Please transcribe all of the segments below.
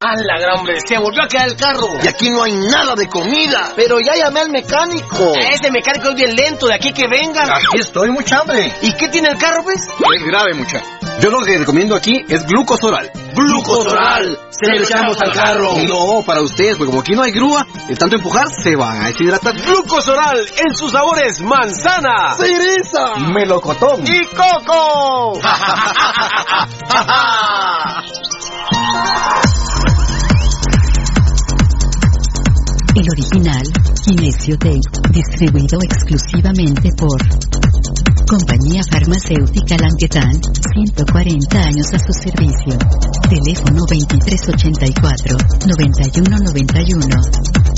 A la gran hombre, se volvió a quedar el carro. Y aquí no hay nada de comida. Pero ya llamé al mecánico. Ese mecánico es bien lento, de aquí que vengan. Aquí estoy, mucha hambre. ¿Y qué tiene el carro, pues? Es grave, mucha. Yo lo que recomiendo aquí es glucosoral. Glucosoral. Se lo echamos al carro. No, para ustedes, porque como aquí no hay grúa, de tanto empujar se van a deshidratar. Glucosoral en sus sabores manzana, ¡Cereza! melocotón y coco. El original, Kinesio Tape, distribuido exclusivamente por Compañía Farmacéutica Languetan, 140 años a su servicio. Teléfono 2384-9191.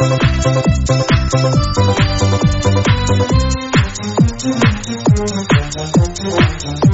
Thank you.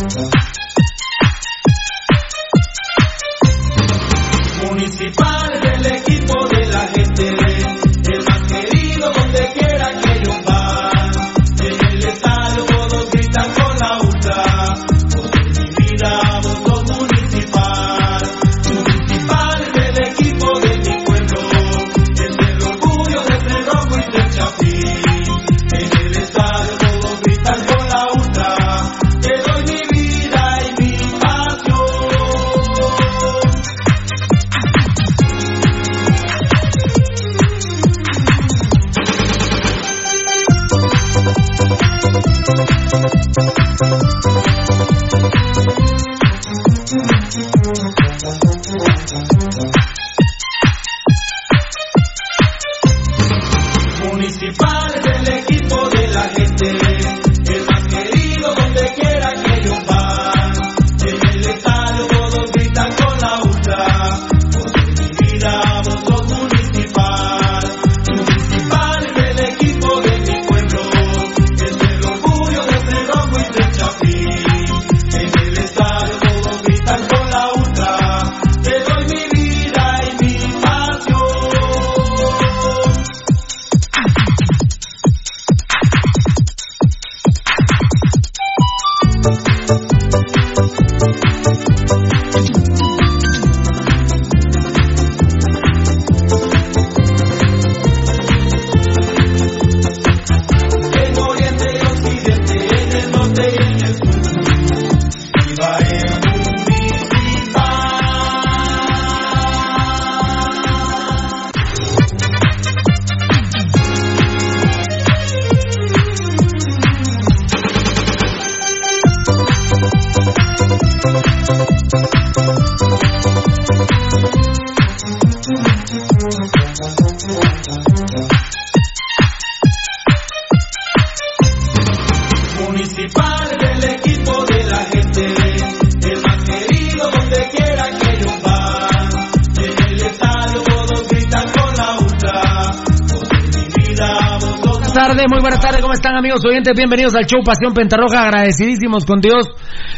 Oyentes, bienvenidos al show Pasión Pentarroja, agradecidísimos con Dios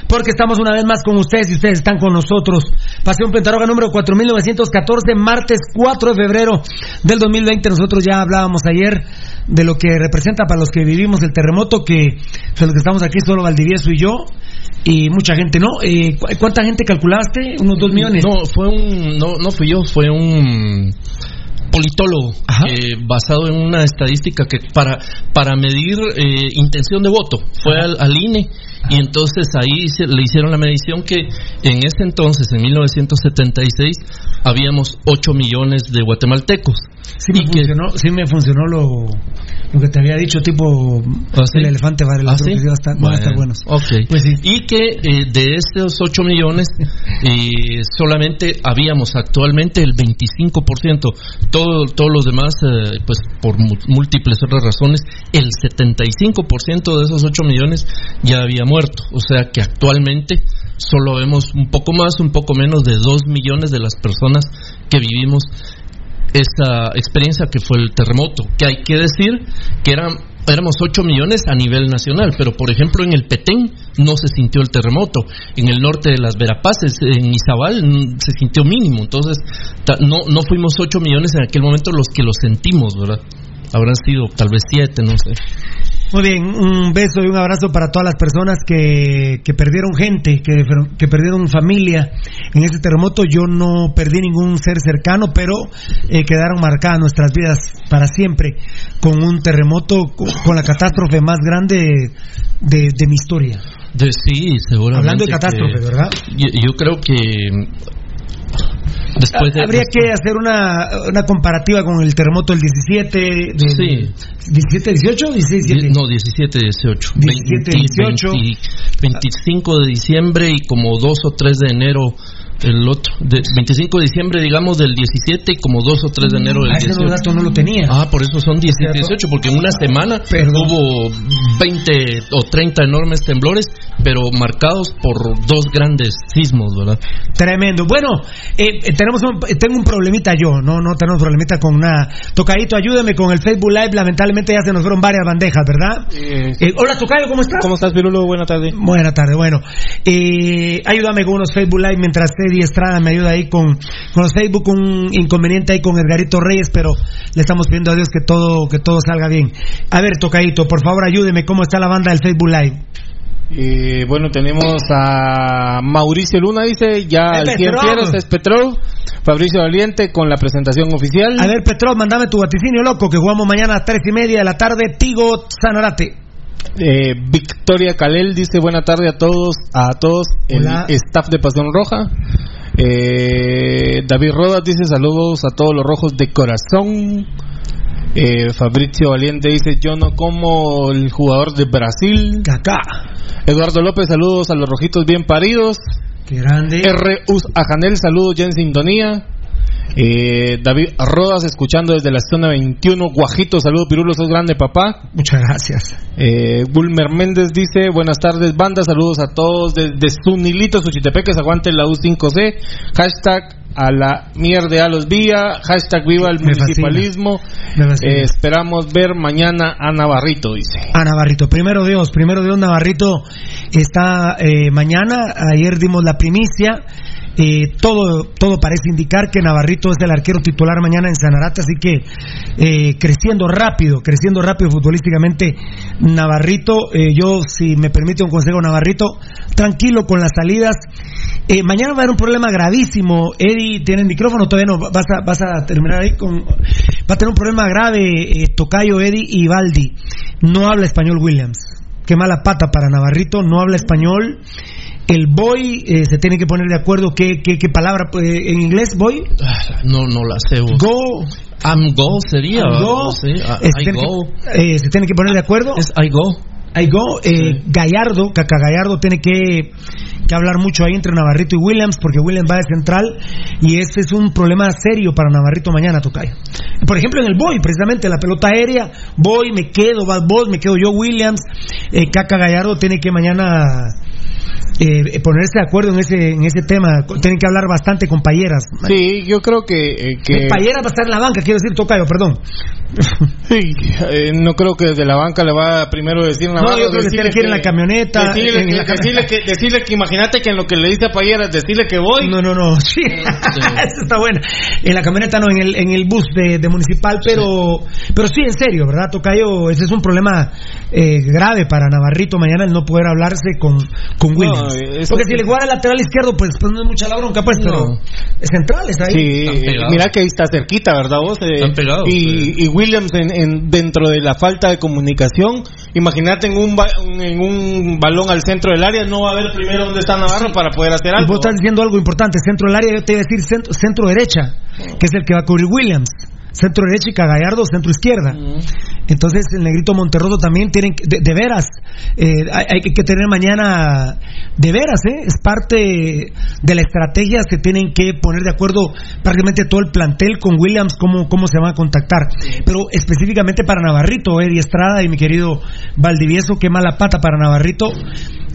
porque estamos una vez más con ustedes y ustedes están con nosotros. Pasión Pentarroja número 4914, martes 4 de febrero del 2020. Nosotros ya hablábamos ayer de lo que representa para los que vivimos el terremoto, que los que estamos aquí solo Valdivieso y yo, y mucha gente, ¿no? Eh, ¿Cuánta gente calculaste? ¿Unos dos millones? No, fue un, no, no fui yo, fue un politólogo eh, basado en una estadística que para, para medir eh, intención de voto fue al, INE y entonces ahí le hicieron la medición que en ese entonces, en 1976, habíamos 8 millones de guatemaltecos. Sí me, funcionó, sí me funcionó lo, lo que te había dicho, tipo ¿Ah, el elefante va ¿Ah, que va a estar, buenos. Pues y que eh, de esos 8 millones eh, solamente habíamos actualmente el 25%, todo, todos los demás, eh, pues por múltiples otras razones, el 75% de esos 8 millones ya había muerto. O sea que actualmente solo vemos un poco más, un poco menos de 2 millones de las personas que vivimos esa experiencia que fue el terremoto, que hay que decir que eran éramos 8 millones a nivel nacional, pero por ejemplo en el Petén no se sintió el terremoto, en el norte de las Verapaces, en Izabal se sintió mínimo, entonces no, no fuimos 8 millones en aquel momento los que lo sentimos, ¿verdad? Habrán sido tal vez 7, no sé. Muy bien, un beso y un abrazo para todas las personas que, que perdieron gente, que, que, perdieron familia en este terremoto. Yo no perdí ningún ser cercano, pero eh, quedaron marcadas nuestras vidas para siempre con un terremoto, con, la catástrofe más grande de, mi historia. De, sí, seguramente. Hablando de catástrofe, ¿verdad? yo creo que Habría que hacer una, una comparativa con el terremoto del 17, sí. 17, 18, 17. No, 17, 18. 17, 18. 25 de diciembre y como 2 o 3 de enero el otro, de 25 de diciembre, digamos, del 17 y como 2 o 3 de enero del Ah, ese 18. dato no lo tenía. Ah, por eso son 17 y 18, porque en una semana hubo 20 o 30 enormes temblores, pero marcados por dos grandes sismos, ¿verdad? Tremendo. Bueno, eh, eh, tenemos un, eh, tengo un problemita yo, no, no tenemos problemita con nada. Tocadito, ayúdame con el Facebook Live. Lamentablemente ya se nos fueron varias bandejas, ¿verdad? Eh, hola, Tocayo, ¿cómo estás? ¿Cómo estás, Pirulo? Buenas tardes. Buena tarde, bueno. Eh, ayúdame con unos Facebook Live mientras Eddie Estrada me ayuda ahí con, con los Facebook, un inconveniente ahí con Edgarito Reyes, pero le estamos pidiendo a Dios que todo, que todo salga bien. A ver, Tocadito, por favor ayúdeme, ¿cómo está la banda del Facebook Live? Eh, bueno, tenemos a Mauricio Luna, dice, ya Es al 100 Petrov. fieros es Petrov. Fabricio Valiente con la presentación oficial. A ver, Petrov, mandame tu vaticinio loco, que jugamos mañana a tres y media de la tarde, Tigo Sanarate. Eh, Victoria Calel dice buena tarde a todos, a todos el staff de Pasión Roja. Eh, David Rodas dice saludos a todos los rojos de corazón. Eh, Fabricio Valiente dice yo no como el jugador de Brasil. Cacá. Eduardo López saludos a los rojitos bien paridos. Qué grande. R. Us Ajanel saludos ya en sintonía. Eh, David Rodas escuchando desde la zona 21. Guajito saludos Pirulo, sos grande papá. Muchas gracias. Eh, Bulmer Méndez dice, buenas tardes banda, saludos a todos desde Sunilito, Suchitepeques, aguante la U5C, hashtag a la mierda a los vía, hashtag viva el Me municipalismo. Eh, esperamos ver mañana a Navarrito, dice. A Navarrito, primero Dios, primero Dios, Navarrito está eh, mañana, ayer dimos la primicia, eh, todo, todo parece indicar que Navarrito es el arquero titular mañana en Sanarate, así que eh, creciendo rápido, creciendo rápido futbolísticamente Navarrito, eh, yo si me permite un consejo Navarrito, tranquilo con las salidas, mañana va a haber un problema gravísimo, Eddie tiene el micrófono, todavía no, vas a, terminar ahí con, va a tener un problema grave Tocayo, Eddie y Baldi, no habla español Williams, qué mala pata para Navarrito, no habla español. El boy eh, se tiene que poner de acuerdo qué, qué, qué palabra eh, en inglés boy. Ah, No, no la sé. Go. I'm go sería. I'm go. sé, I- se, I tiene go. que, eh, se tiene que poner de acuerdo. Es I go. I go. Eh, Gallardo, Caca Gallardo tiene que, que hablar mucho ahí entre Navarrito y Williams porque Williams va de central y ese es un problema serio para Navarrito mañana, Tocayo. Por ejemplo, en el boy, precisamente la pelota aérea, voy, me quedo, vas vos, me quedo yo, Williams. Eh, Caca Gallardo tiene que mañana eh, ponerse de acuerdo en ese, en ese tema. Tienen que hablar bastante con Payeras. Sí, yo creo que... eh, que... Payeras va a estar en la banca, quiero decir, Tocayo, perdón. Sí, eh, no creo que desde la banca le va a primero decir No, yo creo que que en la camioneta, Decirle, en que, la cam- decirle que, decirle que imagínate que en lo que le dice a Payeras, decirle que voy. No, no, no. Sí. Eso está bueno. En la camioneta no, en el, en el bus de, de municipal, pero, pero sí, en serio, ¿verdad, Tocayo? Ese es un problema eh, grave para Navarrito mañana el no poder hablarse con, con Williams. eso Porque es- si le juega al lateral izquierdo, pues, pues no es mucha la bronca, pues, pero es central, está ahí. Sí, eh, mira que ahí está cerquita, ¿verdad vos? Eh, Están pegados, y, y Williams en, en- dentro de la falta de comunicación, imagínate en un, ba- en un balón al centro del área, no va a ver primero dónde está Navarro para poder hacer Y algo. vos estás diciendo algo importante, centro del área, yo te iba a decir centro, centro derecha, que es el que va a cubrir Williams. Centro derecha y Cagallardo, centro izquierda. Entonces el negrito Monterroso también tienen que- de, de veras, eh, hay, hay que tener mañana de veras, ¿eh? es parte de la estrategia, se tienen que poner de acuerdo prácticamente todo el plantel con Williams, cómo, cómo se van a contactar. Pero específicamente para Navarrito, Eddie Estrada y mi querido Valdivieso, qué mala pata para Navarrito.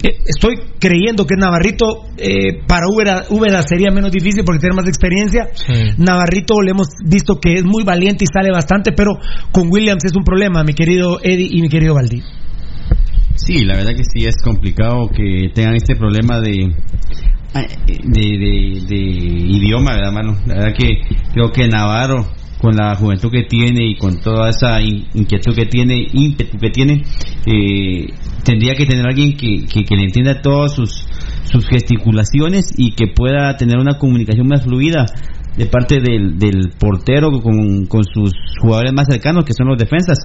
Eh, estoy creyendo que Navarrito eh, para Úbeda, Úbeda sería menos difícil porque tiene más experiencia. Navarrito le hemos visto que es muy valiente y sale bastante, pero con Williams es un problema, mi querido Eddie y mi querido Valdi. Sí, la verdad que sí es complicado que tengan este problema de de, de, de idioma, ¿verdad, mano? La verdad que creo que Navarro, con la juventud que tiene y con toda esa in- inquietud que tiene, ímpetu que tiene, eh, tendría que tener alguien que, que, le entienda todas sus, sus gesticulaciones y que pueda tener una comunicación más fluida de parte del, del portero con, con sus jugadores más cercanos que son los defensas.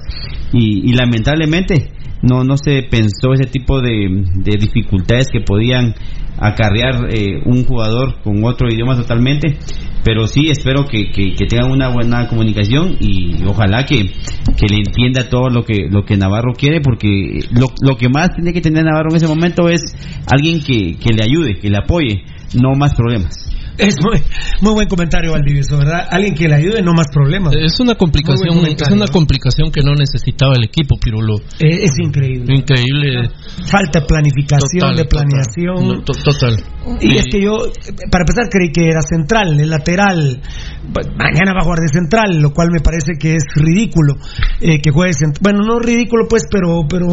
Y, y lamentablemente no no se pensó ese tipo de, de dificultades que podían acarrear eh, un jugador con otro idioma totalmente pero sí espero que, que, que tengan una buena comunicación y ojalá que, que le entienda todo lo que lo que Navarro quiere porque lo, lo que más tiene que tener Navarro en ese momento es alguien que, que le ayude que le apoye no más problemas Es muy, muy buen comentario, Valdivieso, ¿verdad? Alguien que le ayude, no más problemas. Es una complicación, es una complicación que no necesitaba el equipo, Pirulo. Es, es increíble. Increíble. Falta de planificación, Total, de planeación. Total. Y es que yo, para empezar, creí que era central, el lateral. Mañana va a jugar de central, lo cual me parece que es ridículo eh, que juegue cent- Bueno, no ridículo, pues, pero, pero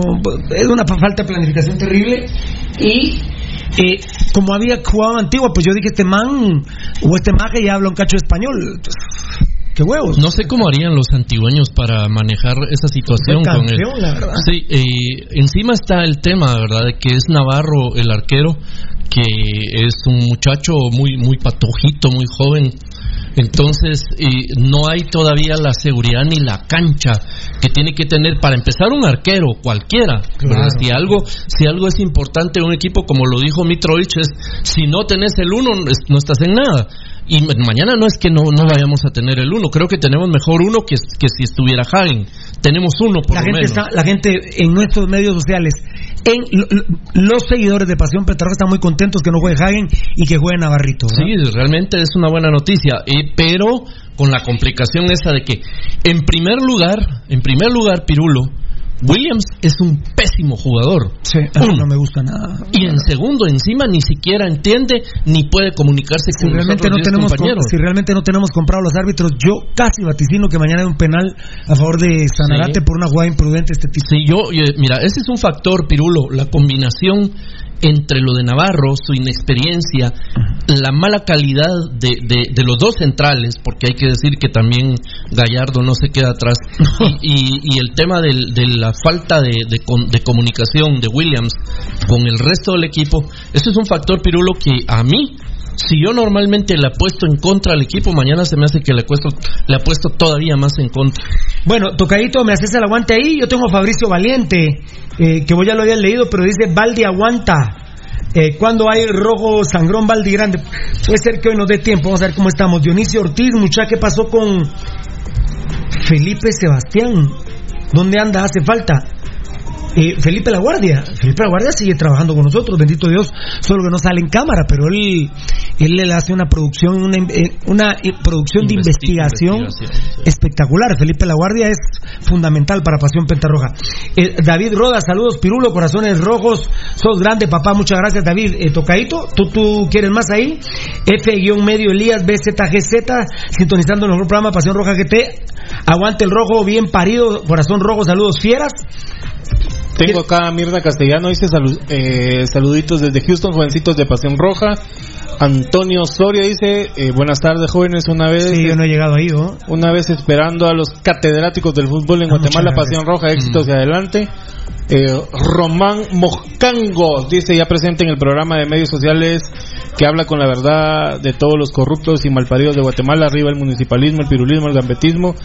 es una fa- falta de planificación terrible. Y eh, como había jugado Antigua, pues yo dije, este man, o este maje ya habla un cacho de español. ¡Qué huevos! No sé cómo harían los antigüeños para manejar esa situación con él. la. Sí, eh, encima está el tema, ¿verdad? De que es Navarro el arquero, que es un muchacho muy muy patojito, muy joven. Entonces, eh, no hay todavía la seguridad ni la cancha que tiene que tener para empezar un arquero cualquiera. Si algo si algo es importante en un equipo, como lo dijo Mitrovic, es si no tenés el uno, no estás en nada. Y ma- mañana no es que no, no vayamos a tener el uno, creo que tenemos mejor uno que, que si estuviera Hagen. Tenemos uno por la lo gente menos. está, la gente en nuestros medios sociales, en lo- lo- los seguidores de Pasión Petarroja están muy contentos que no juegue Hagen y que juegue Navarrito. Sí, realmente es una buena noticia, eh, pero con la complicación esa de que, en primer lugar, en primer lugar, Pirulo, Williams es un pésimo jugador. Sí, mí no me gusta nada. Y en segundo, encima, ni siquiera entiende ni puede comunicarse Si con realmente, no tenemos com- compañeros. si realmente no tenemos comprado los árbitros, yo casi vaticino que mañana hay un penal a favor de Sanarate Sí. por una jugada imprudente este tipo. Sí, yo, eh, mira, ese es un factor, Pirulo, la combinación entre lo de Navarro, su inexperiencia, la mala calidad de, de- de los dos centrales, porque hay que decir que también Gallardo no se queda atrás, y, y- y el tema de la falta de, de con- de comunicación de Williams con el resto del equipo, eso es un factor, Pirulo, que a mí si yo normalmente le apuesto en contra al equipo, mañana se me hace que le apuesto, le apuesto todavía más en contra. Bueno, tocadito, me haces el aguante ahí. Yo tengo a Fabricio Valiente, eh, que vos ya lo habías leído, pero dice Valdi aguanta. Eh, cuando hay rojo sangrón Valdi grande, puede ser que hoy nos dé tiempo. Vamos a ver cómo estamos. Dionisio Ortiz, muchacha, ¿qué pasó con Felipe Sebastián? ¿Dónde anda? Hace falta. Eh, Felipe La Guardia. Felipe La Guardia sigue trabajando con nosotros, bendito Dios, solo que no sale en cámara, pero él, él le hace una producción, una, eh, una eh, producción de Investi- investigación, investigación, espectacular. Felipe La Guardia es fundamental para Pasión Pentarroja. Eh, David Roda, saludos, Pirulo, corazones rojos, sos grande, papá, muchas gracias, David. Eh, tocadito, ¿tú, tú quieres más ahí? F-medio Elías, BZGZ, sintonizando el mejor programa Pasión Roja GT. Aguante el rojo, bien parido, corazón rojo, saludos fieras. Tengo acá a Mirna Castellano, dice salu- eh, saluditos desde Houston, jovencitos de Pasión Roja. Antonio Soria dice, eh, buenas tardes jóvenes, una vez... Sí, yo no he llegado ahí, ¿no? Una vez esperando a los catedráticos del fútbol en Ah, Guatemala, Pasión Roja, éxitos y adelante. Eh, Román Moscango dice ya presente en el programa de medios sociales que habla con la verdad de todos los corruptos y malparidos de Guatemala, arriba el municipalismo, el pirulismo, el gambetismo.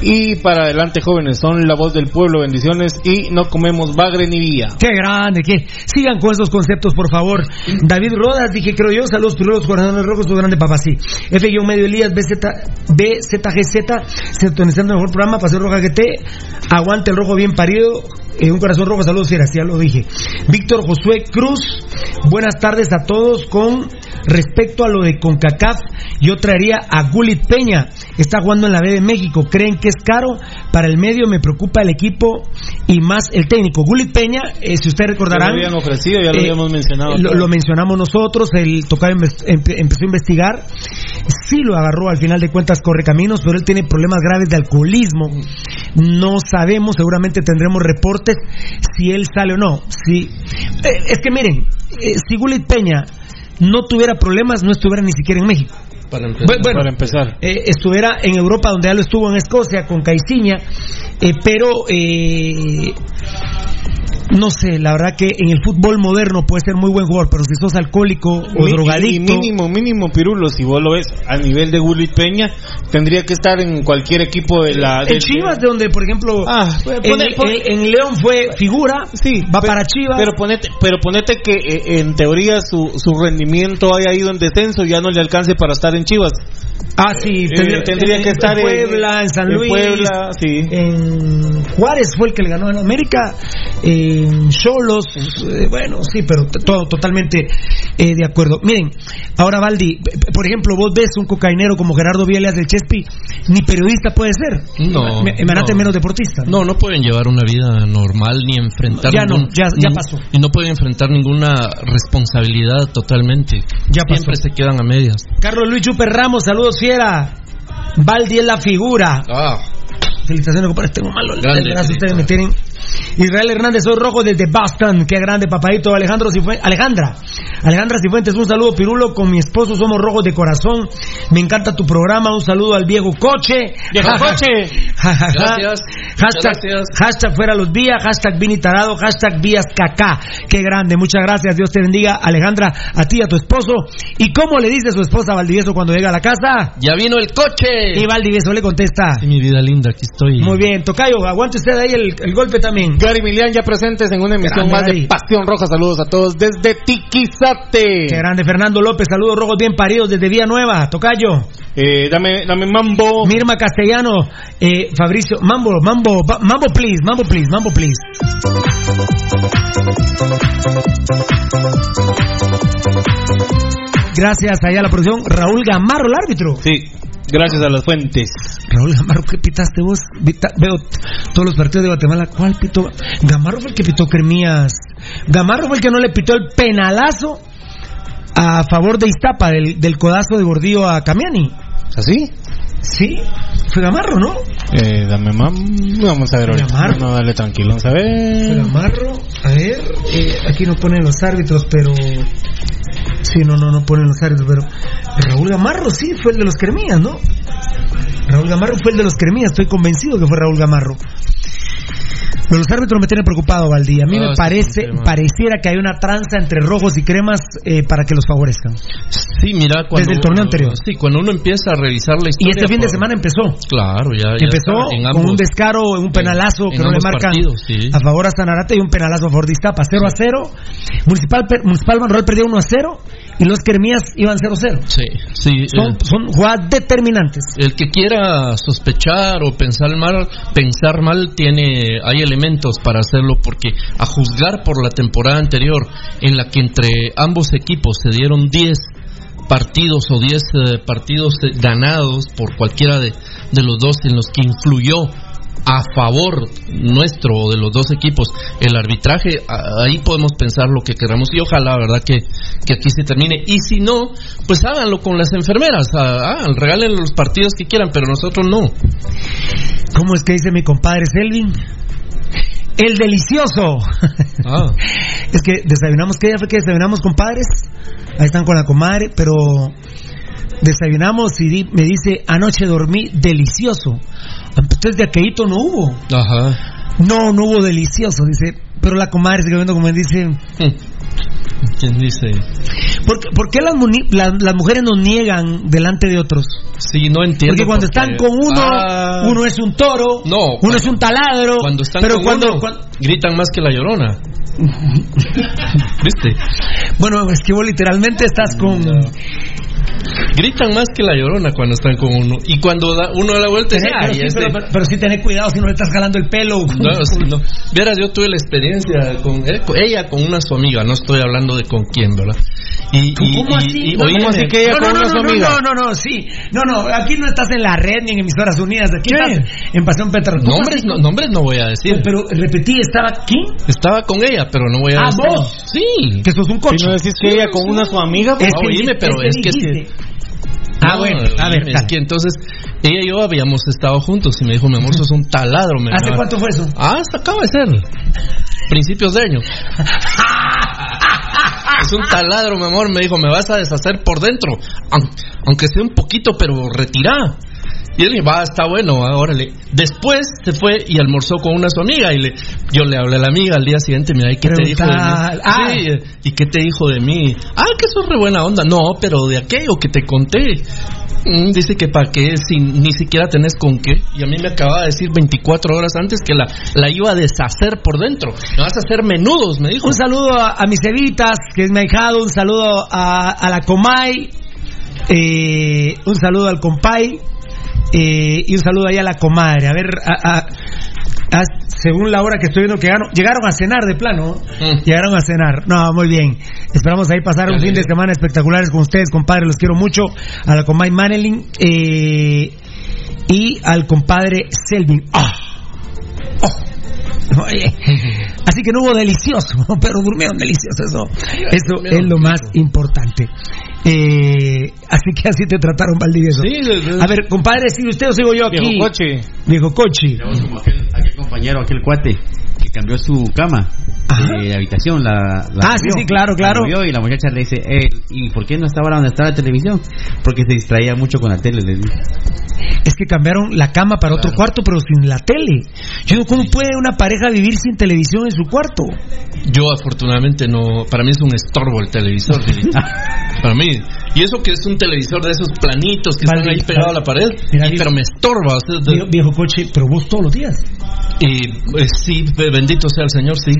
Y para adelante jóvenes, son la voz del pueblo, bendiciones y no comemos bagre ni vía. Qué grande, que sigan con esos conceptos, por favor. David Rodas, dije, creo yo, saludos, pirulos, corazones rojos, tu grande papá, sí. F-medio Elías, BZ, BZGZ, sintonizando el mejor programa, Paseo Roja GT, aguante el rojo bien parido, un corazón rojo, saludos, fieras, ya lo dije. Víctor Josué Cruz, buenas tardes a todos. Con respecto a lo de CONCACAF, yo traería a Gulit Peña, está jugando en la B de México, creen que es caro, para el medio me preocupa el equipo y más el técnico. Gulit Peña, eh, si ustedes recordarán, Ya lo habían ofrecido, ya lo eh, habíamos mencionado. Lo, lo mencionamos nosotros, el empe- empe- empezó a investigar, sí lo agarró al final de cuentas corre caminos, pero él tiene problemas graves de alcoholismo. No sabemos, seguramente tendremos reportes si él sale o no. Si, eh, es que miren, si Gulit Peña no tuviera problemas, no estuviera ni siquiera en México. Para Bu- bueno, para empezar. eh, estuviera en Europa donde ya lo estuvo en Escocia con Caiciña, eh, pero eh, no sé, la verdad que en el fútbol moderno puede ser muy buen jugador, pero si sos alcohólico o Mi- drogadicto, Y mínimo, mínimo, Pirulo, si vos lo ves a nivel de Gulit Peña, tendría que estar en cualquier equipo de la. en Chivas, de donde por ejemplo Ah, en, en- en León fue figura, Sí, va para Chivas, Pero ponete, pero ponete que eh, en teoría su, su rendimiento haya ido en descenso y ya no le alcance para estar en Chivas. ah sí, Eh, tendría que estar en en- Puebla, en San en Luis, Puebla, sí. en Juárez fue el que le ganó en América, eh, en Cholos, eh, bueno, sí, pero todo totalmente eh, de acuerdo. Miren, ahora Valdi, por ejemplo, vos ves un cocainero como Gerardo Vielas del Chespi, ni periodista puede ser. No, Me- Emanate no. menos deportista. No, no pueden llevar una vida normal ni enfrentar Ya no, ya- ya pasó. y no pueden enfrentar ninguna responsabilidad totalmente. Ya Siempre pasó. se quedan a medias. Carlos Luis Chuper Ramos, saludos fiera. Valdi es la figura. Ah, Felicitaciones, compadre. Tengo malo Grande, Felipe. ustedes me tienen. Israel Hernández, soy rojo desde Boston. Qué grande, papadito. Alejandro Cifue- Alejandra. Alejandra Cifuentes, un saludo, Pirulo. Con mi esposo somos rojos de corazón. Me encanta tu programa. Un saludo al viejo coche. ¡Viejo coche! Gracias. Hashtag, Gracias. hashtag fuera los días, hashtag Vini Tarado, hashtag Vías Cacá. Qué grande, muchas gracias. Dios te bendiga, Alejandra, a ti y a tu esposo. ¿Y cómo le dice su esposa a Valdivieso cuando llega a la casa? ya vino el coche. Y Valdivieso le contesta. Sí, mi vida linda, aquí estoy. Muy bien, Tocayo, aguante usted ahí el, el golpe también. Gary Milian ya presentes en una emisión Grande, más Gary. de Pasión Roja. Saludos a todos desde Tiquizate. Qué grande, Fernando López, saludos rojos bien paridos desde Vía Nueva, Tocayo. Eh, dame, dame mambo. Mirma Castellano, eh, Fabricio, Mambo, Mambo, Mambo please, Mambo please, Mambo please. Gracias allá a la producción, Raúl Gamarro, el árbitro. Sí, gracias a las fuentes. Raúl Gamarro, ¿qué pitaste vos? Vita- veo todos los partidos de Guatemala. ¿Cuál pitó? Gamarro fue el que pitó Cremías. Gamarro fue el que no le pitó el penalazo a favor de Iztapa, del, del codazo de Gordillo a Camiani. ¿Así? Sí, fue Gamarro, ¿no? Eh, dame mam. Vamos a ver ahorita. Gamarro. No, dale tranquilo. Vamos a Fue ver. Gamarro. A ver, eh, aquí no ponen los árbitros, pero. Sí, no, no, no ponen los árbitros, pero. Raúl Gamarro, sí, fue el de los Cremías, ¿no? Raúl Gamarro fue el de los Cremías, estoy convencido que fue Raúl Gamarro. Pero los árbitros me tienen preocupado, Valdí. A mí Ah, me sí, parece, sí, pareciera que hay una tranza entre rojos y cremas eh, para que los favorezcan. Sí, mira, cuando Desde el torneo anterior. Sí, cuando uno empieza a revisar la Y historia. este fin de por- semana empezó. Claro, ya. ya Empezó en con ambos- un descaro, un penalazo que en no le marcan partidos, sí. a favor a Sanarate y un penalazo a favor de Iztapa. 0 a 0. Municipal, Municipal Manuel perdió 1 a 0 y los Cremías iban 0 a 0. Sí, sí. Son, eh, son jugadas determinantes. el que quiera sospechar o pensar mal, pensar mal tiene hay elementos para hacerlo porque a juzgar por la temporada anterior en la que entre ambos equipos se dieron 10 partidos o 10 eh, partidos ganados por cualquiera de, de los dos en los que influyó a favor nuestro o de los dos equipos el arbitraje, ahí podemos pensar lo que queramos y ojalá, ¿verdad? Que, que aquí se termine. Y si no, pues háganlo con las enfermeras, ah, regalen los partidos que quieran, pero nosotros no. ¿Cómo es que dice mi compadre Selvin? El delicioso. Ah. es que desayunamos, ¿qué día fue que desayunamos, compadres? Ahí están con la comadre, pero desayunamos y me dice, anoche dormí delicioso. Entonces de aquelito no hubo. Ajá. No, no hubo delicioso, dice. Pero la comadre sigue viendo como dice, ¿Quién dice? ¿por qué, por qué las, muni- las, las mujeres nos niegan delante de otros? Sí, no entiendo. Porque cuando están con uno, Ah. uno es un toro, No, uno cuando- es un taladro, Cuando están pero con cuando, uno, cuando- gritan más que la llorona. ¿Viste? bueno, es que vos literalmente estás con Gritan más que la llorona cuando están con uno. Y cuando da uno da la vuelta, Tené- pero, "Ay, sí, este". pero, pero- pero sí tener cuidado si no le estás jalando el pelo. No, sí, no. Vieras, yo tuve la experiencia con, ella, con una su amiga, no estoy hablando de con quién, ¿verdad? Y, ¿Cómo y- así? y- No, oíme, ¿cómo así que ella no, con no, una no, su no, amiga? no, no, no, sí. No, no, aquí no estás en la red ni en emisoras unidas. Aquí ¿Qué? estás en Pasión. ¿Cómo nombres, no, nombres no voy a decir. Pero repetí, ¿estaba quién? Estaba con ella, pero no voy a Ah, decir. vos. Sí. Que sos un Si coche. no decís que ella con una su amiga, pues, Es Ah, que oíme, pero es que-. Ah, No, bueno, a ver, es que entonces ella y yo habíamos estado juntos y me dijo, mi amor, sos un taladro. Me ¿Hace me- cuánto fue eso? Ah, hasta acaba de ser. Principios de año. es un taladro, mi amor. Me dijo, me vas a deshacer por dentro. aun- Aunque sea un poquito, pero retirá. Y él le va, está bueno, ah, órale. Después se fue y almorzó con una su amiga y le, yo le hablé a la amiga al día siguiente, mira, ¿y qué te dijo de mí? Ah. Sí, ¿y qué te dijo de mí? Ah, que sos re buena onda. No, pero de aquello que te conté. Mm, dice que para qué, si ni siquiera tenés con qué. Y a mí me acababa de decir 24 horas antes que la, la iba a deshacer por dentro. Me vas a hacer menudos, me dijo. Un saludo a, a mis evitas, que es mi ahijado. Un saludo a, a la Comay. eh, un saludo al compay. Eh, y un saludo ahí a la comadre. A ver, a- a- según la hora que estoy viendo que llegaron, llegaron a cenar de plano. Mm. Llegaron a cenar. No, muy bien. Esperamos ahí pasar un fin de semana espectaculares con ustedes, compadre. Los quiero mucho. A la comay Manelin eh, y al compadre Selvin. ¡Ah! Oh. Oye, Así que no hubo delicioso, pero durmieron delicioso. Eso, eso es lo más importante. Eh, así que así te trataron, Valdivieso. A ver, compadre, ¿sigue usted o sigo yo aquí? Viejo coche. Viejo coche. Como aquel, aquel compañero, aquel cuate que cambió su cama de habitación. La, la Ah, sí, movió. sí, claro, claro. La y la muchacha le dice, eh, ¿y por qué no estaba donde estaba la televisión? Porque se distraía mucho con la tele. le dice. Es que cambiaron la cama para otro cuarto, pero sin la tele. Yo digo, ¿cómo puede una pareja vivir sin televisión en su cuarto? Yo afortunadamente no, para mí es un estorbo el televisor. Para mí. Y eso que es un televisor de esos planitos que están ahí pegados a la pared. y- pero me estorba. o sea, de- Viejo, viejo coche, pero vos todos los días. y pues, sí, be- bendito sea el Señor, sí.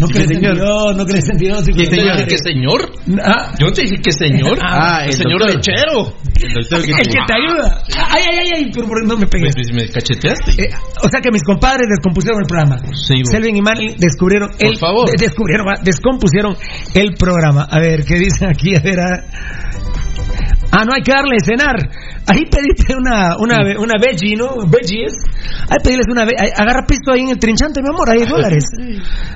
No ¿Y crees qué en Dios, no crees en Dios. hijo ¿Y de te que señor? Ah. Yo te dije que señor. Ah, el, el señor doctor. lechero. El doctor que El que te ayuda. Ay, ay, ay, ay, pero por- no me pegues. Pues, me cacheteaste. Eh, o sea que mis compadres descompusieron el programa. Sí. Selvin y Manny descubrieron Por el favor. de- descubrieron, ah, descompusieron el programa. A ver, ¿qué dicen aquí? A ver, ah. Ah, no hay que darle cenar. Ahí pediste una una una veggie, ¿no? Veggies. Ahí pedirles una ve- ahí, agarra pisto ahí en el trinchante, mi amor, ahí hay dólares.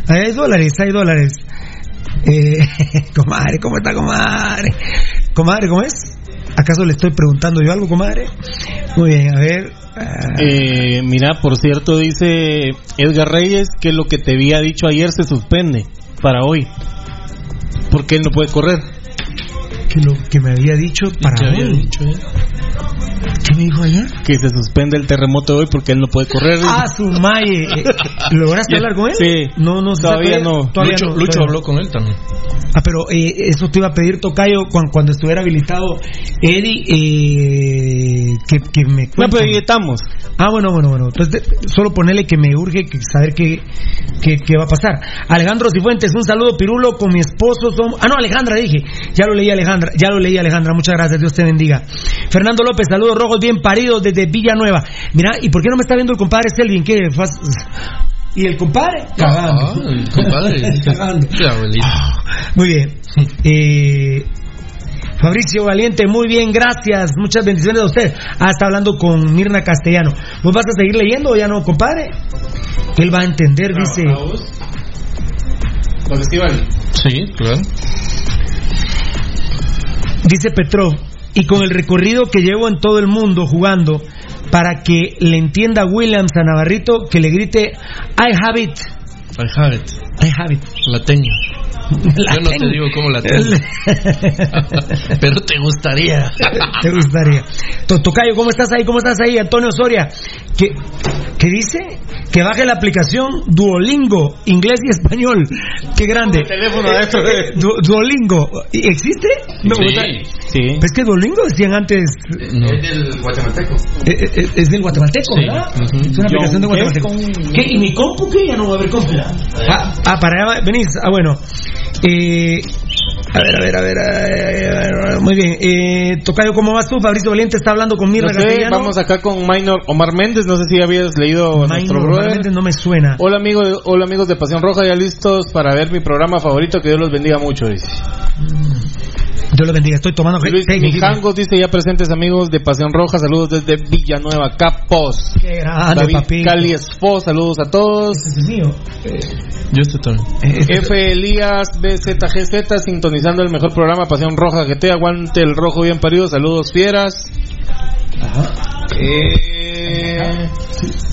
Ahí hay dólares, hay dólares. Eh, comadre, ¿cómo está, comadre? Comadre, ¿cómo es? ¿Acaso le estoy preguntando yo algo, comadre? Muy bien, a ver. ah, Eh, mira, por cierto, dice Edgar Reyes que lo que te había dicho ayer se suspende para hoy. Porque él no puede correr. Que lo que me había dicho para ¿Qué había hoy. dicho, eh? ¿Qué me dijo ayer? Que se suspende el terremoto de hoy porque él no puede correr. Ah, su maye. Eh, ¿Lograste hablar con él? Sí. No, no, Todavía no. Todavía Lucho, no, Lucho todavía no. habló con él también. Ah, pero eh, eso te iba a pedir, Tocayo, cuando, cuando estuviera habilitado Eddie, eh, que, que me No, cuente. pero ahí estamos. Ah, bueno, bueno, bueno. Entonces, de- solo ponerle que me urge que saber qué, qué, qué va a pasar. Alejandro Cifuentes, un saludo, Pirulo, con mi esposo. Somos... Ah, no, Alejandra, dije. Ya lo leí, Alejandra. Ya lo leí, Alejandra. Muchas gracias. Dios te bendiga. Fernando López, saludos rojos bien paridos desde Villanueva. Mira, ¿y por qué no me está viendo el compadre Selvin? ¿Qué? ¿Y el compadre? Cagando. Ah, el compadre. Cagando. Abuelito. Muy bien. Eh, Fabricio Valiente, muy bien, gracias. Muchas bendiciones a usted. Ah, está hablando con Mirna Castellano. ¿Vos vas a seguir leyendo o ya no, compadre? Él va a entender, dice. Sí, claro. Dice Petrov. Y con el recorrido que llevo en todo el mundo jugando, para que le entienda Williams a Navarrito, que le grite I have it. I have it. I have it. La tengo. La Yo no tengo. te digo cómo la tengo. Pero te gustaría. Te gustaría. To- Tocayo, ¿cómo estás ahí? ¿Cómo estás ahí? Antonio Soria. ¿Qué, qué dice? Que baje la aplicación Duolingo, inglés y español. Qué grande. teléfono adentro de- Du- Duolingo. ¿Y- ¿Existe? No, Sí. Sí. Es que Duolingo decían antes. No. del guatemalteco. eh, eh, Es, del guatemalteco, Sí. ¿verdad? Ujú. Es una aplicación de guatemalteco. ¿Qué? ¿Y mi compu qué? Ya no va a haber compu. Ah, ah, para allá venís. Ah, bueno. Eh, a ver, a ver, a ver, a ver, Muy bien. Eh, Tocayo, ¿cómo vas tú? Fabricio Valiente está hablando con Mirna No sé, vamos acá con Minor Omar Méndez. No sé si habías leído a nuestro Minor, brother. realmente no me suena. Hola amigos, hola amigos de Pasión Roja, ya listos para ver mi programa favorito. Que Dios los bendiga mucho. Dice. Dios lo bendiga. Estoy tomando Luis Mijangos dice ya presentes amigos de Pasión Roja. Saludos desde Villanueva, Capos. Qué grande, David papi. Cali Espo, saludos a todos. Ese es mío. Eh, Yo estoy también. eh, F. Elías BZGZ sintonizando el mejor programa Pasión Roja GT. Aguante el rojo bien parido. Saludos fieras. Eh,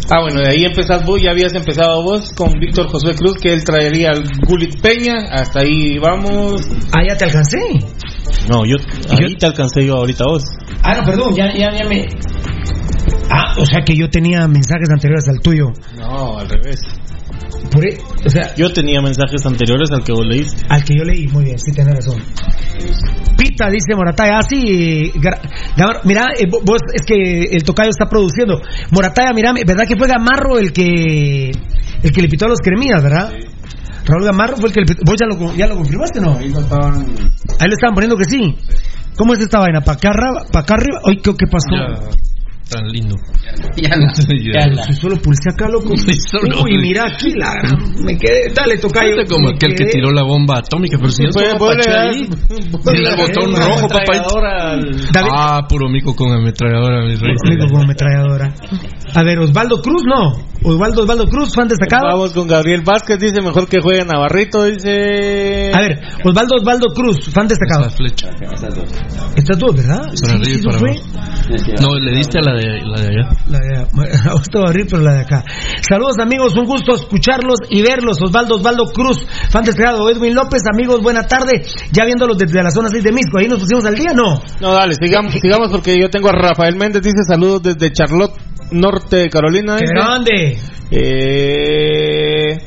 ah, bueno, de ahí empezás vos. Ya habías empezado vos con Víctor José Cruz, que él traería al Gulit Peña. Hasta ahí vamos. ah, ya te alcancé. No, yo ahí te alcancé yo ahorita vos. Ah, no, perdón, ya, ya, ya me. Ah, o sea que yo tenía mensajes anteriores al tuyo. No, al revés. Por e- o sea, Yo tenía mensajes anteriores al que vos leíste. al que yo leí, muy bien, sí, tenés razón. Pita, dice Morataya, ah, sí, Gra- Gamar- mira, eh, vo- vos, es que el tocayo está produciendo. Morataya, mira, ¿verdad que fue Gamarro el que el que le pitó a los cremías, verdad? Raúl Gamarro fue el que le pitó. ¿Vos ya lo, ya lo confirmaste, no? Ahí le estaban poniendo que sí. ¿Cómo es esta vaina? ¿Para acá, arra- pa' acá arriba? Ay, ¿qué, qué pasó? Tan lindo. Ya Si solo pulsé acá, loco. solo- Uy, mira aquí la Me quedé. Dale, tocayo. Este como aquel que quedé. tiró la bomba atómica, pero si yo Puede- dar- ahí. Dile el botón rojo, papá. al- Ah, puro mico con ametralladora, mi rey. Amigo con ametralladora. A ver, Osvaldo Cruz, no. Osvaldo Osvaldo Cruz, fan destacado. Vamos con Gabriel Vázquez, dice mejor que juegue Navarrito, dice... A ver, Osvaldo Osvaldo Cruz, fan destacado. Esa flecha. Estas dos, ¿verdad? Para Sí, arriba para fue. No, le diste a la de, la de allá. La de Augusto Barril, pero la de acá. Saludos amigos, un gusto escucharlos y verlos. Osvaldo Osvaldo Cruz, fan destacado. Edwin López, amigos, buena tarde. Ya viéndolos desde la zona 6 de Misco. Ahí nos pusimos al día, ¿no? No, dale, sigamos, sigamos porque yo tengo a Rafael Méndez, dice saludos desde Charlotte, norte de Carolina. ¡Qué grande! Eh...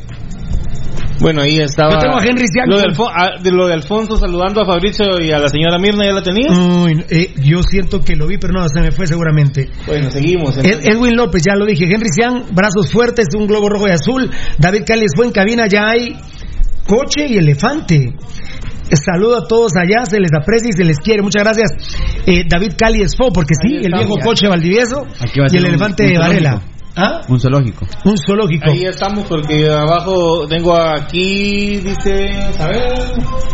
Bueno, ahí estaba. Yo tengo a Henry Sianco. Lo de, ah, de lo de Alfonso saludando a Fabricio y a la señora Mirna, ¿ya la tenía? Uy, eh, yo siento que lo vi, pero no, se me fue seguramente. Bueno, seguimos. Ed- Edwin López, ya lo dije. Henry Sian, brazos fuertes, un globo rojo y azul. David Cáliz fue en cabina, ya hay coche y elefante. Saludo a todos allá, se les aprecia y se les quiere. Muchas gracias, eh, David Cali Esfo, porque sí, el viejo coche Valdivieso y el elefante de Varela. ¿Ah? Un zoológico. Un zoológico. Ahí estamos porque abajo tengo aquí, dice, a ver,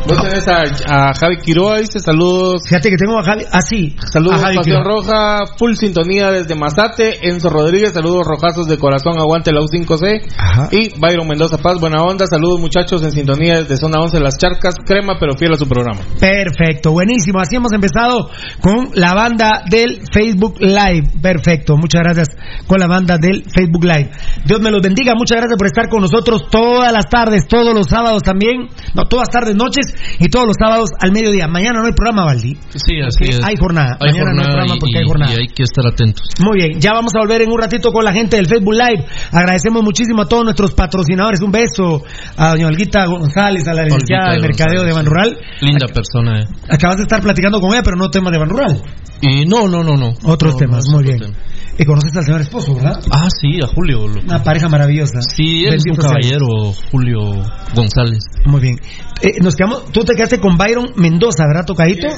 vos tenés a, a Javi Quiroa, dice saludos. Fíjate que tengo a Javi, ah, sí, Saludos a Javi Pasión. Roja, full sintonía desde Mazate, Enzo Rodríguez, saludos rojazos de corazón, aguante la U5C. Ajá. Y Byron Mendoza Paz, buena onda, saludos muchachos en sintonía desde zona 11 Las Charcas, crema pero fiel a su programa. Perfecto, buenísimo. Así hemos empezado con la banda del Facebook Live. Perfecto, muchas gracias con la banda del Facebook Live. Dios me los bendiga, muchas gracias por estar con nosotros todas las tardes, todos los sábados también, no, todas tardes, noches y todos los sábados al mediodía. Mañana no hay programa, Valdi. Sí, así es. Hay jornada. Hay Mañana no hay programa y, porque hay jornada. y hay que estar atentos. Muy bien, ya vamos a volver en un ratito con la gente del Facebook Live. Agradecemos muchísimo a todos nuestros patrocinadores. Un beso a doña Olguita González, a la licenciada de Mercadeo de Ban Rural. Linda persona, eh. Acabas de estar platicando con ella, pero no temas de Ban Rural. Y no, no, no, no. Otros No, temas, no, muy bien. tema. Y conoces al señor esposo, ¿verdad? Ah, sí, a Julio. loco. Una pareja maravillosa. Sí, él es un caballero, Julio González. Muy bien. Eh, nos quedamos, tú te quedaste con Byron Mendoza, ¿verdad, tocadito?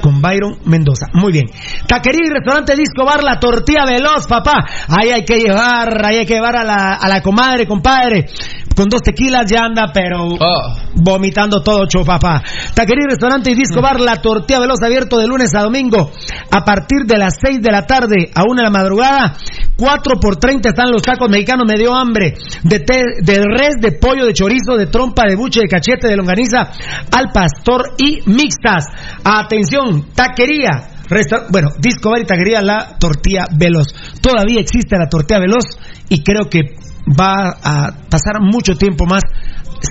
Con Byron Mendoza. Muy bien. Taquería y restaurante Disco Bar, la tortilla veloz, papá. Ahí hay que llevar, ahí hay que llevar a la, a la comadre, compadre. Con dos tequilas ya anda, pero Ah, vomitando todo, cho, papá. Taquería restaurante y Disco Bar, la tortilla veloz abierto de lunes a domingo. A partir de las 6 de la tarde a 1 de la madrugada. 4 por 30 están los tacos mexicanos, me dio hambre. De, te- de res, de pollo, de chorizo, de trompa, de buche, de cachete, de longaniza, al pastor y mixtas. Atención, taquería. resta- bueno, Disco Bar y taquería, la tortilla veloz. Todavía existe la tortilla veloz y creo que va a pasar mucho tiempo más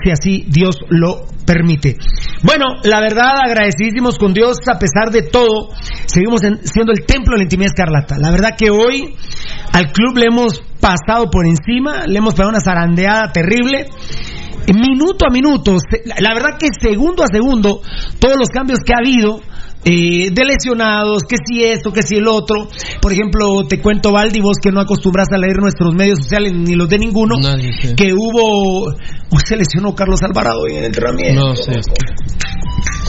si así Dios lo permite. Bueno, la verdad, agradecidísimos con Dios a pesar de todo, seguimos en- siendo el templo de la intimidad escarlata. La verdad que hoy al club le hemos pasado por encima, le hemos pegado una zarandeada terrible. Minuto a minuto, la verdad que segundo a segundo, todos los cambios que ha habido, eh, de lesionados, que si esto, que si el otro. Por ejemplo, te cuento, Valdi, vos que no acostumbras a leer nuestros medios sociales ni los de ninguno, Nadie, sí. que hubo. Uy, se lesionó Carlos Alvarado en el entrenamiento. No, sí.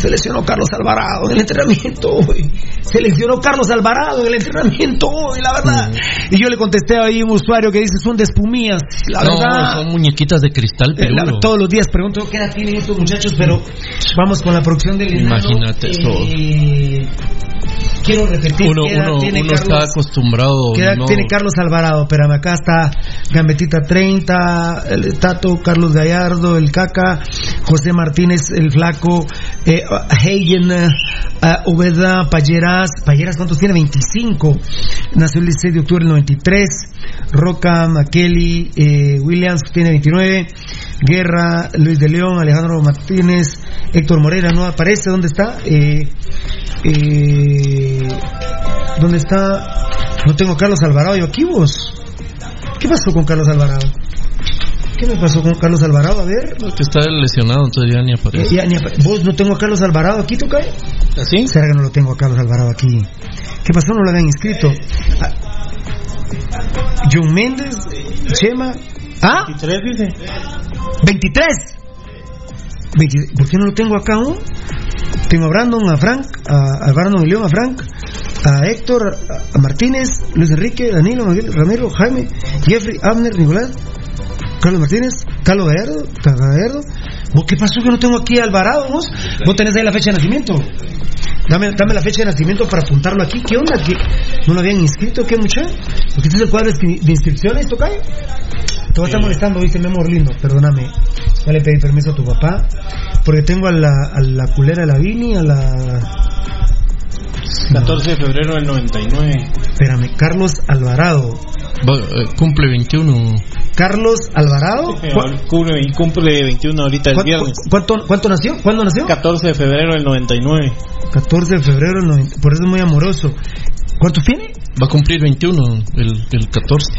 Se lesionó Carlos Alvarado en el entrenamiento hoy. Se lesionó Carlos Alvarado en el entrenamiento hoy, la verdad. Y yo le contesté ahí a un usuario que dice son de espumillas. La no, verdad. son muñequitas de cristal Eh, peludo. todos los días pregunto qué edad tienen estos muchachos, pero vamos con la producción del enano. Imagínate eso. Eh, quiero repetir Uno, uno, tiene uno está Carlos. acostumbrado. ¿Qué edad no- tiene Carlos Alvarado? Espérame, acá está Gambetita 30, el Tato, Carlos Gallardo, el Caca, José Martínez, el Flaco, eh, Hagen, eh, ah, Ubeda, Palleras. ¿Palleras cuántos tiene? 25. Nació el 16 de octubre del 93. Roca, Makeli, eh, Williams tiene 29. Guerra, Luis de León, Alejandro Martínez, Héctor Morera, no aparece. ¿Dónde está? Eh, eh, ¿Dónde está? No tengo Carlos Alvarado yo aquí vos. ¿Qué pasó con Carlos Alvarado? ¿Qué me pasó con Carlos Alvarado? A ver. Que está lesionado, entonces ya ni aparece. Ya, ni ¿Vos no tengo a Carlos Alvarado aquí, tú cae? ¿Así? ¿Será que no lo tengo a Carlos Alvarado aquí? ¿Qué pasó? No lo habían inscrito. Ah, John Méndez, Chema. ¿Ah? 23 dice. 23. 23. ¿Por qué no lo tengo acá aún? Tengo a Brandon, a Frank, a, a Brandon y León, a Frank, a Héctor, a Martínez, Luis Enrique, Danilo, Miguel, Ramiro, Jaime, Jeffrey, Abner, Nicolás, Carlos Martínez, Carlos Gallardo, Gallardo. ¿Vos qué pasó que no tengo aquí a Alvarado vos? Vos tenés ahí la fecha de nacimiento. Dame, dame la fecha de nacimiento para apuntarlo aquí. ¿Qué onda? ¿Qué? ¿No lo habían inscrito? ¿Qué muchacho? ¿Porque este es el cuadro de inscripciones, Tocayo? Te voy a estar molestando, dice Memo lindo, perdóname. Ya le pedí permiso a tu papá. Porque tengo a la, a la culera de la Vini, a la 14 de febrero del 99. Espérame, Carlos Alvarado. Eh, cumple 21. Carlos Alvarado. cumple, cumple 21 ahorita el viernes. ¿cuánto, ¿Cuánto nació? ¿Cuándo nació? 14 de febrero del 99. 14 de febrero del 99. Por eso es muy amoroso. ¿Cuántos tiene? Va a cumplir 21 el, el 14.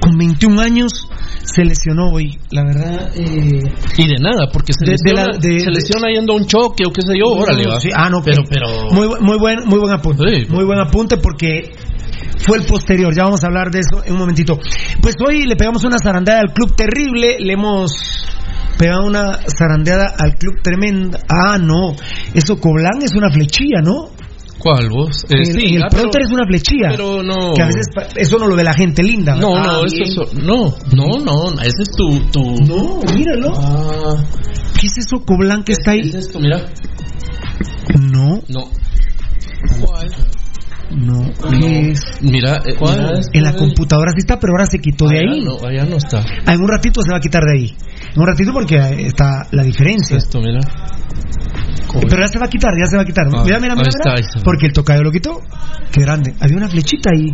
Con 21 años se lesionó hoy, la verdad. Eh, y de nada, porque se, lesiona, se lesiona yendo a un choque o qué sé yo, órale, va. ah, no, pero, pero... Muy, muy, buen, muy buen apunte. Muy buen apunte porque fue el posterior. Ya vamos a hablar de eso en un momentito. Pues hoy le pegamos una zarandeada al club terrible. Le hemos pegado una zarandeada al club tremenda. Ah, no. Eso Coblán es una flechilla, ¿no? ¿Cuál vos? Eh, sí, el ah, es una flechilla. Pero no. Que a veces eso no lo ve la gente linda. No, no, ah, eso, no, no, no, ese es tu, tu... No, míralo. Ah. ¿Qué es eso Coblán que está ahí? ¿Qué es esto? Mira. No. No. ¿Cuál? No, ¿qué es? Mira, eh, ¿cuál? En la computadora sí está, pero ahora se quitó de ahí. No, allá no está. Ah, en un ratito se va a quitar de ahí. Un ratito porque está la diferencia. Esto, mira. Pero ya se va a quitar, ya se va a quitar. Ah, mira, mira, mira. Porque el tocayo lo quitó. Qué grande. Había una flechita ahí.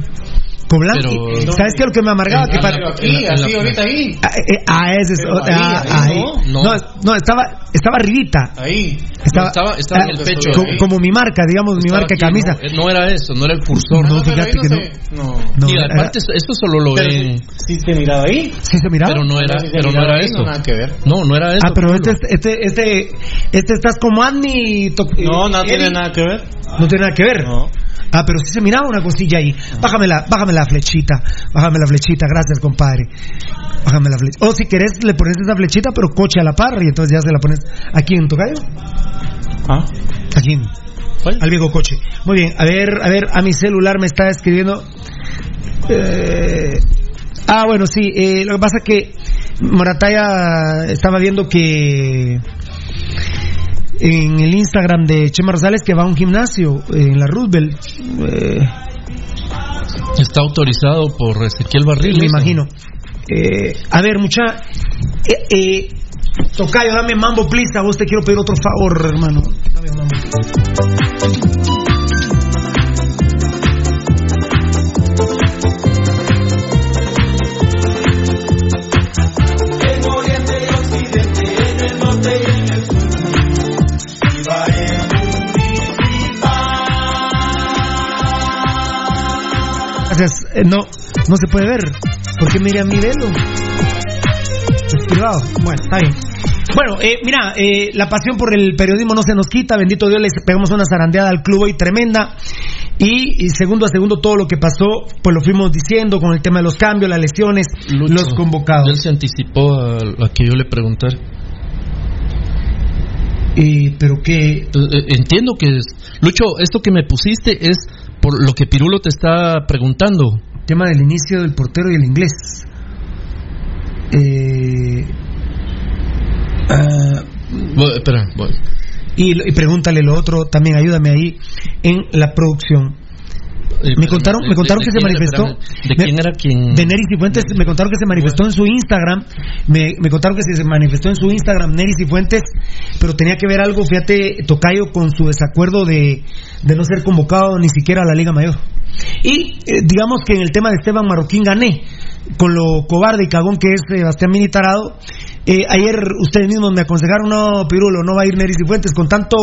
Coblanqui. Pero, ¿Sabes qué es lo que me amargaba? que para... aquí, así, ahorita ahí. Ah, eh, eh, ah ese es. Ah, ahí. No, no, estaba, estaba arribita. Ahí. Estaba, estaba, estaba en el pecho. Como, mi marca, digamos, mi marca de camisa. No, era eso, no era el cursor. No, fíjate que no. No. Y aparte, esto solo lo ve. Sí, se miraba ahí. Sí, se miraba. Pero no era, pero no era eso. No, nada que ver. No, no era eso. Ah, pero este, este, este, este estás como Andy. No, no tiene nada que ver. No tiene nada que ver. No. Ah, pero sí se miraba una cosilla ahí. Bájame la, bájame la flechita. Bájame la flechita. Gracias, compadre. Bájame la flechita. O si querés, le pones esa flechita, pero coche a la par y entonces ya se la pones aquí en tu gallo. ¿Ah? Aquí. Al viejo coche. Muy bien. A ver, a ver, a mi celular me está escribiendo. Eh... Ah, bueno, sí. Eh, lo que pasa es que Morataya estaba viendo que en el Instagram de Chema Rosales que va a un gimnasio en la Roosevelt. Eh, Está autorizado por Ezequiel Barril. Me imagino. Eh, a ver, mucha. Eh, eh, Tocayo, dame mambo, please. A vos te quiero pedir otro favor, hermano. Dame mambo. Eh, no, no se puede ver. ¿Por qué mira mi velo? Es privado. Bueno, está bien. Bueno, eh, mira, eh, la pasión por el periodismo no se nos quita. Bendito Dios, le pegamos una zarandeada al club hoy tremenda. Y, segundo a segundo todo lo que pasó, pues lo fuimos diciendo con el tema de los cambios, las lesiones, los convocados. Él se anticipó a, a que yo le preguntara. pero que... Entiendo que... Lucho, esto que me pusiste es por lo que Pirulo te está preguntando. Tema del inicio del portero y el inglés. Eh, uh, espera, Y, y, pregúntale lo otro, también ayúdame ahí en la producción. Eh, me contaron, me contaron que se manifestó. ¿De quién era quien? De Neris y Fuentes. Me contaron que se manifestó en su Instagram. Me, me contaron que se manifestó en su Instagram Neris y Fuentes, pero tenía que ver algo, fíjate, Tocayo, con su desacuerdo de, de no ser convocado ni siquiera a la Liga Mayor. Y eh, digamos que en el tema de Esteban Marroquín gané, con lo cobarde y cagón que es Sebastián Minitarado. Eh, ayer ustedes mismos me aconsejaron, no, Pirulo, no va a ir Neris y Fuentes con tanto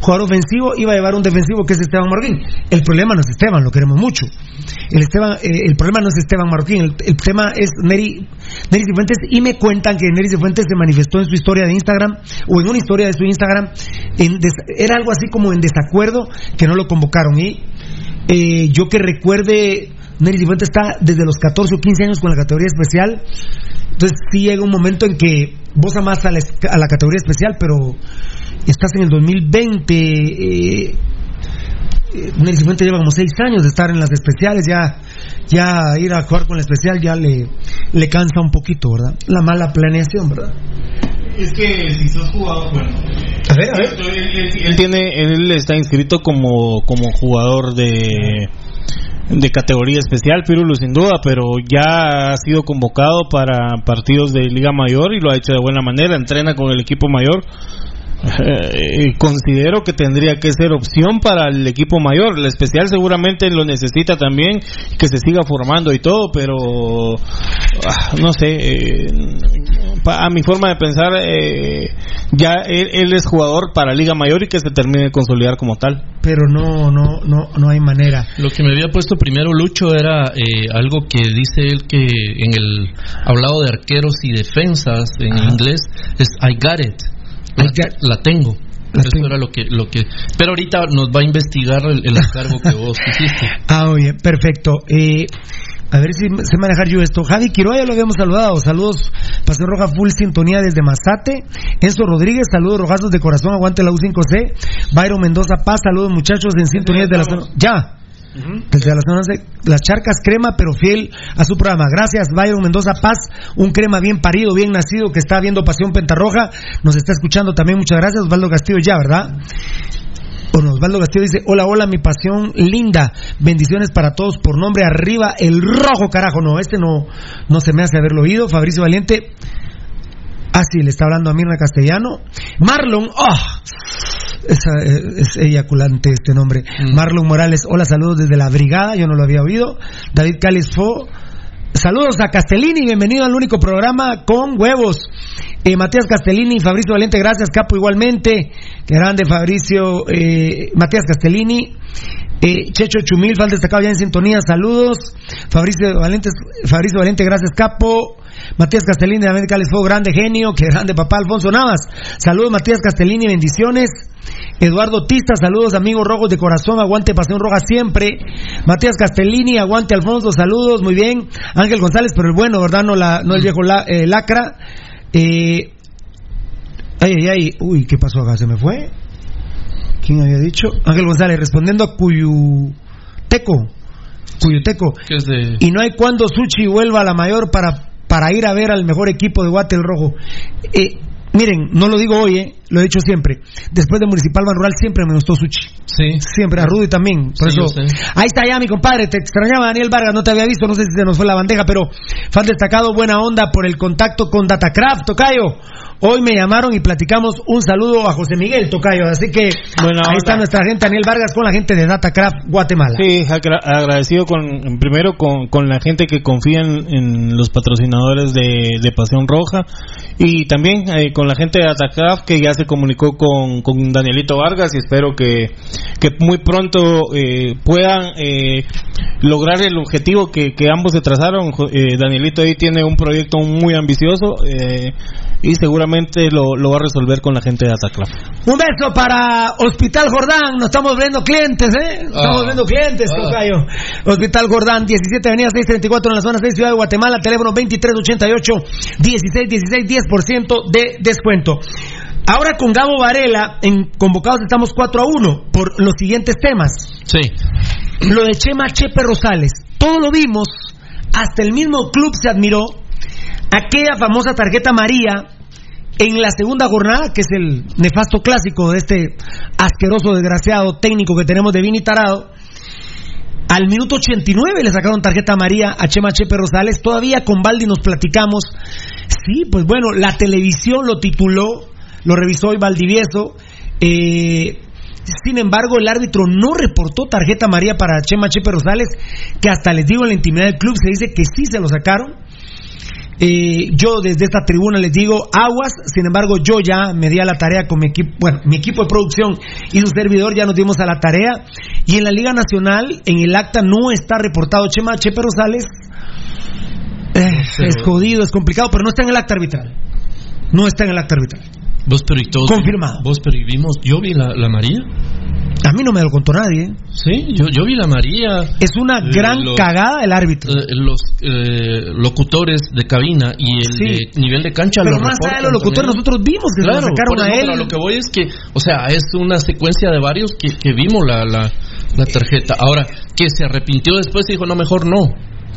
jugador ofensivo, iba a llevar un defensivo que es Esteban Marroquín. El problema no es Esteban, lo queremos mucho. El, Esteban, eh, el problema no es Esteban Marroquín, el, tema es Neri, Neris y Fuentes. Y me cuentan que Neris y Fuentes se manifestó en su historia de Instagram, o en una historia de su Instagram, era algo así como en desacuerdo que no lo convocaron. Y eh, yo que recuerde, Nery Cifuentes está desde los 14 o 15 años con la categoría especial. Entonces sí llega un momento en que vos amás a la, a la categoría especial, pero estás en el 2020. Eh, eh, Fuente lleva como seis años de estar en las especiales, ya, ya ir a jugar con la especial ya le, le cansa un poquito, ¿verdad? La mala planeación, ¿verdad? Es que si sos jugador, bueno. A ver, a ver. Él, él tiene, él está inscrito como, como jugador de de categoría especial, Pirulo sin duda, pero ya ha sido convocado para partidos de Liga Mayor y lo ha hecho de buena manera, entrena con el equipo mayor. Eh, considero que tendría que ser opción para el equipo mayor. El especial seguramente lo necesita también, que se siga formando y todo, pero ah, no sé, eh, a mi forma de pensar, eh, ya él, él es jugador para Liga Mayor y que se termine de consolidar como tal. Pero no, no, no, no hay manera. Lo que me había puesto primero Lucho era eh, algo que dice él que en el hablado de arqueros y defensas en inglés es I got it. La, la tengo. Eso era lo que, lo que. Pero ahorita nos va a investigar el, el encargo que vos hiciste. Ah, oye, perfecto. Eh, a ver si sé manejar yo esto. Javi Quiroga ya lo habíamos saludado. Saludos, Pasión Roja Full Sintonía desde Mazate. Enzo Rodríguez, saludos rogazos de corazón, aguante la U5C. Byron Mendoza Paz, saludos muchachos en Sintonía desde la zona. Ya. Desde la zona de las charcas crema, pero fiel a su programa. Gracias, Byron Mendoza Paz, un crema bien parido, bien nacido, que está viendo Pasión Pentarroja. Nos está escuchando también, muchas gracias. Osvaldo Castillo ya, ¿verdad? Osvaldo Castillo dice, hola, hola, mi pasión linda, bendiciones para todos, por nombre arriba, el rojo, carajo, no, este no, no se me hace haberlo oído, Fabricio Valiente, ah, sí, le está hablando a Mirna Castellano, Marlon, oh, esa, eh, es eyaculante este nombre, Marlon Morales, hola, saludos desde la brigada, yo no lo había oído, David Cáliz Fo, Saludos a Castellini, bienvenido al único programa con huevos. Eh, Matías Castellini, Fabricio Valente, gracias, Capo, igualmente. Grande, Fabricio, eh, Matías Castellini. Eh, Checho Chumil, fan destacado ya en sintonía, saludos. Fabricio Valente, Fabricio Valente, gracias, Capo. Matías Castellini, de América Les Fuego, grande genio, qué grande papá Alfonso Navas. Saludos, Matías Castellini, bendiciones. Eduardo Tista, saludos amigos rojos de corazón, aguante Pasión Roja siempre. Matías Castellini, aguante Alfonso, saludos, muy bien. Ángel González, pero el bueno, ¿verdad? No, la, no el viejo la- eh, lacra. Eh, ay, ay, ay, uy, ¿qué pasó acá? ¿Se me fue? ¿Quién había dicho? Ángel González, respondiendo a Cuyuteco. Cuyuteco. Que es de. Y no hay cuando Suchi vuelva a la mayor para, para ir a ver al mejor equipo de Guate el Rojo. Eh, miren, no lo digo hoy, eh, lo he dicho siempre. Después de Municipal Ban Rural siempre me gustó Suchi. Sí. Siempre, a Rudy también. Por Sí, eso, ahí está ya mi compadre. Te extrañaba Daniel Vargas, no te había visto, no sé si se nos fue la bandeja, pero fan destacado, buena onda por el contacto con Datacraft, Tocayo. Hoy me llamaron y platicamos un saludo a José Miguel Tocayo, así que ahí está nuestra gente Daniel Vargas con la gente de Datacraft Guatemala. Sí, agra- agradecido con primero con, con la gente que confía en, en los patrocinadores de, de Pasión Roja y también eh, con la gente de Atacraft que ya se comunicó con, con Danielito Vargas y espero que, que muy pronto eh, puedan eh, lograr el objetivo que, que ambos se trazaron. Eh, Danielito ahí tiene un proyecto muy ambicioso eh, y seguramente lo, lo va a resolver con la gente de Atacraft. Un beso para Hospital Jordán. Nos estamos viendo clientes, ¿eh? Estamos Ah. viendo clientes, Ah. Tocayo. Hospital Jordán, 17 Avenida 634 en la zona 6 Ciudad de Guatemala. Teléfono 2388 1616 10% de descuento. Ahora con Gabo Varela, en convocados estamos 4 a 1 por los siguientes temas. Sí. Lo de Chema Chepe Rosales. Todo lo vimos, hasta el mismo club se admiró. Aquella famosa tarjeta María en la segunda jornada, que es el nefasto clásico de este asqueroso, desgraciado técnico que tenemos de Vini Tarado. Al minuto 89 le sacaron tarjeta María a Chema Chepe Rosales. Todavía con Baldi nos platicamos. Sí, pues bueno, la televisión lo tituló, lo revisó hoy Valdivieso. Eh, sin embargo, el árbitro no reportó tarjeta María para Chema Chepe Rosales, que hasta les digo en la intimidad del club se dice que sí se lo sacaron. Eh, yo desde esta tribuna les digo aguas, sin embargo yo ya me di a la tarea con mi equipo, bueno, mi equipo de producción y su servidor ya nos dimos a la tarea y en la Liga Nacional en el acta no está reportado Chema Chepe Rosales. Eh, es jodido, es complicado, pero no está en el acta arbitral. No está en el acta arbitral. Vos, pero y todos. Confirmado. Vos, pero y vimos. Yo vi la, la María. A mí no me lo contó nadie. Sí, yo, yo vi la María. Es una Eh, gran los- cagada el árbitro. Eh, los eh, locutores de cabina y el Sí. de nivel de cancha Pero lo más allá de los locutores, también. nosotros vimos que se lo Claro, sacaron a él. pero lo que voy es que, o sea, es una secuencia de varios que, que vimos la, la, la tarjeta. Ahora, que se arrepintió después y dijo, no, mejor no.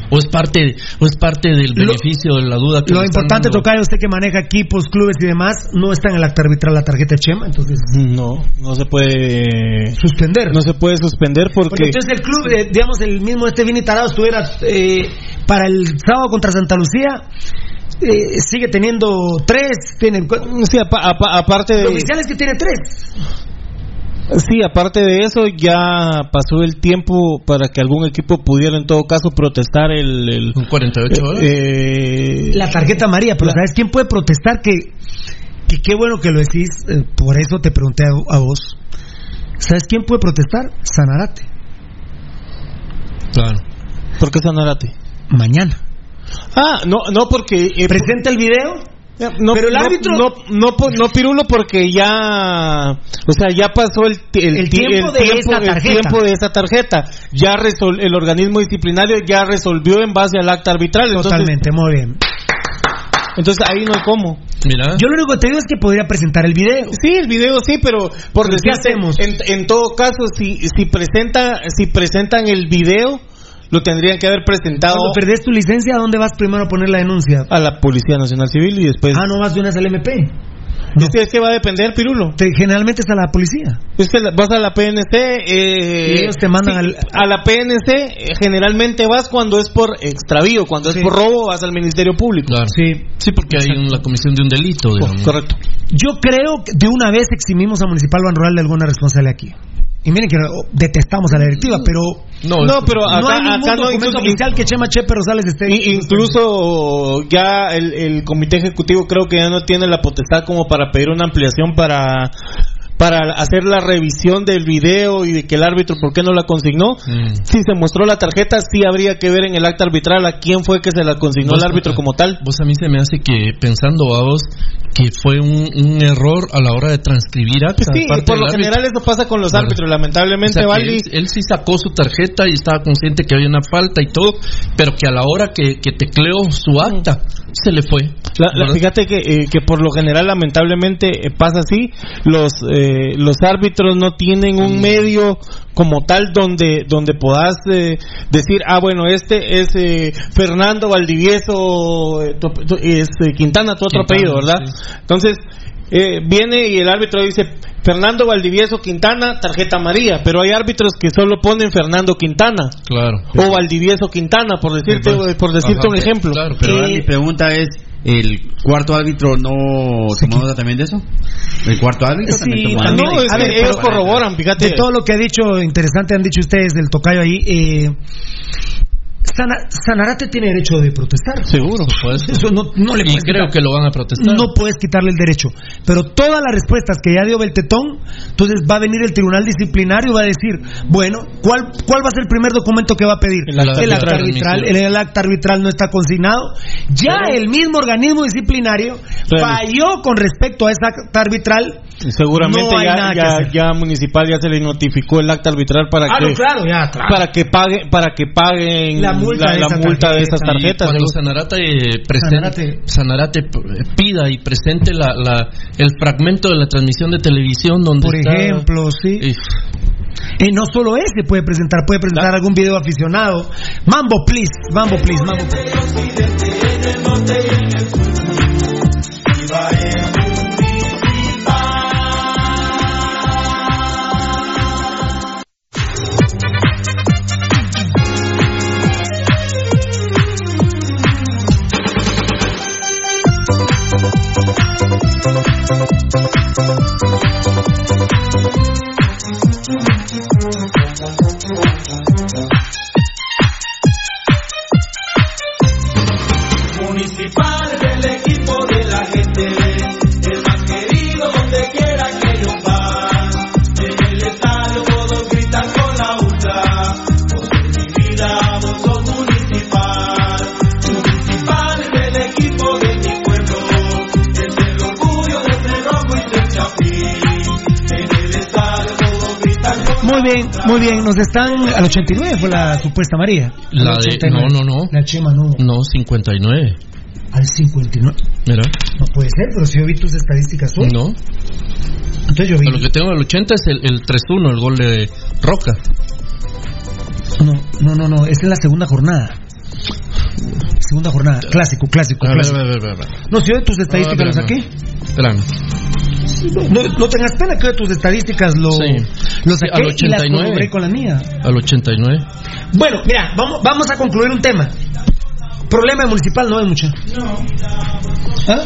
O es parte, o es parte del Lo- beneficio de la duda que Lo importante, dando. tocar usted que maneja equipos, clubes y demás, no está en el acta arbitral la tarjeta de Chema, entonces No, no se puede suspender. no se puede suspender Porque porque entonces el club, eh, digamos, el mismo este Vini Tarado estuviera eh, para el sábado contra Santa Lucía, eh, sigue teniendo tres, tiene, sí, apa- apa- aparte lo de oficial es que tiene tres. Sí, aparte de eso ya pasó el tiempo para que algún equipo pudiera en todo caso protestar el, el Un 48 horas. eh, La tarjeta María, pero ¿sabes quién puede protestar? Que, que qué bueno que lo decís, eh, por eso te pregunté a, a vos. ¿Sabes quién puede protestar? Sanarate. Claro. ¿Por qué Sanarate? Mañana. Ah, no, no porque eh, Presenta el video. No, Pero el árbitro- no, no, no, Pirulo porque ya o sea ya pasó el, el, El ti- tiempo de esa el tarjeta. tiempo de esa tarjeta ya resol- el organismo disciplinario ya resolvió en base al acta arbitral entonces, Totalmente, muy bien. entonces ahí no hay cómo Mira. Yo lo único que te digo es que podría presentar el video. Sí, el video sí, pero por ¿Pero qué hacemos? En, en todo caso, si, si, presenta, si presentan el video, lo tendrían que haber presentado Cuando perdés tu licencia, ¿a dónde vas primero a poner la denuncia? a la Policía Nacional Civil y después... Ah, no vas de una al MP. Es que- es que va a depender, Pirulo. Te- generalmente es a la policía. Es que vas a la PNC... Eh, Y ellos te mandan al- A la PNC eh, generalmente vas cuando es por extravío, cuando Sí. es por robo vas al Ministerio Público. Claro. Sí. Sí, porque hay un- la comisión de un delito, digamos. Correcto. Yo creo que de una vez eximimos a Municipal Ban Rural de alguna responsabilidad aquí. Y miren que detestamos a la directiva, pero No, No, pero acá, no hay ningún acá no documento oficial que Chema Chepe Rosales esté... Incluso ya el, el comité ejecutivo creo que ya no tiene la potestad como para pedir una ampliación para para hacer la revisión del video y de que el árbitro por qué no la consignó. Mm. Si se mostró la tarjeta, sí habría que ver en el acta arbitral a quién fue que se la consignó el árbitro como tal. Vos a mí se me hace que, pensando a vos, que fue un, un error a la hora de transcribir acta. Sí, de parte por lo general eso pasa con los Claro. árbitros, O lamentablemente, sea, Valdi. él, él sí sacó su tarjeta y estaba consciente que había una falta y todo, pero que a la hora que, que tecleó su acta, se le fue. La- la- fíjate que, eh, que por lo general lamentablemente eh, pasa así, los eh, los árbitros no tienen un medio como tal donde donde puedas eh, decir, ah bueno, este es eh, Fernando Valdivieso, eh, tu- tu- es eh, Quintana, tu otro Quintana, apellido, ¿verdad? sí. Entonces, eh, viene y el árbitro dice Fernando Valdivieso Quintana, tarjeta amarilla, pero hay árbitros que solo ponen Fernando Quintana Claro. o Valdivieso Quintana, por decirte, por decirte un ejemplo. Claro, Pero ahora mi pregunta es, ¿el cuarto árbitro no tomó nota también de eso? ¿El cuarto árbitro Sí, también tomó también. nota? No, es A ver, ellos corroboran, fíjate. De todo lo que ha dicho, interesante han dicho ustedes del tocayo ahí, eh, Sana- Sanarate tiene derecho de protestar. Seguro. Eso no, no le Y creo quitar. que lo van a protestar. No puedes quitarle el derecho. Pero todas las respuestas que ya dio Beltetón, entonces va a venir el tribunal disciplinario y va a decir, bueno, ¿cuál, cuál va a ser el primer documento que va a pedir? El acta arbitral. arbitral. El, el acta arbitral no está consignado. Ya el mismo organismo disciplinario falló con respecto a esa acta arbitral. Seguramente No ya, municipal ya se le notificó el acta arbitral para Ah, que no, claro, ya, claro. para que pague para que paguen La multa de la multa de. Y tarjetas. cuando. Sanarate, eh, presente- Sanarate. Pida y presente la, la- el fragmento de la transmisión de televisión donde Por está- ejemplo, sí. Eh, Y no solo ese puede presentar, puede presentar algún video aficionado. Mambo, please, mambo, please, mambo. please. Municipal Muy bien, muy bien. Nos están al 89 fue la supuesta María. La Al de. 89. No, no, no. La Chema no. No, 59. Al 59. Mira. No puede ser, pero si yo vi tus estadísticas hoy. No. Entonces yo vi. A lo que tengo el 80 es el, el 3-1, el gol de Roca. No, no, no, no. Es en la segunda jornada. Segunda jornada. Clásico, clásico, A ver, clásico. a ver, a ver, a ver. No, si yo de tus estadísticas Ah, lo espérame. saqué. Espérame. No, no tengas pena que de tus estadísticas lo, Sí. lo saqué al y las 89. corroboré con la mía. Al 89. Bueno, mira, vamos, vamos a concluir un tema. Problema municipal no hay mucha. ¿Ah?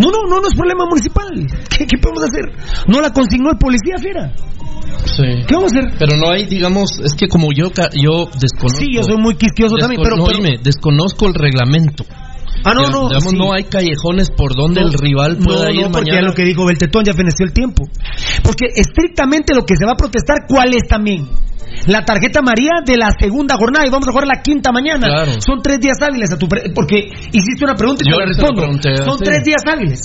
No, no, no, no es problema municipal. ¿Qué, qué podemos hacer? No la consignó el policía, fiera. Sí. ¿Qué vamos a hacer? Pero no hay, digamos, es que como yo yo desconozco. Sí, yo soy muy quisquioso también, pero- no, pero- dime, desconozco el reglamento. Ah, no, no. digamos, sí. no hay callejones por donde el rival pueda no, ir no, porque mañana. ya lo que dijo Beltetón ya feneció el tiempo. Porque estrictamente lo que se va a protestar, ¿cuál es también? La tarjeta María de la segunda jornada y vamos a jugar la quinta mañana. Claro. Son tres días hábiles a tu pre- porque hiciste una pregunta y Yo te la respondo. pregunté, Son sí. tres días hábiles.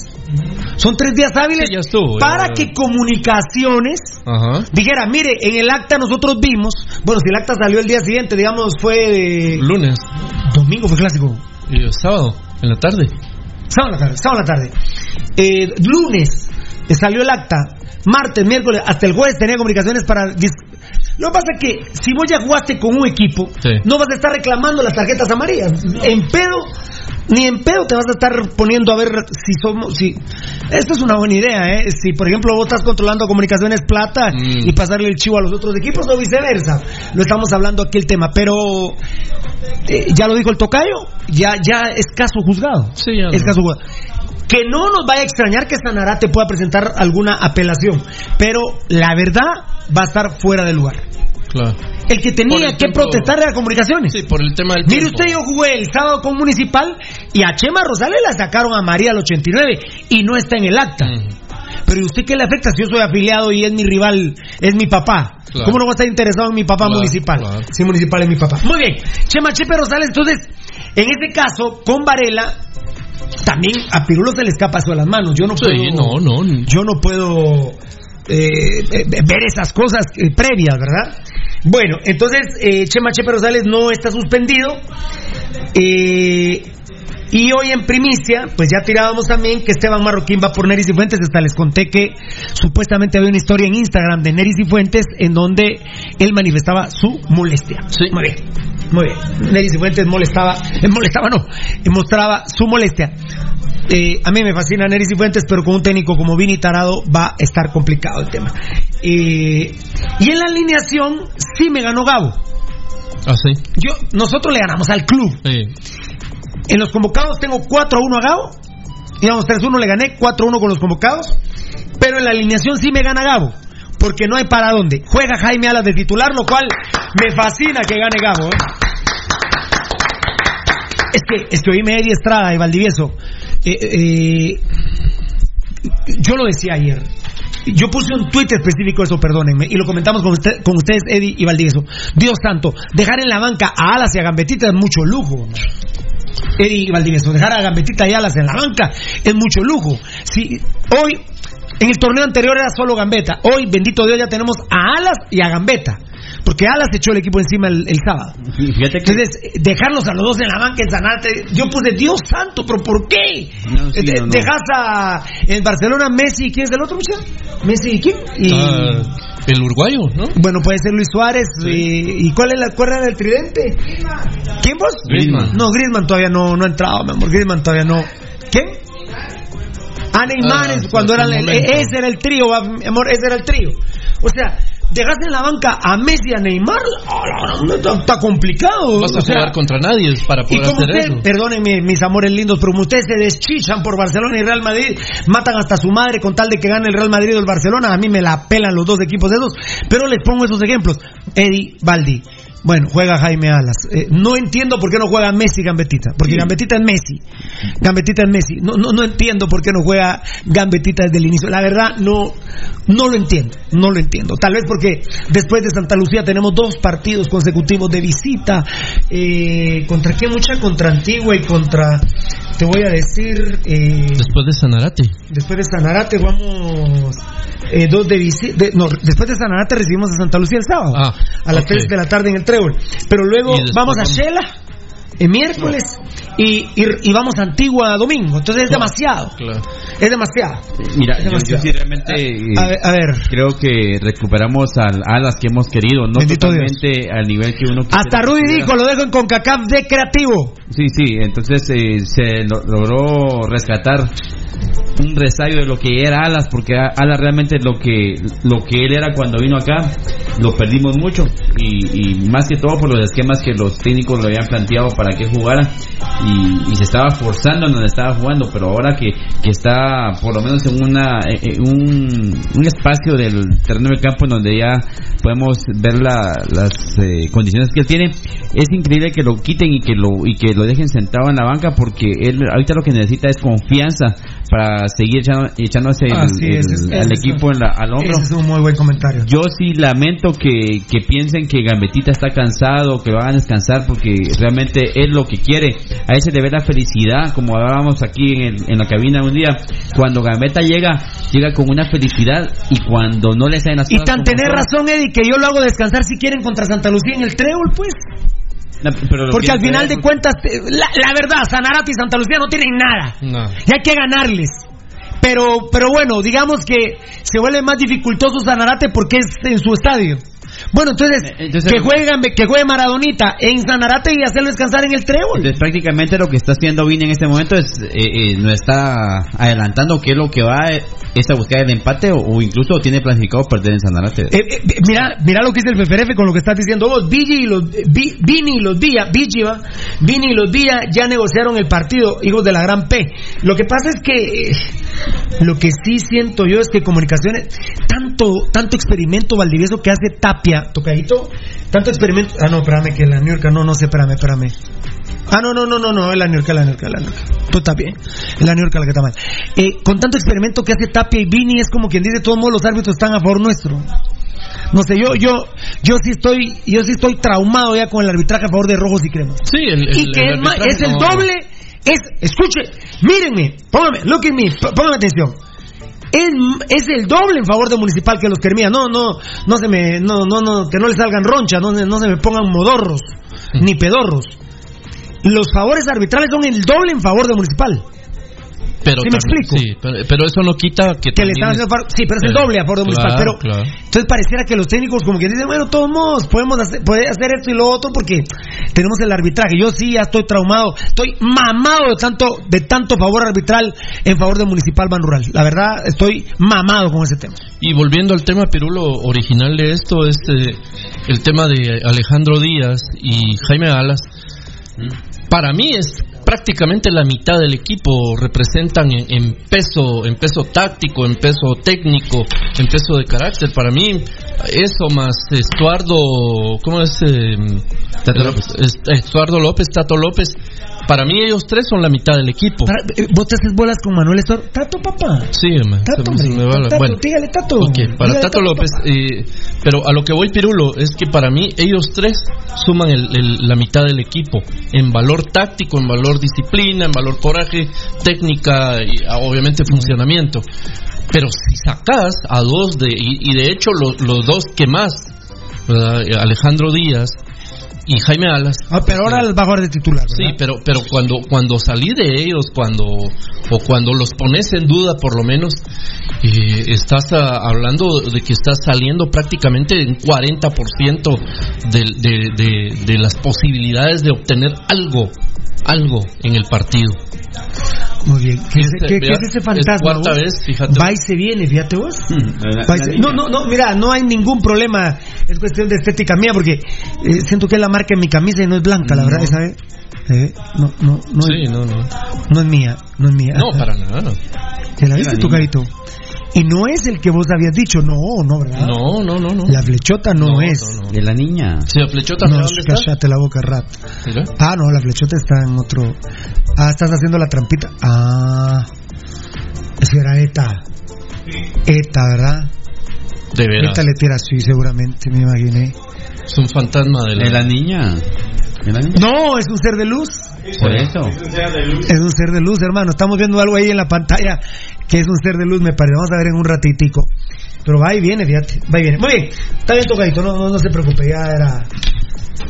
Son tres días hábiles Sí, ya estuvo, para que comunicaciones Ajá. dijera, mire, en el acta nosotros vimos, bueno, si el acta salió el día siguiente, digamos, fue Lunes domingo, fue clásico. y el sábado, en la tarde. Sábado en la tarde, sábado en la tarde. Eh, lunes eh, salió el acta. Martes, miércoles, hasta el jueves tenía comunicaciones para. Lo que pasa es que si vos ya jugaste con un equipo, Sí. no vas a estar reclamando las tarjetas amarillas. En pedo, ni en pedo te vas a estar poniendo a ver si somos. si Esto es una buena idea, ¿eh? Si, por ejemplo, vos estás controlando comunicaciones plata Mm. y pasarle el chivo a los otros equipos o viceversa. Lo estamos hablando aquí el tema, pero. eh, ya lo dijo el tocayo, ya, ya es caso juzgado. Sí, ya Es no. caso juzgado. Que no nos vaya a extrañar que Sanarate pueda presentar alguna apelación, pero la verdad va a estar fuera de lugar. Claro. El que tenía el que tiempo- protestar era comunicaciones. Sí, por el tema del Mire tiempo. usted, yo jugué el sábado con Municipal y a Chema Rosales la sacaron a María al 89 y no está en el acta. Pero ¿y usted qué le afecta si yo soy afiliado y es mi rival, es mi papá? Claro. ¿Cómo no va a estar interesado en mi papá Claro, municipal? claro. Si municipal es mi papá. Muy bien, Chema Chepe Rosales, entonces, en este caso, con Varela, también a Pirulo se le escapa eso de las manos. Yo no Sí, puedo. no, no. Yo no puedo eh, eh, ver esas cosas eh, previas, ¿verdad? Bueno, entonces eh, Chema Chepe Rosales no está suspendido. Eh, y hoy en primicia, pues ya tirábamos también que Esteban Marroquín va por Neris y Fuentes. Hasta les conté que supuestamente había una historia en Instagram de Neris y Fuentes en donde él manifestaba su molestia. Sí. Muy bien, muy bien. Neris y Fuentes molestaba, eh, molestaba no, mostraba su molestia. Eh, a mí me fascina Neris y Fuentes, pero con un técnico como Vini Tarado va a estar complicado el tema. Eh, y en la alineación sí me ganó Gabo. Ah, sí. Yo, nosotros le ganamos al club. Sí. En los convocados tengo 4 a 1 a Gabo. Digamos 3 a 1 le gané, 4 a 1 con los convocados. Pero en la alineación sí me gana Gabo. Porque no hay para dónde. Juega Jaime Alas de titular, lo cual me fascina que gane Gabo. ¿eh? Es que, es que oíme Eddie Estrada y Valdivieso. Eh, eh, yo lo decía ayer. Yo puse un tuit específico de eso, perdónenme, y lo comentamos con, usted- con ustedes, Eddie y Valdivieso. Dios santo, dejar en la banca a Alas y a Gambetita es mucho lujo. Y Valdivieso, dejar a Gambetita y Alas en la banca es mucho lujo. Si hoy, en el torneo anterior era solo Gambeta, hoy, bendito Dios, ya tenemos a Alas y a Gambeta. Porque Alas echó el equipo encima el, el sábado. Y Fíjate que Entonces, eh, dejarlos a los dos en la banca en Sanarte, yo puse Dios santo, pero ¿por qué? No, sí, Eh, de- no, no. Dejas a en Barcelona Messi, ¿quién es el otro muchacho? Messi, ¿quién? Y, Ah, el uruguayo, ¿no? bueno, puede ser Luis Suárez. y, ¿Y cuál es la cuerda del tridente? ¿Quién vos? Griezmann. No, Griezmann todavía no, no ha entrado, mi amor. Griezmann todavía no. ¿Quién? Ah, Neymar, Ah, sí, cuando hasta era el el- momento. ese era el trío, amor, ese era el trío. O sea, dejaste en la banca a Messi y a Neymar, ah, está, está complicado. Vas a o sea, jugar contra nadie para y poder como hacer eso. perdónenme mis amores lindos, pero como ustedes se deschichan por Barcelona y Real Madrid, matan hasta su madre con tal de que gane el Real Madrid o el Barcelona, a mí me la pelan los dos equipos de esos, pero les pongo esos ejemplos. Eddie Baldi. Bueno, juega Jaime Alas. Eh, no entiendo por qué no juega Messi Gambetita, porque Gambetita es Messi. Gambetita es Messi. No, no, no entiendo por qué no juega Gambetita desde el inicio. La verdad, no, no lo entiendo, no lo entiendo. Tal vez porque después de Santa Lucía tenemos dos partidos consecutivos de visita. Eh, ¿Contra quién mucha? Contra Antigua y contra, te voy a decir... Eh, Después de Sanarate. después de Sanarate vamos eh, dos de visita. No, después de Sanarate recibimos a Santa Lucía el sábado. Ah, a las ok. 3 de la tarde en el Trébol. Pero luego vamos a Shela el miércoles y, y, y vamos a Antigua domingo. Entonces es demasiado. Claro. Es demasiado. Mira, Es yo, yo demasiado. sí realmente eh, A ver, a ver. creo que recuperamos al alas que hemos querido, no Bendito totalmente al nivel que uno quisiera Hasta Rudy dijo, lo dejo en CONCACAF de creativo. Sí, sí, entonces eh, se lo- logró rescatar un resayo de lo que era Alas, porque Alas realmente lo que lo que él era cuando vino acá, lo perdimos mucho. Y, y más que todo por los esquemas que los técnicos lo habían planteado para que jugara. Y, y se estaba forzando en donde estaba jugando, pero ahora que, que está por lo menos en una eh, eh, un, espacio del terreno de campo en donde ya podemos ver la- las eh, condiciones que él tiene, es increíble que lo quiten y que lo y que lo dejen sentado en la banca porque él ahorita lo que necesita es confianza para seguir echando- echándose el- es, el- es- equipo en la- al hombro. Ese es un muy buen comentario. Yo sí lamento que, que piensen que Gambetita está cansado, que van a descansar porque realmente es lo que quiere. A ese le ve la felicidad, como hablábamos aquí en, el- en la cabina un día. Cuando Gambetta llega, llega con una felicidad y cuando no le salen las Y cosas tan como tener razón, Eddie, que yo lo hago descansar si quieren contra Santa Lucía en el Trébol, pues. No, pero lo Porque que- al final de cuentas, eh, la, la verdad, Sanarate y Santa Lucía no tienen nada. No. Y hay que ganarles. Pero, pero bueno, digamos que se vuelve más dificultoso Sanarate porque es en su estadio. Bueno, entonces, Eh, entonces- que juegan, que juegue Maradonita en Sanarate y hacerlo descansar en el Trébol. Entonces, prácticamente lo que está haciendo Vini en este momento es eh, eh, nos está adelantando que lo que va eh, es a buscar el empate o, o incluso tiene planificado perder en Sanarate. Eh, mira, mira lo que dice el FFRF con lo que estás diciendo vos. Vigi y los, Vi- Vini y los va. Vini y los Villa ya negociaron el partido, hijos de la gran P. Lo que pasa es que lo que sí siento yo es que comunicaciones, tanto, tanto experimento Valdivieso que hace Tapia, tocadito, tanto experimento. Ah, no, espérame, que la New York, no, no sé, espérame, espérame. Ah, no, no, no, no, no, es la New York, la New York, la New York. Tú estás bien. Es la New York la que está mal. Eh, con tanto experimento que hace Tapia y Vini, es como quien dice, de todos modos los árbitros están a favor nuestro. No sé, yo, yo, yo sí estoy, yo sí estoy traumado ya con el arbitraje a favor de rojos y cremas. Sí, el, el- y que el es, el no- doble, es, escuche, mírenme, póngame, look at me, póngame atención. Es, es el doble en favor de Municipal que los Kermía. No, no, no se me, no, no, no, que no les salgan ronchas, no, se- no se me pongan modorros, ni pedorros. Los favores arbitrales son el doble en favor de Municipal. Pero ¿Sí me también- explico? sí, pero, pero eso no quita que, Que le están haciendo sí, pero es el doble a favor de Municipal. Claro, Pero, claro. entonces pareciera que los técnicos como que dicen, bueno, todos modos, podemos hacer, puede hacer esto y lo otro porque tenemos el arbitraje. Yo sí ya estoy traumado, estoy mamado de tanto, de tanto favor arbitral en favor de Municipal Ban Rural. La verdad, estoy mamado con ese tema. Y volviendo al tema Pirulo original de esto, es eh, el tema de Alejandro Díaz y Jaime Alas. Para mí es prácticamente la mitad del equipo representan en, en peso, en peso táctico, en peso técnico, en peso de carácter. Para mí eso más Estuardo, ¿cómo es? Eh, Tato López. Es- Estuardo López, Tato López. Para mí ellos tres son la mitad del equipo. Para- eh, ¿Vos te haces bolas con Manuel Estor? Tato, papá. Sí, man, Tato, me va la- Tato, bueno. dígale Tato. Ok, para Dígale Tato López, eh, pero a lo que voy Pirulo es que para mí ellos tres suman el- el- la mitad del equipo en valor táctico, en valor disciplina, en valor coraje, técnica y ah, obviamente funcionamiento. Pero si sacas a dos de y, y de hecho los, los dos que más, ¿verdad? Alejandro Díaz y Jaime Alas. Ah, pero ahora el a jugar de titular, ¿verdad? Sí, pero pero cuando cuando salí de ellos, cuando o cuando los pones en duda, por lo menos eh, estás hablando de que estás saliendo prácticamente en 40% de, de, de, de las posibilidades de obtener algo, algo en el partido. Muy bien. ¿Qué, es- Este, qué- qué vea, es ese es fantasma? cuarta vos? vez, fíjate. Va y se viene, fíjate vos. Se- niña. No, no, no, mira, no hay ningún problema. Es cuestión de estética mía porque eh, siento que es la marca en mi camisa y no es blanca, la verdad, ¿esa eh? Eh, no, no, no, Sí, es, no, no. no es mía, no es mía. No, para nada. ¿Te la viste tu carito? Y no es el que vos habías dicho, no, no, ¿verdad? No, no, no, no. La flechota no, No, es. no, no. De la niña. Sí, la flechota, No, ¿dónde está? cállate la boca, rat. Ah, no, la flechota está en otro. Ah, estás haciendo la trampita. Ah, espera, esta. Eta, ¿verdad? De veras. Eta le tira así, seguramente, me imaginé. Es un fantasma de la. ¿De la niña? No, es un ser de luz. Por eso. Es un ser de luz, hermano. Estamos viendo algo ahí en la pantalla que es un ser de luz, me parece. Vamos a ver en un ratitico. Pero va y viene, fíjate. Va y viene. Muy bien. Está bien tocadito, no, no, no se preocupe. Ya era.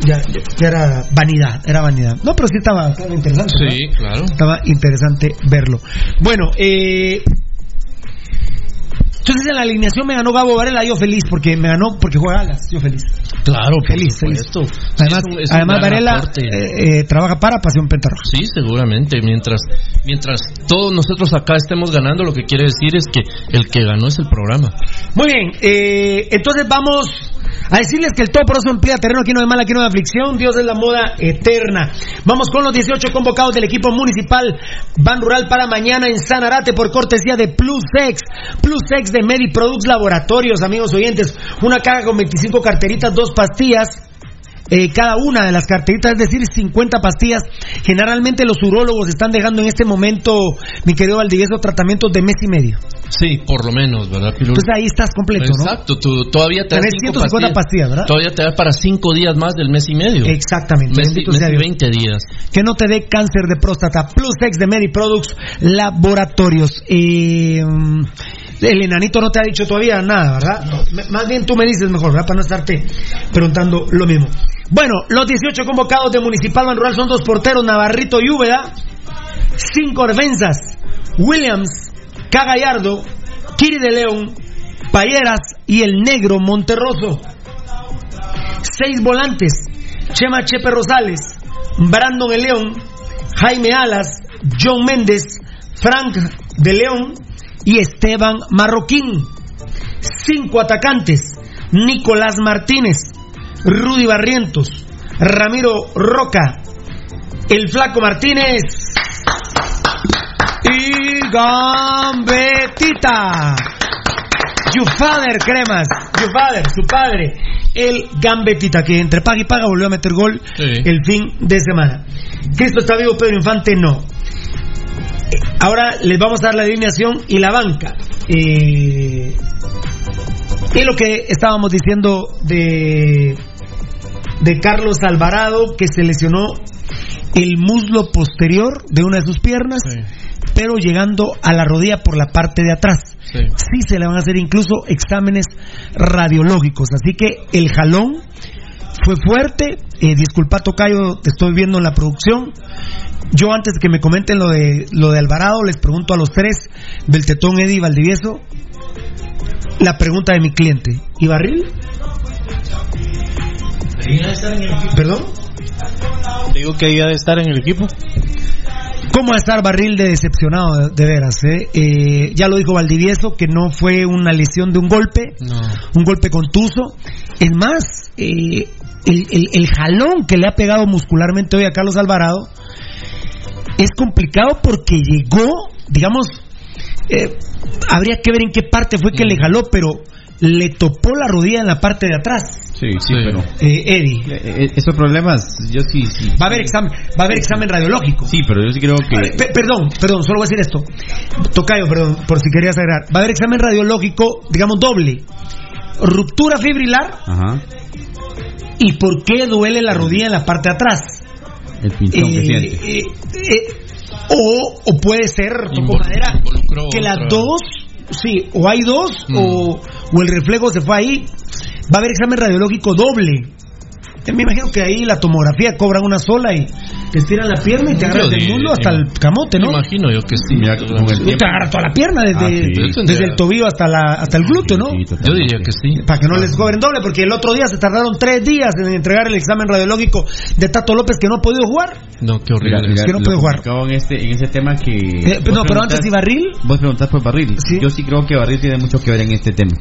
Ya, ya era vanidad, era vanidad. No, pero sí estaba, estaba interesante. ¿no? Sí, claro. Estaba interesante verlo. Bueno, eh. Entonces en la alineación me ganó Gabo Varela, yo feliz, porque me ganó porque juega alas, yo feliz. Claro, Feliz, supuesto. Además, Es un- es un además Varela eh, eh, trabaja para Pasión Pentarroja. Sí, seguramente. Mientras, mientras todos nosotros acá estemos ganando, lo que quiere decir es que el que ganó es el programa. Muy bien, eh, entonces vamos a decirles que el todo por eso emplea terreno, aquí no hay mal, aquí no hay aflicción, Dios es la moda eterna. Vamos con los 18 convocados del equipo municipal Ban Rural para mañana en Sanarate por cortesía de Plus X, Plus X de Mediproducts Laboratorios, amigos oyentes, una caja con 25 carteritas, dos pastillas, eh, cada una de las carteritas, es decir, 50 pastillas. Generalmente los urólogos están dejando en este momento, mi querido Valdivieso, tratamientos de mes y medio. Sí, por lo menos, ¿verdad? Entonces ahí estás completo, ¿no? Exacto, tú todavía te das Tenés cinco 150 pastillas, ¿verdad? Todavía te da para cinco días más del mes y medio. Exactamente. Mes, mes y Dios. 20 días. Que no te dé cáncer de próstata. Plus X de Mediproducts Laboratorios. Eh, el enanito no te ha dicho todavía nada, ¿verdad? Más bien tú me dices mejor, ¿verdad? Para no estarte preguntando lo mismo. Bueno, los 18 convocados de Municipal Ban Rural son dos porteros, Navarrito y Úbeda. Cinco defensas, Williams, Cagallardo, Kiri de León, Payeras y el negro Monterroso. Seis volantes, Chema Chepe Rosales, Brandon El León, Jaime Alas, John Méndez, Frank de León y Esteban Marroquín. Cinco atacantes, Nicolás Martínez, Rudy Barrientos, Ramiro Roca, el Flaco Martínez y Gambetita. You father, cremas. You father, su padre. El Gambetita, que entre paga y paga volvió a meter gol Sí. el fin de semana. Cristo está vivo, Pedro Infante no. Ahora les vamos a dar la alineación y la banca. Eh, y lo que estábamos diciendo de, de Carlos Alvarado, que se lesionó el muslo posterior de una de sus piernas, pero llegando a la rodilla por la parte de atrás. Sí. Sí se le van a hacer incluso exámenes radiológicos. Así que el jalón fue fuerte. Eh, disculpa, Tocayo, te estoy viendo en la producción. Yo antes que me comenten lo de lo de Alvarado, les pregunto a los tres, Beltetón, Eddie y Valdivieso, la pregunta de mi cliente. ¿Y Barril? ¿Perdón? Digo que había de estar en el equipo. ¿Cómo va a estar Barril de decepcionado de, de veras? eh? Eh, ya lo dijo Valdivieso, que no fue una lesión de un golpe, No. un golpe contuso. Es más, eh, el, el- el jalón que le ha pegado muscularmente hoy a Carlos Alvarado es complicado porque llegó, digamos, eh, habría que ver en qué parte fue que le jaló, pero le topó la rodilla en la parte de atrás, Sí, sí, pero. eh, Eddie. eh, eh, esos problemas, yo sí, sí. Va a haber examen, va a haber examen radiológico. Sí, pero yo sí creo que. Pe- perdón, perdón, solo voy a decir esto. Tocayo, perdón, por si querías agregar. Va a haber examen radiológico, digamos, doble. Ruptura fibrilar Ajá. Y por qué duele la rodilla en la parte de atrás. El pinchón que Eh, siente. eh, eh, o, o puede ser, Invol- madera, que las dos, sí, o hay dos, Mm. o, o el reflejo se fue ahí. Va a haber examen radiológico doble. Eh, Me imagino que ahí la tomografía cobran una sola y te estiran la pierna y te agarras Yo del muslo hasta el camote, ¿no? Imagino yo que sí. Mira, con el Y te agarra toda la pierna desde, Ah, sí. desde el tobillo hasta la hasta el glúteo, ¿no? Sí, Yo diría que sí. Para que no les cobren doble, porque el otro día se tardaron tres días en entregar el examen radiológico de Tato López que no ha podido jugar. No, qué horrible. mira, que no puede jugar. En, este, en ese tema que. Eh, no, pero antes, ¿y Barril? Vos preguntás por Barril. Sí. Yo sí creo que Barril tiene mucho que ver en este tema.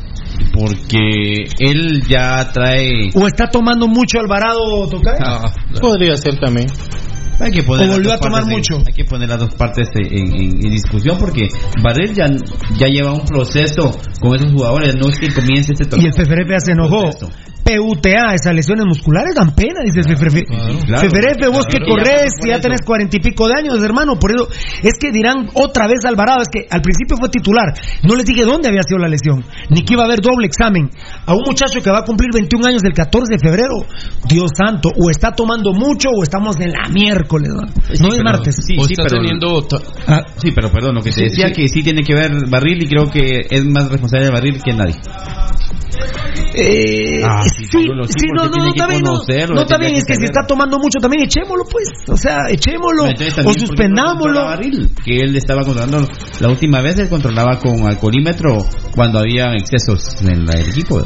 Porque él ya trae. ¿O está tomando mucho Alvarado Tocayo? Ah, Podría ser también. Hay que poner O volvió dos a tomar partes en- mucho. hay que poner las dos partes en, en- en discusión porque Barril ya, ya lleva un proceso con esos jugadores. No es que comience este Y torneo. el PFRP ya se enojó. PUTA, esas lesiones musculares dan pena, dices Feferefe. Feferefe, vos que corres y ya tenés cuarenta y pico de años, hermano, por eso es que dirán otra vez Alvarado, es que al principio fue titular, no les dije dónde había sido la lesión, ni que iba a haber doble examen. A un muchacho que va a cumplir 21 años el 14 de febrero, Dios santo, o está tomando mucho o estamos en la miércoles, ¿no? no es martes. Sí, sí, pero, Ah. sí, pero perdón, lo que te Sí, decía sí. que sí tiene que ver Barril y creo que es más responsable de Barril que nadie. Eh, Ah, sí, sí, Pirulo, sí, no, no, no, está bien, no, no está bien, es que si está tomando mucho también echémoslo, pues, o sea, echémoslo, o también, ¿por qué no suspendámoslo. Que él estaba controlando, la última vez él controlaba con alcoholímetro cuando había excesos en la- el equipo.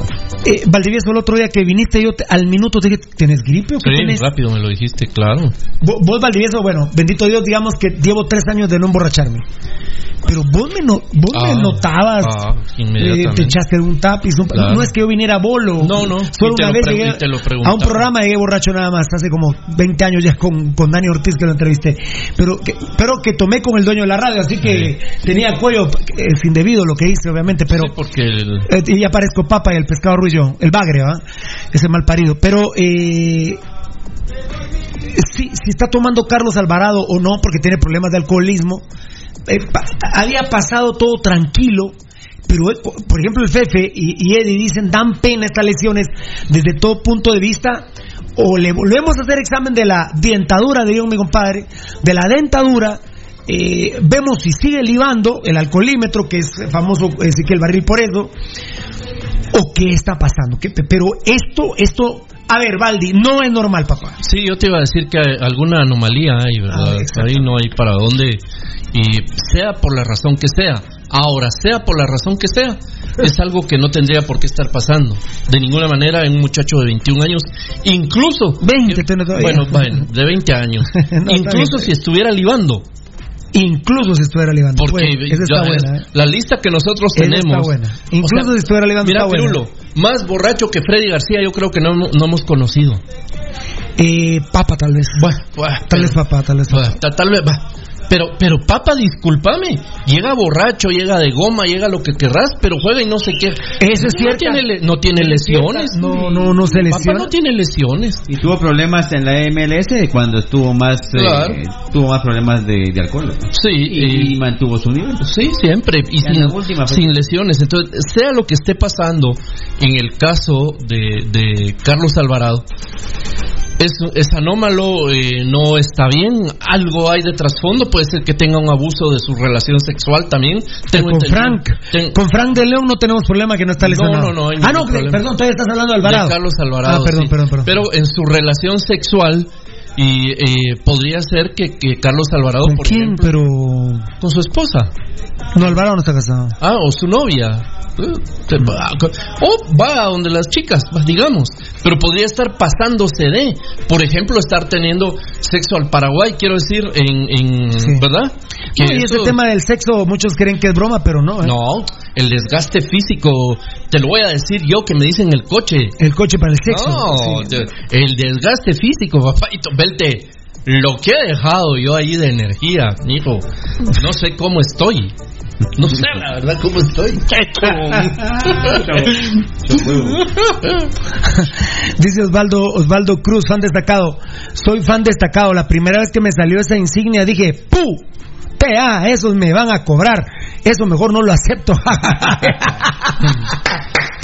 Eh, Valdivieso, el otro día que viniste, yo te- al minuto te dije, ¿tenés gripe o qué Sí, tenés? rápido me lo dijiste, claro. Vo- Vos, Valdivieso, bueno, bendito Dios, digamos que llevo tres años de no emborracharme. Pero vos me, no- vos me Ah, notabas, ah, eh, te echaste un tapiz. un- Claro. No es que yo viniera a bolo. No, no, Solo una vez llegué a un programa llegué borracho nada más, hace como 20 años ya con, con Dani Ortiz que lo entrevisté. Pero que, pero que tomé con el dueño de la radio, así que tenía cuello eh, sin debido lo que hice, obviamente. Pero Porque el- eh, y ya parezco papa y el pescado ruido, el bagre, ¿va? Ese mal parido. Pero, eh, si, si está tomando Carlos Alvarado o no, porque tiene problemas de alcoholismo, eh, pa- había pasado todo tranquilo. Pero, eh, por ejemplo, el Fefe y, y Eddie dicen, dan pena estas lesiones desde todo punto de vista. O le volvemos a hacer examen de la dentadura, diría mi compadre, de la dentadura, eh, vemos si sigue libando el alcoholímetro, que es famoso Ezequiel Barril por eso, o qué está pasando. ¿Qué- pero esto, esto, a ver, Valdi, no es normal, papá. Sí, yo te iba a decir que alguna anomalía hay, ¿verdad? Ah, Ahí no hay para dónde. Y sea por la razón que sea. Ahora, sea por la razón que sea, es algo que no tendría por qué estar pasando. De ninguna manera en un muchacho de 21 años, incluso. 20 tiene todavía. Bueno, bueno, de 20 años. incluso si estuviera libando. Incluso si estuviera libando. Porque Bueno, esa está ya es- buena, ¿eh? la lista que nosotros Esa está tenemos. buena. Incluso si estuviera libando Mira, está buena. Más borracho que Freddy García, yo creo que no, no hemos conocido. Eh, papa, tal vez. Bueno, tal vez papá, tal vez papá. Ta- tal vez va. Pero, pero Papa, discúlpame, llega borracho, llega de goma, llega lo que querrás, pero juega y no sé qué. Eso es no cierto. Tiene, no tiene lesiones. No, no, no se Papa lesiona. no tiene lesiones. Y tuvo problemas en la MLS cuando estuvo más eh, tuvo más problemas de, de alcohol. ¿no? Sí, y, y mantuvo su nivel. Sí, siempre. Y sin, sin lesiones. Entonces, sea lo que esté pasando en el caso de, de Carlos Alvarado, es, es anómalo, eh, no está bien, algo hay de trasfondo, puede ser que tenga un abuso de su relación sexual también. Tengo con Frank. ten- Con Frank de León no tenemos problema que no está No, lesionado. no, no ah, no, ningún problema. perdón, todavía estás hablando de Alvarado. de Carlos Alvarado. Ah, perdón, sí. perdón, perdón. Pero en su relación sexual, y eh, podría ser que, que Carlos Alvarado, ¿Con por quién? ejemplo, Pero. con su esposa. No, Alvarado no está casado. Ah, o su novia. Eh, O va a donde las chicas, digamos. Pero podría estar pasándose de, por ejemplo, estar teniendo sexo al Paraguay, quiero decir, en, en ¿verdad? Que No, y ese tema del sexo, muchos creen que es broma, pero no. ¿eh? No, el desgaste físico, te lo voy a decir yo que me dicen el coche. El coche para el sexo. No, sí. el desgaste físico, papáito, Lo que he dejado yo ahí de energía, hijo, no sé cómo estoy. No sé la verdad cómo estoy. Dice Osvaldo, Osvaldo Cruz, fan destacado. Soy fan destacado. La primera vez que me salió esa insignia dije, ¡pu! ¡PA! Esos me van a cobrar. Eso mejor no lo acepto.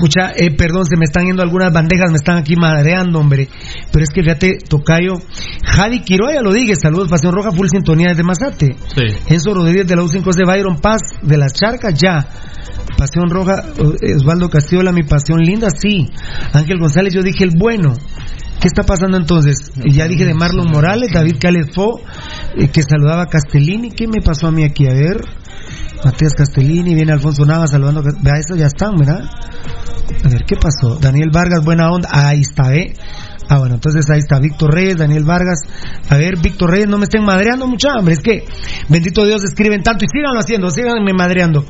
Mucha, eh, perdón, se me están yendo algunas bandejas, me están aquí madreando, hombre. Pero es que fíjate, Tocayo, Javi Quiroga lo dije, saludos, Pasión Roja, full sintonía desde Mazate. Sí. Enzo Rodríguez de la U5 de Byron Paz, de las Charcas, ya. Pasión Roja, eh, Osvaldo Castiola, mi pasión linda, sí. Ángel González, yo dije el bueno. ¿Qué está pasando entonces? Y ya dije de Marlon Morales, David Calefo, eh, que saludaba a Castellini. ¿Qué me pasó a mí aquí? A ver. Matías Castellini, viene Alfonso Navas saludando. Vea, eso ya están, ¿verdad? A ver, ¿qué pasó? Daniel Vargas, buena onda. Ahí está, ¿eh? Ah, bueno, entonces ahí está Víctor Reyes, Daniel Vargas. A ver, Víctor Reyes, no me estén madreando mucha hambre. Es que, bendito Dios, escriben tanto y síganlo haciendo, síganme madreando.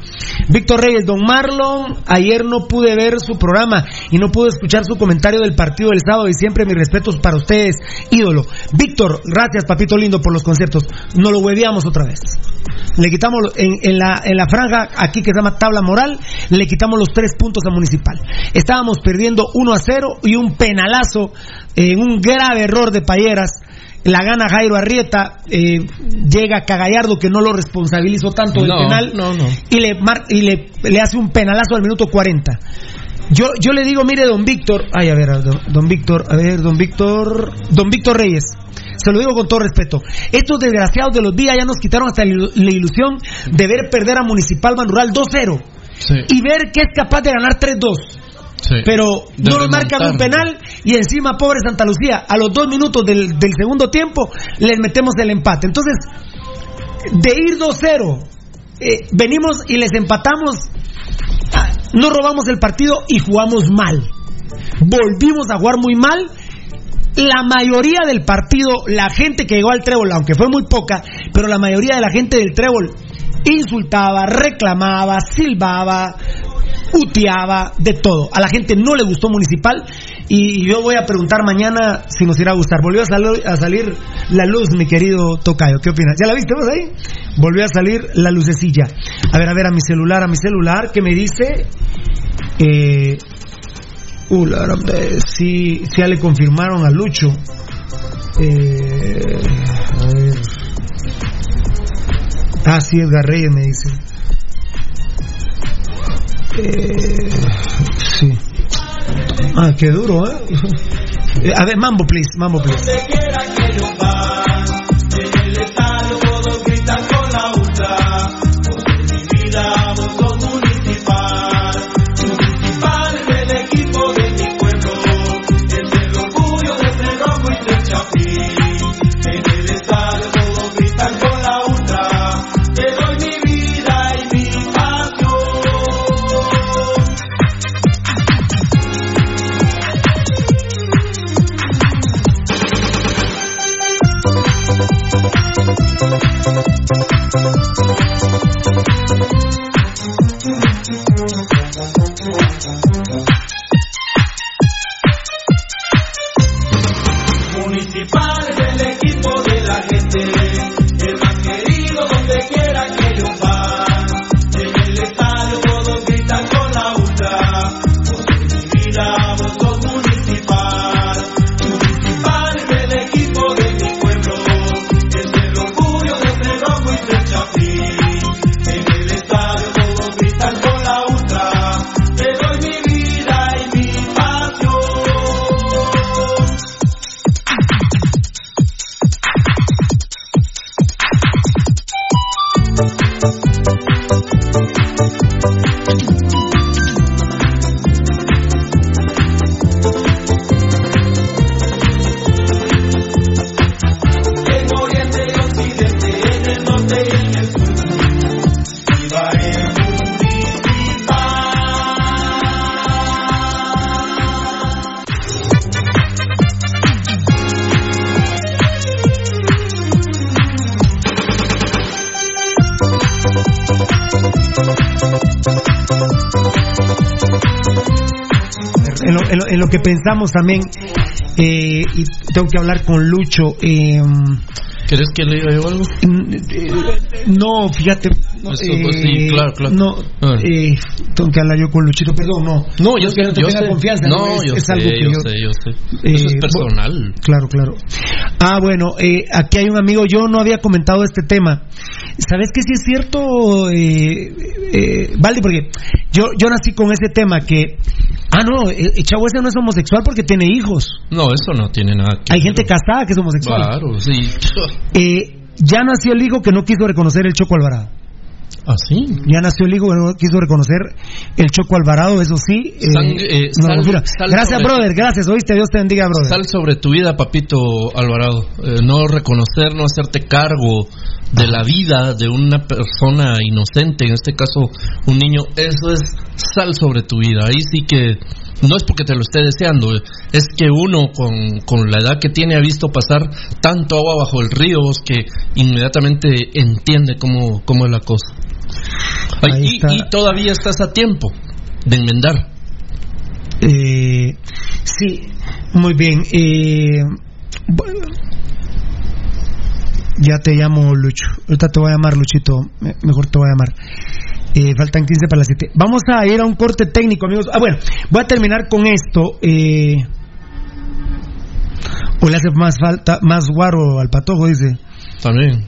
Víctor Reyes, don Marlon, ayer no pude ver su programa y no pude escuchar su comentario del partido del sábado y siempre mis respetos para ustedes, ídolo. Víctor, gracias, papito lindo, por los conceptos. No lo hueveamos otra vez. Le quitamos en, en la, en la franja aquí que se llama tabla moral, le quitamos los tres puntos a Municipal. Estábamos perdiendo 1 a 0 y un penalazo en un grave error de Payeras. La gana Jairo Arrieta, eh, llega Cagallardo que no lo responsabilizó tanto del No, penal no, no. y le mar- y le, le hace un penalazo al minuto 40. Yo, yo le digo, mire, don Víctor, ay, a ver, don, don Víctor, a ver, don Víctor, don Víctor Reyes, se lo digo con todo respeto. Estos desgraciados de los días ya nos quitaron hasta la ilusión de ver perder a Municipal Manural 2-0 y ver que es capaz de ganar 3-2. Pero no nos marcan un remontar. penal y encima, pobre Santa Lucía, a los dos minutos del, del segundo tiempo les metemos el empate. Entonces, de ir 2-0, eh, venimos y les empatamos, ah, no robamos el partido y jugamos mal. Volvimos a jugar muy mal. La mayoría del partido, la gente que llegó al trébol, aunque fue muy poca, pero la mayoría de la gente del trébol insultaba, reclamaba, silbaba, uteaba, de todo. A la gente no le gustó Municipal y yo voy a preguntar mañana si nos irá a gustar. Volvió a, sal- a salir la luz, mi querido Tocayo. ¿Qué opinas? ¿Ya la viste vos ahí? Volvió a salir la lucecilla. A ver, a ver, a mi celular, a mi celular, ¿qué me dice? Eh, uh, la gran- eh, sí, ya le confirmaron a Lucho. Eh, a ver. Ah, sí, Edgar Reyes me dice. Sí. Ah, qué duro. Eh, A ver, mambo, please, mambo, please. Lo, que pensamos también, eh, y tengo que hablar con Lucho. eh, ¿Querés que le diga yo algo? no, fíjate. No, Eso, pues, sí, eh, claro, claro. No, eh, tengo que hablar yo con Luchito, perdón, no. No, yo es que sé, no te yo tenga sé. confianza. No, es, yo es sé, algo que yo yo, sé, yo sé. Eh, Eso es bu- personal. Claro, claro. Ah, bueno, eh, aquí hay un amigo, yo no había comentado este tema. ¿Sabes que sí es cierto, eh, eh, Valdi? Porque yo, yo nací con ese tema que, ah, no, el, el chavo ese no es homosexual porque tiene hijos. No, eso no tiene nada que Hay gente casada que es homosexual. Claro, sí. Eh, ya nació el hijo que no quiso reconocer el Choco Alvarado. ¿Ah, sí? Ya nació el hijo que no quiso reconocer el Choco Alvarado, eso sí. eh, Sang- eh, sal- sal gracias, brother, gracias, oíste, Dios te bendiga, brother. Sal sobre tu vida, papito Alvarado. Eh, no reconocer, no hacerte cargo de la vida de una persona inocente, en este caso un niño, eso es sal sobre tu vida. Ahí sí que no es porque te lo esté deseando, es que uno con, con la edad que tiene ha visto pasar tanto agua bajo el río que inmediatamente entiende cómo, cómo es la cosa. Ay, y, y todavía estás a tiempo de enmendar. Eh, sí, muy bien. Eh, bueno, ya te llamo Lucho. Ahorita te voy a llamar Luchito, mejor te voy a llamar. Eh, faltan 15 para las 7. Vamos a ir a un corte técnico, amigos. Ah, bueno, voy a terminar con esto. Eh... O le hace más falta, más guaro al patojo, dice. También.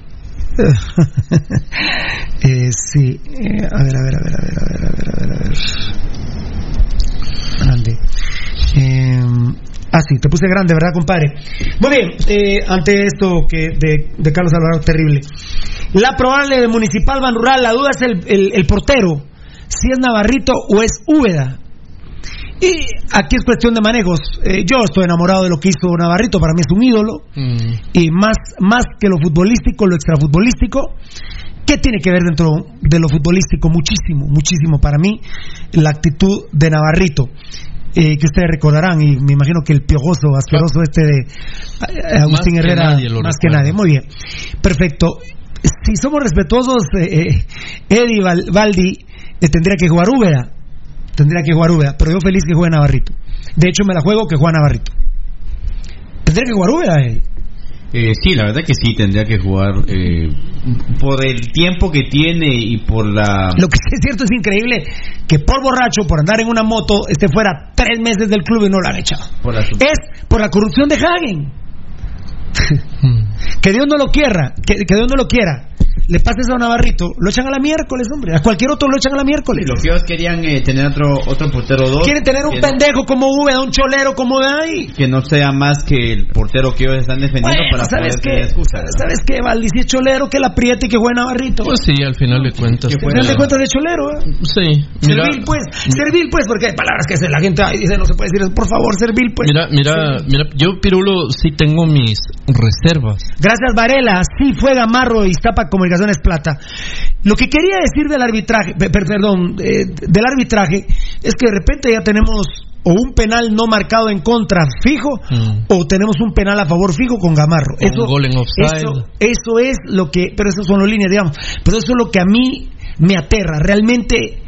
eh, sí, eh, a ver, a ver, a ver, a ver, a ver, a ver, a ver. Grande. Eh, em, ah, sí, te puse grande, ¿verdad, compadre? Muy bien, eh, ante esto que de, de Carlos Alvarado, terrible. La probable de Municipal Ban Rural, la duda es el, el- el portero, si es Navarrito o es Úbeda. Y aquí es cuestión de manejos. Eh, yo estoy enamorado de lo que hizo Navarrito, para mí es un ídolo. Y más, más que lo futbolístico, lo extrafutbolístico. ¿Qué tiene que ver dentro de lo futbolístico? Muchísimo, muchísimo para mí la actitud de Navarrito. Eh, que ustedes recordarán, y me imagino que el piojoso, asqueroso este de eh, Agustín Más Herrera, más que nadie, muy bien. Perfecto. Si somos respetuosos, eh, eh, Eddie Val- Valdi eh, tendría que jugar Úbeda. Tendría que jugar Úbeda, pero yo feliz que juegue Navarrito. De hecho, me la juego que juega Navarrito. Tendría que jugar Úbeda, Eddie. Eh, sí, la verdad que sí, tendría que jugar eh, por el tiempo que tiene y por la... Lo que es cierto es increíble que por borracho, por andar en una moto, esté fuera tres meses del club y no lo han echado. por la Es por la corrupción de Hagen. que Dios no lo quiera, que, que Dios no lo quiera. Le pasa eso a Navarrito, lo echan a la miércoles, hombre. A cualquier otro lo echan a la miércoles. Los que ellos querían eh, tener otro otro portero dos. Quieren tener un no- pendejo como Úbeda, un cholero como de ahí. que no sea más que el portero que ellos están defendiendo Bueno, para ¿sabes poder qué? excusa. ¿Sabes qué, Valdi? Si es cholero, que la apriete y que juegue Navarrito. Pues sí, al final de cuentas. Al final de cuentas de cholero, ¿eh? Sí, mira, Servil, pues. Servil, pues, porque hay palabras que la gente ay, dice, no se puede decir eso. Por favor, servil, pues. mira, mira, mira, yo Pirulo sí tengo mis reservas. Gracias, Varela. Sí fue Gamarro y Iztapa Comunicaciones Plata. Lo que quería decir del arbitraje, pe- per- perdón, eh, del arbitraje, es que de repente ya tenemos o un penal no marcado en contra fijo o tenemos un penal a favor fijo con Gamarro. O un gol en offside. Eso, eso es lo que, pero eso son las líneas, digamos. Pero eso es lo que a mí me aterra. Realmente,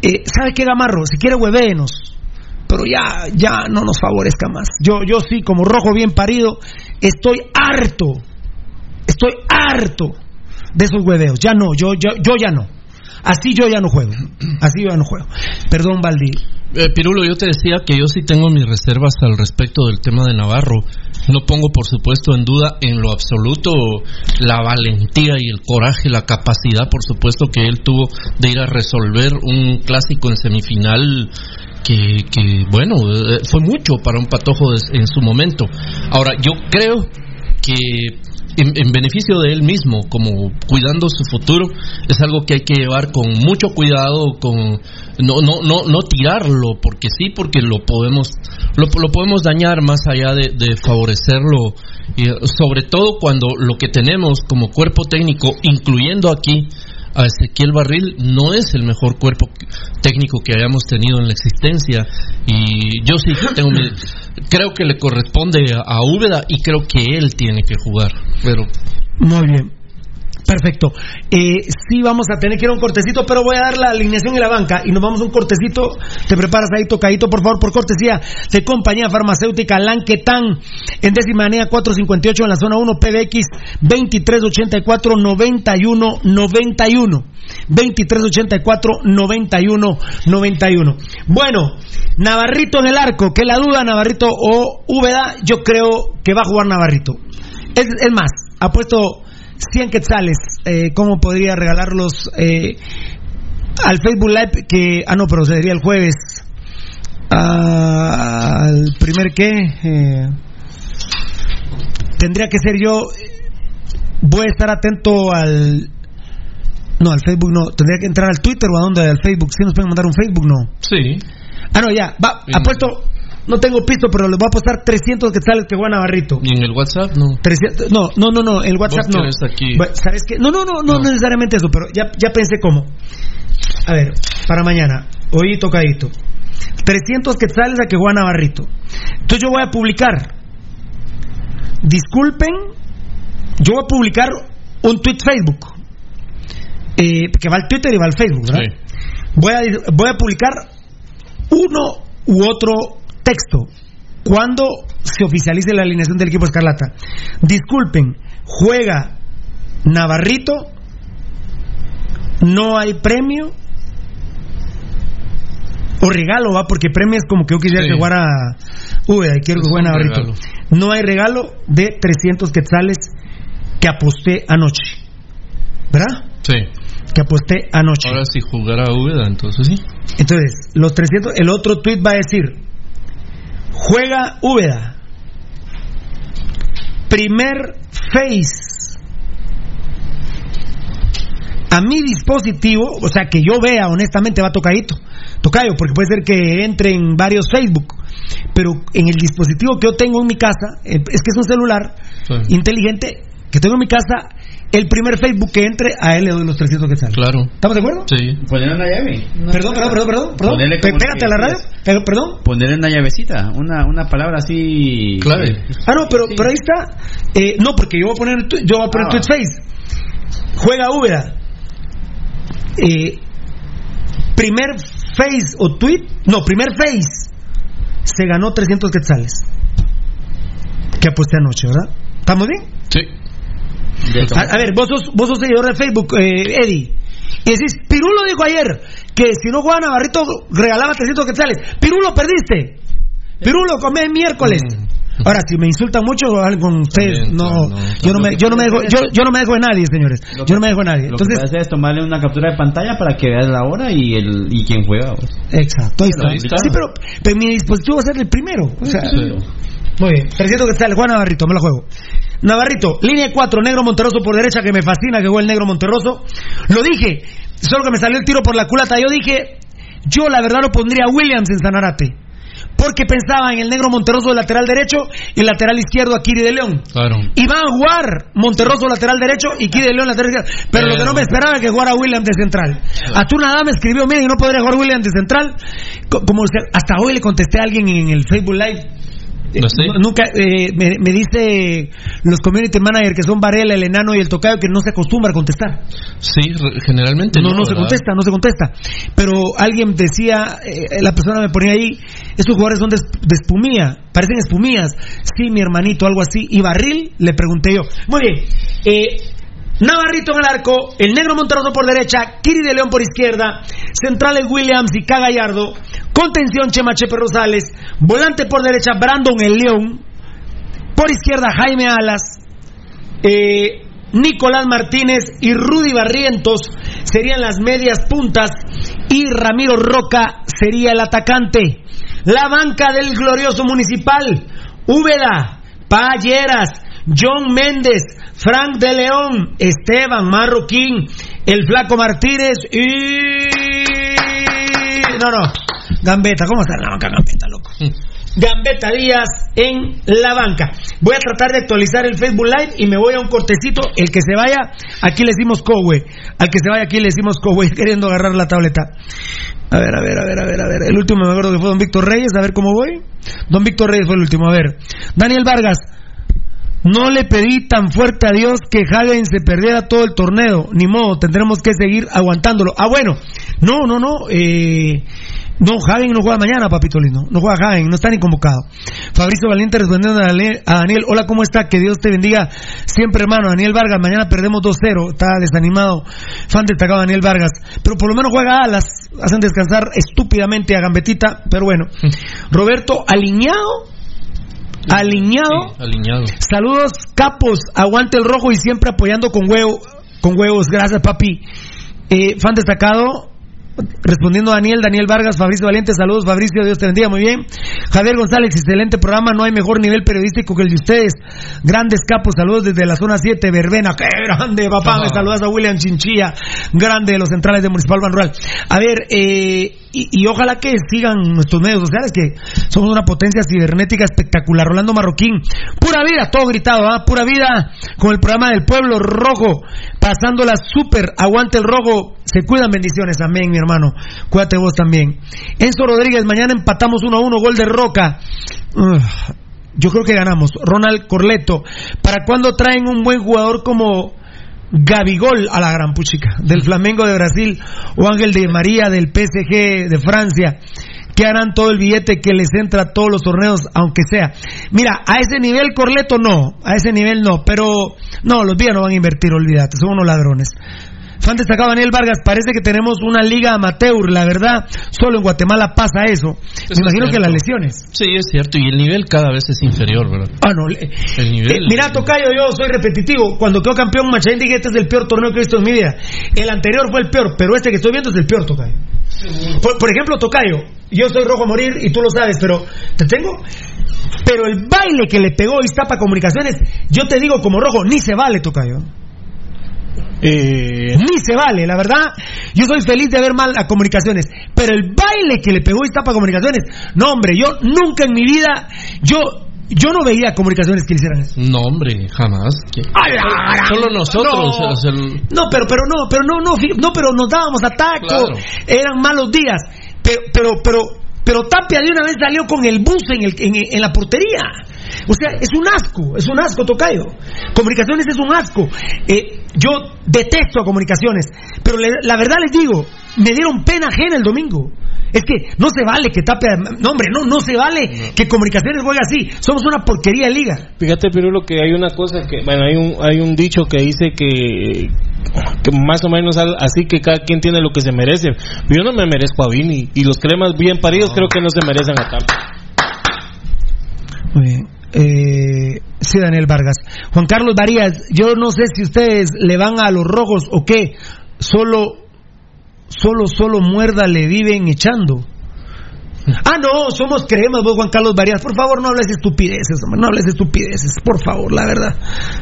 eh, ¿sabe qué, Gamarro? Si quiere, huevéenos pero ya, ya no nos favorezca más. Yo, yo sí, como rojo bien parido, estoy harto, estoy harto de esos hueveos. Ya no, yo, yo, yo ya no. Así yo ya no juego. Así yo ya no juego. Perdón, Valdi. Eh, Pirulo, yo te decía que yo sí tengo mis reservas al respecto del tema de Navarro. No pongo, por supuesto, en duda en lo absoluto la valentía y el coraje, la capacidad, por supuesto, que él tuvo de ir a resolver un clásico en semifinal que, que bueno, eh, fue mucho para un patojo en su momento. Ahora, yo creo que en, en beneficio de él mismo, como cuidando su futuro, es algo que hay que llevar con mucho cuidado, con no no no no tirarlo, porque sí, porque lo podemos lo, lo podemos dañar más allá de, favorecerlo, y, sobre todo cuando lo que tenemos como cuerpo técnico, incluyendo aquí a Ezequiel Barril no es el mejor cuerpo técnico que hayamos tenido en la existencia. Y yo sí tengo mi- creo que le corresponde a, Úbeda y creo que él tiene que jugar pero Muy bien. Perfecto. Eh, sí, vamos a tener que ir a un cortecito, pero voy a dar la alineación y la banca y nos vamos a un cortecito. Te preparas ahí, tocadito, por favor, por cortesía de compañía farmacéutica Lanquetán en décima avenida 458 en la zona 1, PBX 2384 91 91. 2384 91 91. Bueno, Navarrito en el arco, que la duda, Navarrito o Úbeda, yo creo que va a jugar Navarrito. Es, es más, ha puesto 100 quetzales. Eh, ¿Cómo podría regalarlos eh, al Facebook Live? Que, ah, no, pero sería el jueves. Ah, al primer que. eh, tendría que ser yo. Voy a estar atento al. No, al Facebook no. Tendría que entrar al Twitter o a dónde? Al Facebook. Si nos pueden mandar un Facebook, no. sí Ah, no, ya. Va, En- ha puesto. No tengo pisto, pero les voy a apostar 300 quetzales que juega Navarrito. ¿Y en el WhatsApp? No. 300, no, no, no, no, el WhatsApp Vos no. aquí. ¿Sabes qué? No, no, no, no, No. necesariamente eso, pero ya, ya pensé cómo. A ver, para mañana, hoy tocadito. 300 quetzales a que juega Navarrito. Entonces yo voy a publicar. Disculpen, yo voy a publicar un tweet Facebook. Eh, que va al Twitter y va al Facebook, ¿verdad? Voy, a, voy a publicar uno u otro texto cuando se oficialice la alineación del equipo Escarlata. Disculpen, juega Navarrito, no hay premio o regalo, va, porque premio es como que yo quisiera Sí. que jugara Úbeda y quiero que juegue Navarrito. regalo. No hay regalo de 300 quetzales que aposté anoche. ¿Verdad? Sí. Que aposté anoche. Ahora si jugara Úbeda, entonces sí. Entonces, los 300, el otro tweet va a decir: Juega Úbeda. Primer face. A mi dispositivo, o sea, que yo vea, honestamente, va tocadito. Tocayo, porque puede ser que entre en varios Facebook. Pero en el dispositivo que yo tengo en mi casa, eh, es que es un celular Sí. inteligente que tengo en mi casa, el primer Facebook que entre, a él le doy los 300 que salen. Claro. ¿Estamos de acuerdo? Sí. Ponerle una llave. Perdón, perdón, perdón, perdón, perdón. Pégate a la radio. Pero, perdón. Ponerle una llavecita, una, una palabra así. Clave. Ah, no, pero, pero ahí está. Eh, no, porque yo voy a poner, yo voy a poner Ah. tweet face. Juega Úbeda. Eh, primer face o tweet, no, primer face. Se ganó 300 quetzales. Que aposté anoche, ¿verdad? ¿Estamos bien? Sí. A, a ver, vos sos, vos sos seguidor de Facebook, eh, Eddie. Y decís, Pirulo dijo ayer que si no jugaba Navarrito regalaba 300 quetzales. Pirulo, perdiste. Pirulo, comé miércoles. Ahora, si me insultan mucho con ustedes, no, yo no me, yo no me dejo, yo, yo no me dejo de nadie, señores. Lo Yo no me dejo de nadie. Lo que Entonces, puedes hacer es tomarle una captura de pantalla para que veas la hora y el y quién juega. pues. exacto, ahí está. Ahí está. Sí, pero, pero mi dispositivo va a ser el primero. O sea, Muy bien, 300 quetzales, Juan Navarrito, me lo juego. Navarrito, línea 4, negro Monterroso por derecha, que me fascina que juegue el negro Monterroso. Lo dije, solo que me salió el tiro por la culata. Yo dije, yo la verdad lo pondría a Williams en Sanarate. Porque pensaba en el negro Monterroso de lateral derecho y el lateral izquierdo a Kiri de León. Claro. Y van a jugar Monterroso lateral derecho y Kiri de León lateral izquierdo. Pero lo que no me esperaba es que jugara Williams de central. Hasta una dama me escribió, miren, no podría jugar Williams de central. Co- Como hasta hoy le contesté a alguien en el Facebook Live. No sé. Nunca, eh, me, me dice los community managers que son Varela, el enano y el tocayo que no se acostumbra a contestar. Sí, generalmente No, no. no, se contesta, no se contesta. Pero alguien decía, eh, la persona me ponía ahí, estos jugadores son de, de espumía, parecen espumías. Sí, mi hermanito, algo así. Y Barril, le pregunté yo. Muy bien, eh, Navarrito en el arco, el negro Monterroso por derecha, Kiri de León por izquierda, centrales Williams y K. Gallardo, contención Chema Chepe Rosales, volante por derecha Brandon el León, por izquierda Jaime Alas, eh, Nicolás Martínez y Rudy Barrientos serían las medias puntas y Ramiro Roca sería el atacante. La banca del glorioso municipal, Úbeda, Palleras, John Méndez, Frank de León, Esteban Marroquín, el Flaco Martínez y... No, no, Gambetta, ¿cómo está en la banca Gambetta, loco? Gambetta Díaz en la banca. Voy a tratar de actualizar el Facebook Live y me voy a un cortecito. El que se vaya, aquí le decimos Cowe. Al que se vaya, aquí le decimos Cowe, queriendo agarrar la tableta. A ver, a ver, a ver, a ver, a ver. El último me acuerdo que fue Don Víctor Reyes. A ver cómo voy. Don Víctor Reyes fue el último. A ver. Daniel Vargas. No le pedí tan fuerte a Dios que Hagen se perdiera todo el torneo. Ni modo, tendremos que seguir aguantándolo. Ah, bueno. No, no, no. Eh, no, Hagen no juega mañana, papito lindo. No juega Hagen, no está ni convocado. Fabricio Valiente respondiendo a Daniel, a Daniel, Hola, ¿cómo está? Que Dios te bendiga siempre, hermano. Daniel Vargas, mañana perdemos 2-0. Está desanimado. Fan destacado Daniel Vargas. Pero por lo menos juega alas. Hacen descansar estúpidamente a Gambetita. Pero bueno. Roberto, alineado. Alineado. Alineado. Saludos, capos. Aguante el rojo y siempre apoyando con huevo, con huevos. Gracias, papi. Eh, fan destacado. Respondiendo a Daniel, Daniel Vargas, Fabricio Valiente, saludos Fabricio, Dios te bendiga, muy bien. Javier González, excelente programa, no hay mejor nivel periodístico que el de ustedes. Grandes capos, saludos desde la zona 7, Verbena, qué grande, papá, me saludas a William Chinchilla, grande de los centrales de Municipal Ban Rural. A ver, eh, y, y ojalá que sigan nuestros medios sociales, que somos una potencia cibernética espectacular. Rolando Marroquín, pura vida, todo gritado, ¿ah? pura vida, con el programa del pueblo rojo, pasándola súper, aguante el rojo, se cuidan. Bendiciones, amén, mi hermano, cuídate vos también. Enzo Rodríguez, mañana empatamos 1 a 1, gol de Roca. Yo creo que ganamos. Ronald Corleto, ¿para cuándo traen un buen jugador como Gabigol a la gran puchica del Flamengo de Brasil o Ángel de María del PSG de Francia? Harán todo el billete que les entra a todos los torneos, aunque sea. Mira, a ese nivel Corleto no, a ese nivel no, pero no, los días no van a invertir, olvídate, son unos ladrones. Fan destacado Daniel Vargas, parece que tenemos una liga amateur, la verdad, solo en Guatemala pasa eso. Me imagino que las lesiones. Sí, es cierto, y el nivel cada vez es inferior, ¿verdad? Ah, no. El nivel. Eh, mira, Tocayo, yo soy repetitivo. Cuando quedó campeón Machain dije, este es el peor torneo que he visto en mi vida. El anterior fue el peor, pero este que estoy viendo es el peor, Tocayo. Por, por ejemplo, Tocayo, yo soy rojo a morir y tú lo sabes, pero te tengo. Pero el baile que le pegó Iztapa Comunicaciones, yo te digo como rojo, ni se vale, Tocayo. Eh, Ni se vale, la verdad. Yo soy feliz de ver mal a comunicaciones. Pero el baile que le pegó Iztapa comunicaciones, no, hombre, yo nunca en mi vida, yo, yo no veía comunicaciones que le hicieran eso. No, hombre, jamás. ¿Qué? ¡Ay, la gran- Solo nosotros. No. el- No, pero, pero no, pero no, no, no, pero nos dábamos ataco, Claro. eran malos días, pero, pero, pero, pero Tapia de una vez salió con el bus en, el, en, en la portería. O sea, es un asco, es un asco, Tocayo. Comunicaciones es un asco. Eh, yo detesto a comunicaciones, pero le- la verdad les digo, me dieron pena ajena el domingo. Es que no se vale que Tapia, no hombre, no, no se vale que comunicaciones juegue así. Somos una porquería de liga. Fíjate, pero lo que hay una cosa que, bueno, hay un, hay un dicho que dice que, que más o menos así que cada quien tiene lo que se merece. Yo no me merezco a Vini y los cremas bien paridos creo que no se merecen a Tapia. Muy bien. Eh, sí, Daniel Vargas. Juan Carlos Varías, yo no sé si ustedes le van a los rojos o qué. Solo, solo, solo muerda le viven echando. Ah, no, somos cremas, vos, Juan Carlos Varías. Por favor, no hables estupideces, hombre, no hables estupideces, por favor, la verdad.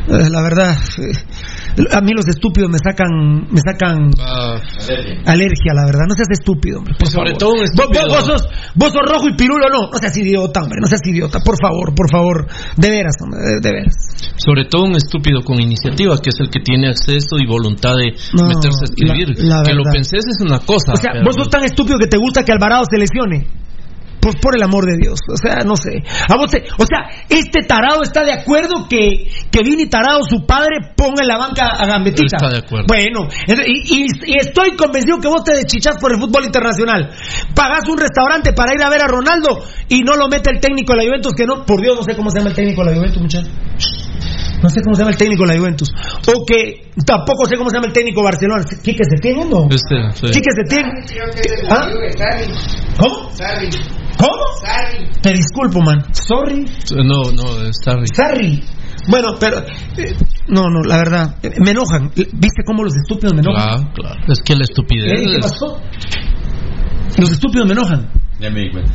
Eh, La verdad, eh, a mí los estúpidos me sacan, me sacan Ah, alergia, la verdad. No seas estúpido, hombre, por Sobre favor. todo un Vos, estúpido. vos- vos sos, vos sos rojo y pirulo, no. No seas idiota, hombre, no seas idiota, por favor, por favor. De veras, hombre, de, de veras. sobre todo un estúpido con iniciativa, que es el que tiene acceso y voluntad de No, meterse a escribir. la- la que lo penses es una cosa. O sea, pero- vos sos tan estúpido que te gusta que Alvarado se lesione. Pues por el amor de Dios, o sea, no sé. A vos te- o sea, este tarado está de acuerdo que, que Vini Tarado, su padre, ponga en la banca a Gambetita. Está de acuerdo. Bueno, y, y- y estoy convencido que vos te deschichás por el fútbol internacional. Pagás un restaurante para ir a ver a Ronaldo y no lo mete el técnico de la Juventus, que no, por Dios, no sé cómo se llama el técnico de la Juventus, muchachos. No sé cómo se llama el técnico de la Juventus. O que tampoco sé cómo se llama el técnico de Barcelona. ¿Quique Setién o no? Este, sí. Quique Setién. ¿Ah? ¿Cómo? ¿Cómo? Te disculpo, man. Sorry. No, no, rico. Sorry. Bueno, pero. eh, no, no, la verdad. eh, Me enojan. ¿Viste cómo los estúpidos me enojan? Claro, claro. Es que la estupidez. ¿Eh? ¿Qué es- pasó? Los estúpidos me enojan. Ya me di cuenta.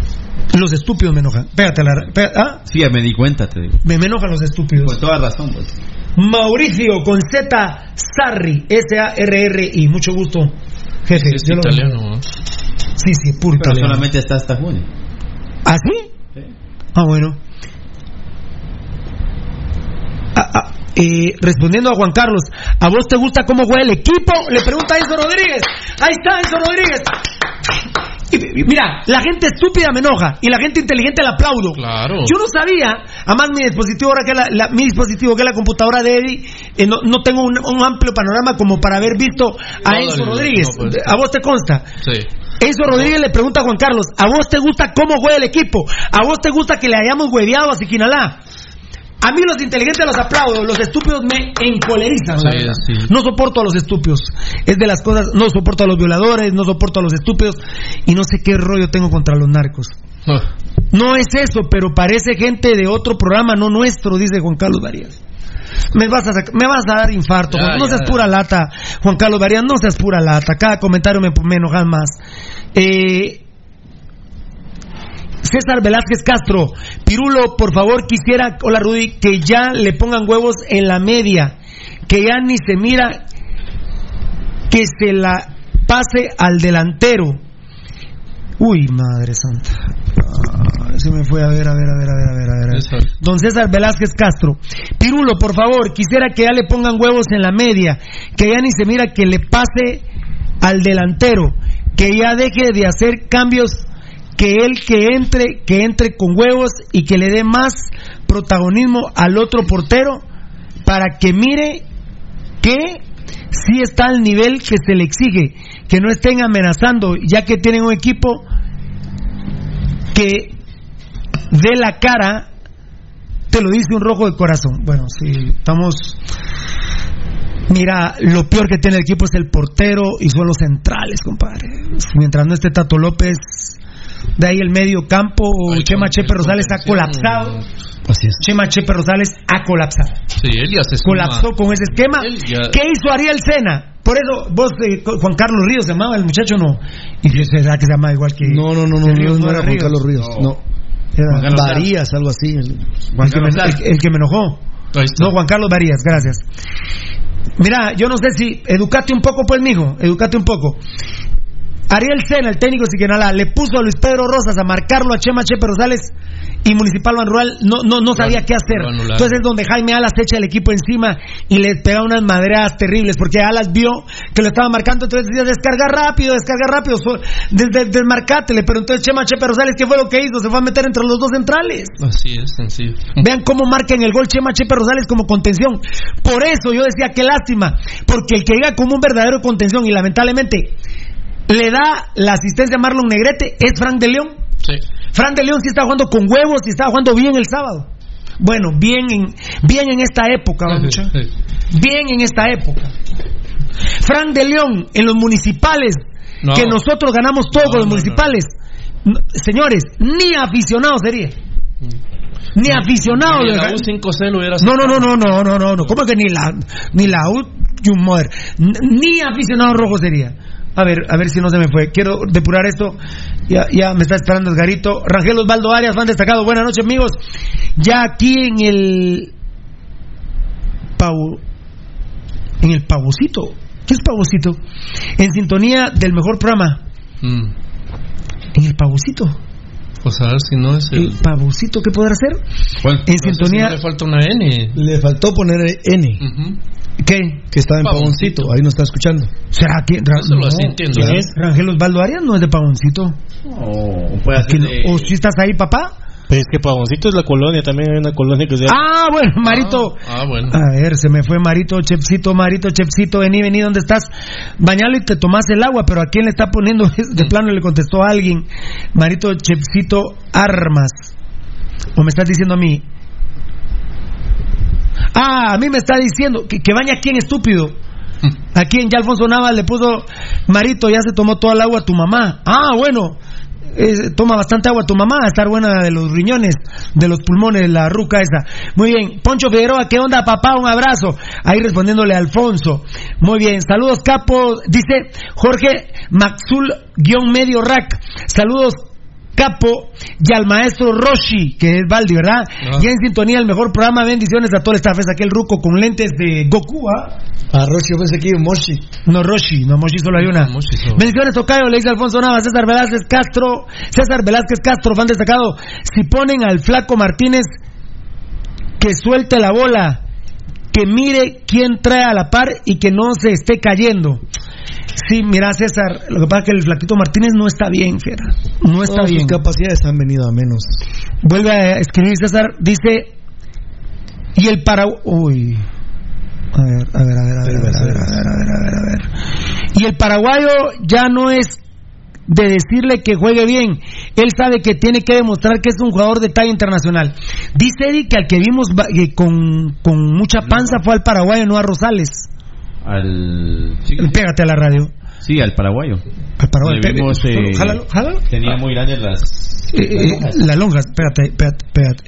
Los estúpidos me enojan. Espérate, la, ¿ah? Sí, ya me di cuenta, te digo. Me, me enojan los estúpidos. Con toda razón, pues. Mauricio con Z Sarri, S-A-R-R-I. Mucho gusto, jefe. Es Yo lo- italiano, ¿no? Sí, sí, puro Pero italiano. solamente está hasta junio. ¿Ah, sí? Ah, bueno. Ah, ah, eh, respondiendo a Juan Carlos, ¿a vos te gusta cómo juega el equipo? Le pregunta a Enzo Rodríguez. Ahí está Enzo Rodríguez. Y- y mira, la gente estúpida me enoja y la gente inteligente la aplaudo. Claro. Yo no sabía, además mi dispositivo ahora que la, la- mi dispositivo que es la computadora de Eddie, eh, no, no tengo un, un amplio panorama como para haber visto a No, Enzo Rodríguez. no, pues. ¿A vos te consta? Sí. Enzo Rodríguez le pregunta a Juan Carlos, ¿a vos te gusta cómo juega el equipo? ¿A vos te gusta que le hayamos hueveado a Siquinalá? A mí los inteligentes los aplaudo, los estúpidos me encolerizan. Sí, sí. No soporto a los estúpidos. Es de las cosas, no soporto a los violadores, no soporto a los estúpidos y no sé qué rollo tengo contra los narcos. Ah, No es eso, pero parece gente de otro programa, no nuestro, dice Juan Carlos Varías. Me vas a, me vas a dar infarto. Ya, no ya. seas pura lata, Juan Carlos Varias, no seas pura lata. Cada comentario me, me enoja más. Eh, César Velázquez Castro, Pirulo, por favor, quisiera, hola Rudy, que ya le pongan huevos en la media, que ya ni se mira, que se la pase al delantero. Uy, madre santa. Ah, se me fue a ver, a ver, a ver, a ver, a ver, a ver. a ver. Don César Velázquez Castro. Pirulo, por favor, quisiera que ya le pongan huevos en la media, que ya ni se mira que le pase al delantero, que ya deje de hacer cambios, que él que entre, que entre con huevos y que le dé más protagonismo al otro portero para que mire que sí está al nivel que se le exige, que no estén amenazando, ya que tienen un equipo que dé la cara, te lo dice un rojo de corazón. Bueno, sí, estamos... Mira, lo peor que tiene el equipo es el portero y son los centrales, compadre. Mientras no esté Tato López, de ahí el medio campo, Chema Chepe Rosales ha colapsado. Así es. Chema Chepe Rosales ha colapsado. Sí, él ya se suma. Colapsó con ese esquema. Ya- ¿Qué hizo Ariel Sena? Por eso, vos, eh, Juan Carlos Ríos se llamaba el muchacho, no. ¿Y si será que se llama igual que.? No, no, no, no, Ríos, no era Juan Carlos Ríos, no. Era Juan Carlos Varías, algo así. el, que me, el- el que me enojó. No, Juan Carlos Varías, gracias. Mira, yo no sé si. Educate un poco, pues, mijo. Educate un poco. Ariel Sena, el técnico de Siquinalá, le puso a Luis Pedro Rosas a marcarlo a Chema Chepe Rosales y Municipal Ban Rural no, no, no sabía qué hacer. Entonces es donde Jaime Alas echa el equipo encima y le pega unas madreadas terribles porque Alas vio que lo estaba marcando, entonces decía descarga rápido, descarga rápido, so- desde desmarcátele, pero entonces Chema Chepe Rosales, ¿qué fue lo que hizo? Se fue a meter entre los dos centrales. Así es, sencillo. Vean cómo marca en el gol Chema Chepe Rosales como contención. Por eso yo decía qué lástima, porque el que llega como un verdadero contención y lamentablemente le da la asistencia a Marlon Negrete es Frank de León. Sí. Frank de León sí está jugando con huevos y está jugando bien el sábado. Bueno, bien en, bien en esta época, bien en esta época. Frank de León en los municipales, No. que nosotros ganamos todos con los municipales. No, señores, ni aficionado sería. Ni aficionado. Ni la U5C hubiera no, no, no, no, no, no, no, no. ¿Cómo que ni la, ni la U, Ni aficionado rojo sería. A ver, a ver si no se me fue. Quiero depurar esto. Ya, ya me está esperando Edgarito. Rangel Osvaldo Arias, fan destacado. Buenas noches, amigos. Ya aquí en el Pau, en el Pavocito. ¿Qué es Pavocito? En sintonía del mejor programa. Mm. En el Pavocito. Pues a ver si no es el. El Pavocito, ¿qué podrá hacer? ¿Cuál? En No sé si sintonía. no le falta una N. Le faltó poner N, ¿Qué? que estaba en Pavoncito. Pavoncito, ahí no está escuchando. ¿Será que Ra- Eso lo no, así entiendo. ¿Quién es? Rangel Osvaldo Arias no es de Pavoncito. O puede Que no- ¿O si estás ahí, papá? Pues es que Pavoncito es la colonia, también hay una colonia que se llama. Ah, bueno, Marito. Ah, bueno. A ver, se me fue Marito, Chepsito, Marito, Chepsito, vení, vení, ¿dónde estás? Bañalo y te tomas el agua, pero ¿a quién le está poniendo? De plano le contestó a alguien. Marito, Chepsito, armas. ¿O me estás diciendo a mí? Ah, a mí me está diciendo que, que baña a quién, estúpido. ¿A quién? Ya Alfonso Navas le puso, Marito, ya se tomó toda el agua a tu mamá. Ah, bueno. eh, toma bastante agua tu mamá, a estar buena de los riñones, de los pulmones, la ruca esa. Muy bien, Poncho Figueroa, ¿qué onda papá? Un abrazo. Ahí respondiéndole a Alfonso. Muy bien, saludos capo, dice Jorge Maxul guion medio rack. Saludos Capo y al maestro Roshi, que es Valdi, ¿verdad? Ah. Ya en sintonía el mejor programa, bendiciones a todo el staff. Es aquel ruco con lentes de Goku, ¿ah? A Roshi, yo pensé que iba Moshi. No, Roshi, no, Moshi solo hay una. Bendiciones, Tocayo, le dice Alfonso Navas, César Velázquez Castro, César Velázquez Castro, fan destacado. Si ponen al flaco Martínez, que suelte la bola, que mire quién trae a la par y que no se esté cayendo. Sí, mira, César, lo que pasa es que el flaquito Martínez no está bien, fiera. No está Todas bien. sus capacidades han venido a menos. Vuelve a escribir César, dice. Y el Paraguay. Uy. A ver, a ver, a ver, a ver, a ver, a ver, a ver, a ver, a ver, a ver. Y el paraguayo ya no es de decirle que juegue bien. Él sabe que tiene que demostrar que es un jugador de talla internacional. Dice Eddie que al que vimos con, con mucha panza fue al paraguayo, no a Rosales. Al. Pégate a la radio. Sí, al paraguayo. Al paraguayo. Vimos, eh, jálalo, jálalo. Tenía muy grandes las. Eh, eh, la lonja, espérate, espérate, espérate.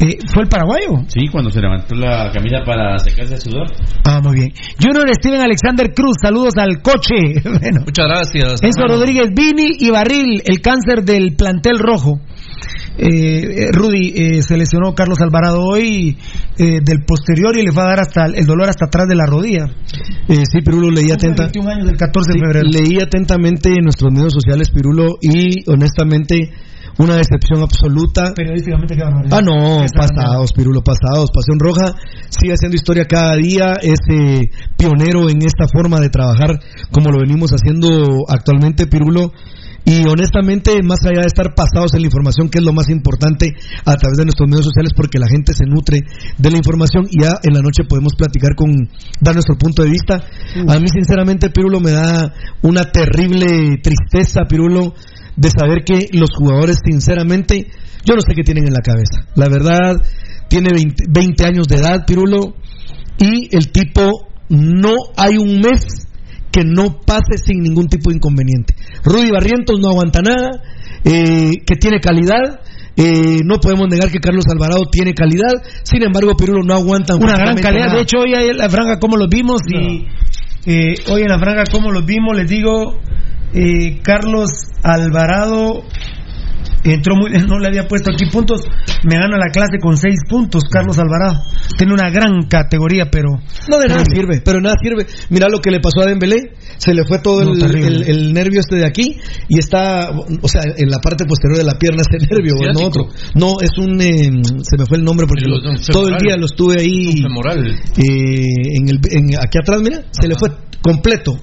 Eh, ¿Fue el paraguayo? Sí, cuando se levantó la camisa para secarse el sudor. Ah, muy bien. Junior Steven Alexander Cruz, saludos al coche. bueno. Muchas gracias. Enzo hermano. Rodríguez Vini y Barril, el cáncer del plantel rojo. Eh, eh, Rudy eh, se lesionó Carlos Alvarado hoy eh, del posterior y le va a dar hasta el dolor hasta atrás de la rodilla. Eh, sí, Pirulo, leí atentamente. 21 años del 14 de Sí, leí atentamente en nuestros medios sociales, Pirulo, y honestamente, una decepción absoluta. Periodísticamente. Ah, no, pasados, Pirulo, pasados. Pasión Roja sigue haciendo historia cada día, es eh, pionero en esta forma de trabajar como lo venimos haciendo actualmente, Pirulo. Y honestamente, más allá de estar pasados en la información, que es lo más importante a través de nuestros medios sociales, porque la gente se nutre de la información y ya en la noche podemos platicar con, dar nuestro punto de vista. A mí, sinceramente, Pirulo, me da una terrible tristeza, Pirulo, de saber que los jugadores, sinceramente, yo no sé qué tienen en la cabeza. La verdad, tiene 20, 20 años de edad, Pirulo, y el tipo no hay un mes que no pase sin ningún tipo de inconveniente. Rudy Barrientos no aguanta nada, eh, que tiene calidad. eh, no podemos negar que Carlos Alvarado tiene calidad, sin embargo, Pirulo no aguanta Una gran calidad. nada. De hecho, hoy en la franja, como los vimos, y eh, hoy en la franja, como los vimos, les digo, eh, Carlos Alvarado entró muy no le había puesto aquí puntos, me gana la clase con seis puntos, Carlos Alvarado. Tiene una gran categoría, pero. No de nada sirve, pero nada sirve. Mira lo que le pasó a Dembélé, se le fue todo No, el, terrible. el- el nervio este de aquí y está, o sea, en la parte posterior de la pierna ese nervio, no Ciático. otro. No, es un, eh, se me fue el nombre porque El- lo- un todo el día lo estuve ahí femoral. eh, en el, en- aquí atrás, mira, se le fue completo.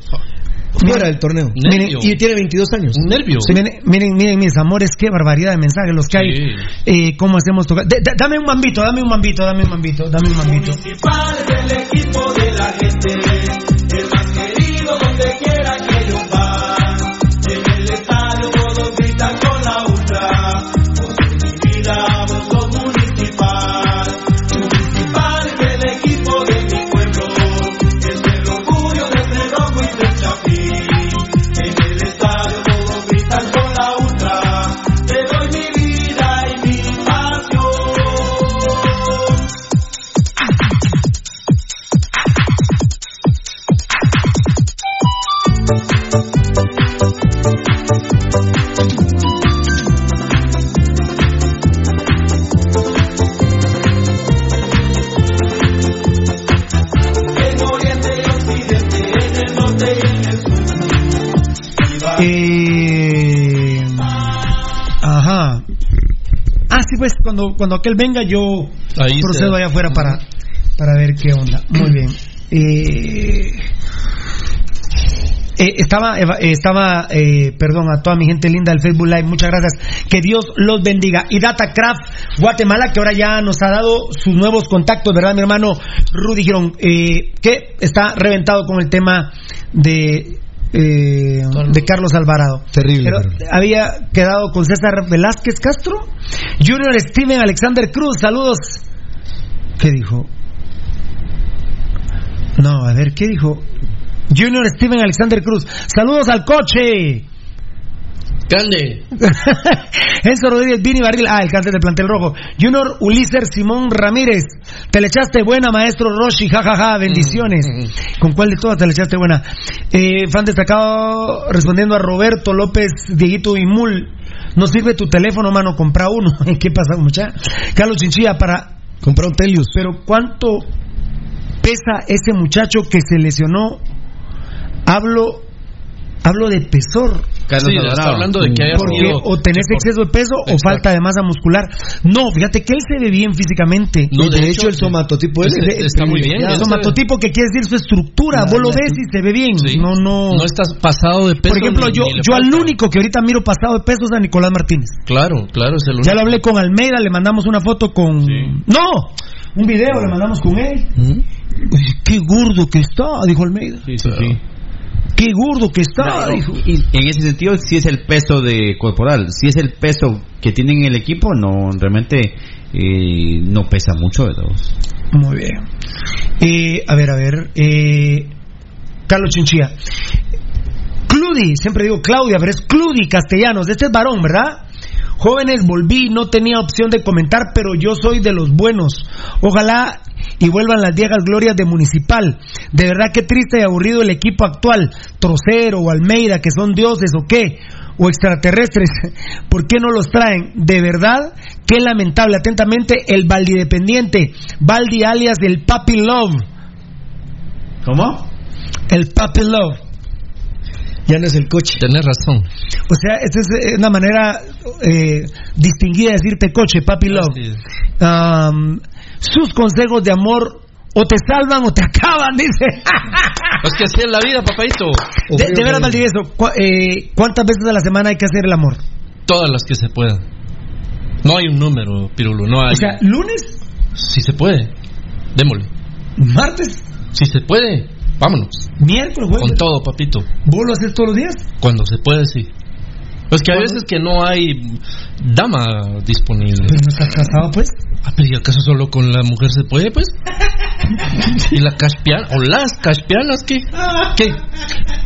Fuera del torneo. Y tiene 22 años. Un nervio. Sí, miren, miren, miren, mis amores, qué barbaridad de mensajes los que hay. Sí. Eh, ¿Cómo hacemos tocar? De- de- dame un mambito, dame un mambito, dame un mambito, dame un mambito. Municipal es el equipo de la gente, el más querido donde quiera que Eh, ajá. Ah, sí, pues cuando, cuando aquel venga yo Ahí procedo allá afuera para, para ver qué onda. Muy bien. Eh, eh, estaba, estaba eh, perdón, a toda mi gente linda del Facebook Live, muchas gracias. Que Dios los bendiga. Y Datacraft Guatemala, que ahora ya nos ha dado sus nuevos contactos, ¿verdad, mi hermano Rudy Girón? Eh, que está reventado con el tema de. Eh, de Carlos Alvarado. Terrible. Pero había quedado con César Velázquez Castro. Junior Steven Alexander Cruz, saludos. ¿Qué dijo? No, a ver, ¿qué dijo? Junior Steven Alexander Cruz, saludos al coche. Grande. Enzo Rodríguez, Vini Barril, ah, el cáncer del plantel rojo. Junior Ulises Simón Ramírez, te le echaste buena, maestro Roshi, jajaja, bendiciones. ¿Con cuál de todas te le echaste buena? Eh, fan destacado, respondiendo a Roberto López, Dieguito Imul, no sirve tu teléfono, mano, compra uno. ¿Qué pasa, mucha? Carlos Chinchilla, para. Compró un Telius. Pero ¿cuánto pesa ese muchacho que se lesionó? Hablo. Hablo de pesor. Carlos Sí, está hablando de que haya Porque sido- o tenés exceso de peso o falta de masa muscular. No, fíjate que él se ve bien físicamente. No, de, de hecho, hecho, el somatotipo es- es, está muy bien. El somatotipo que quiere decir su estructura, La- vos lo ves y se ve bien. Sí. No, no. No estás pasado de peso. Por ejemplo, ni- yo, ni yo al único que ahorita miro pasado de peso es a Nicolás Martínez. Claro, claro, es el único. Ya lo hablé con Almeida, le mandamos una foto con. ¡No! Un video le mandamos con él. Uy, ¡Qué gordo que está! Dijo Almeida. Sí, sí, sí. ¡Qué gordo que está! Y en ese sentido, si es el peso de corporal, si es el peso que tienen en el equipo, no realmente eh, no pesa mucho de todos. Muy bien. Eh, a ver, a ver. eh, Carlos Chinchilla. Cludi, siempre digo Claudia, pero es Cludi Castellanos. Este es varón, ¿verdad? Jóvenes, volví, no tenía opción de comentar, pero yo soy de los buenos. Ojalá y vuelvan las viejas glorias de Municipal. De verdad que triste y aburrido el equipo actual. Trocero o Almeida, que son dioses o qué, o extraterrestres. ¿Por qué no los traen? De verdad, qué lamentable. Atentamente, el Valdidependiente. Valdi alias del Papi Love. ¿Cómo? El Papi Love. Ya no es el coche. Tienes razón. O sea, esta es eh, una manera eh, distinguida de decirte coche, papi love. Um, sus consejos de amor o te salvan o te acaban, dice. Es que así es la vida, papadito. De, de veras, Valdivieso, cu- eh, ¿cuántas veces a la semana hay que hacer el amor? Todas las que se puedan. No hay un número, Pirulo, no hay. O sea, lunes, si se puede, démosle. martes, Si se puede, vámonos. miércoles, jueves. Con todo, papito. ¿Vos lo haces todos los días? Cuando se puede, sí. Pues que a veces que no hay dama disponible. Pero no estás casado, pues. Ah, pero ¿y acaso solo con la mujer se puede, pues? ¿Y la caspiana? ¿O las caspianas qué? ¿Qué?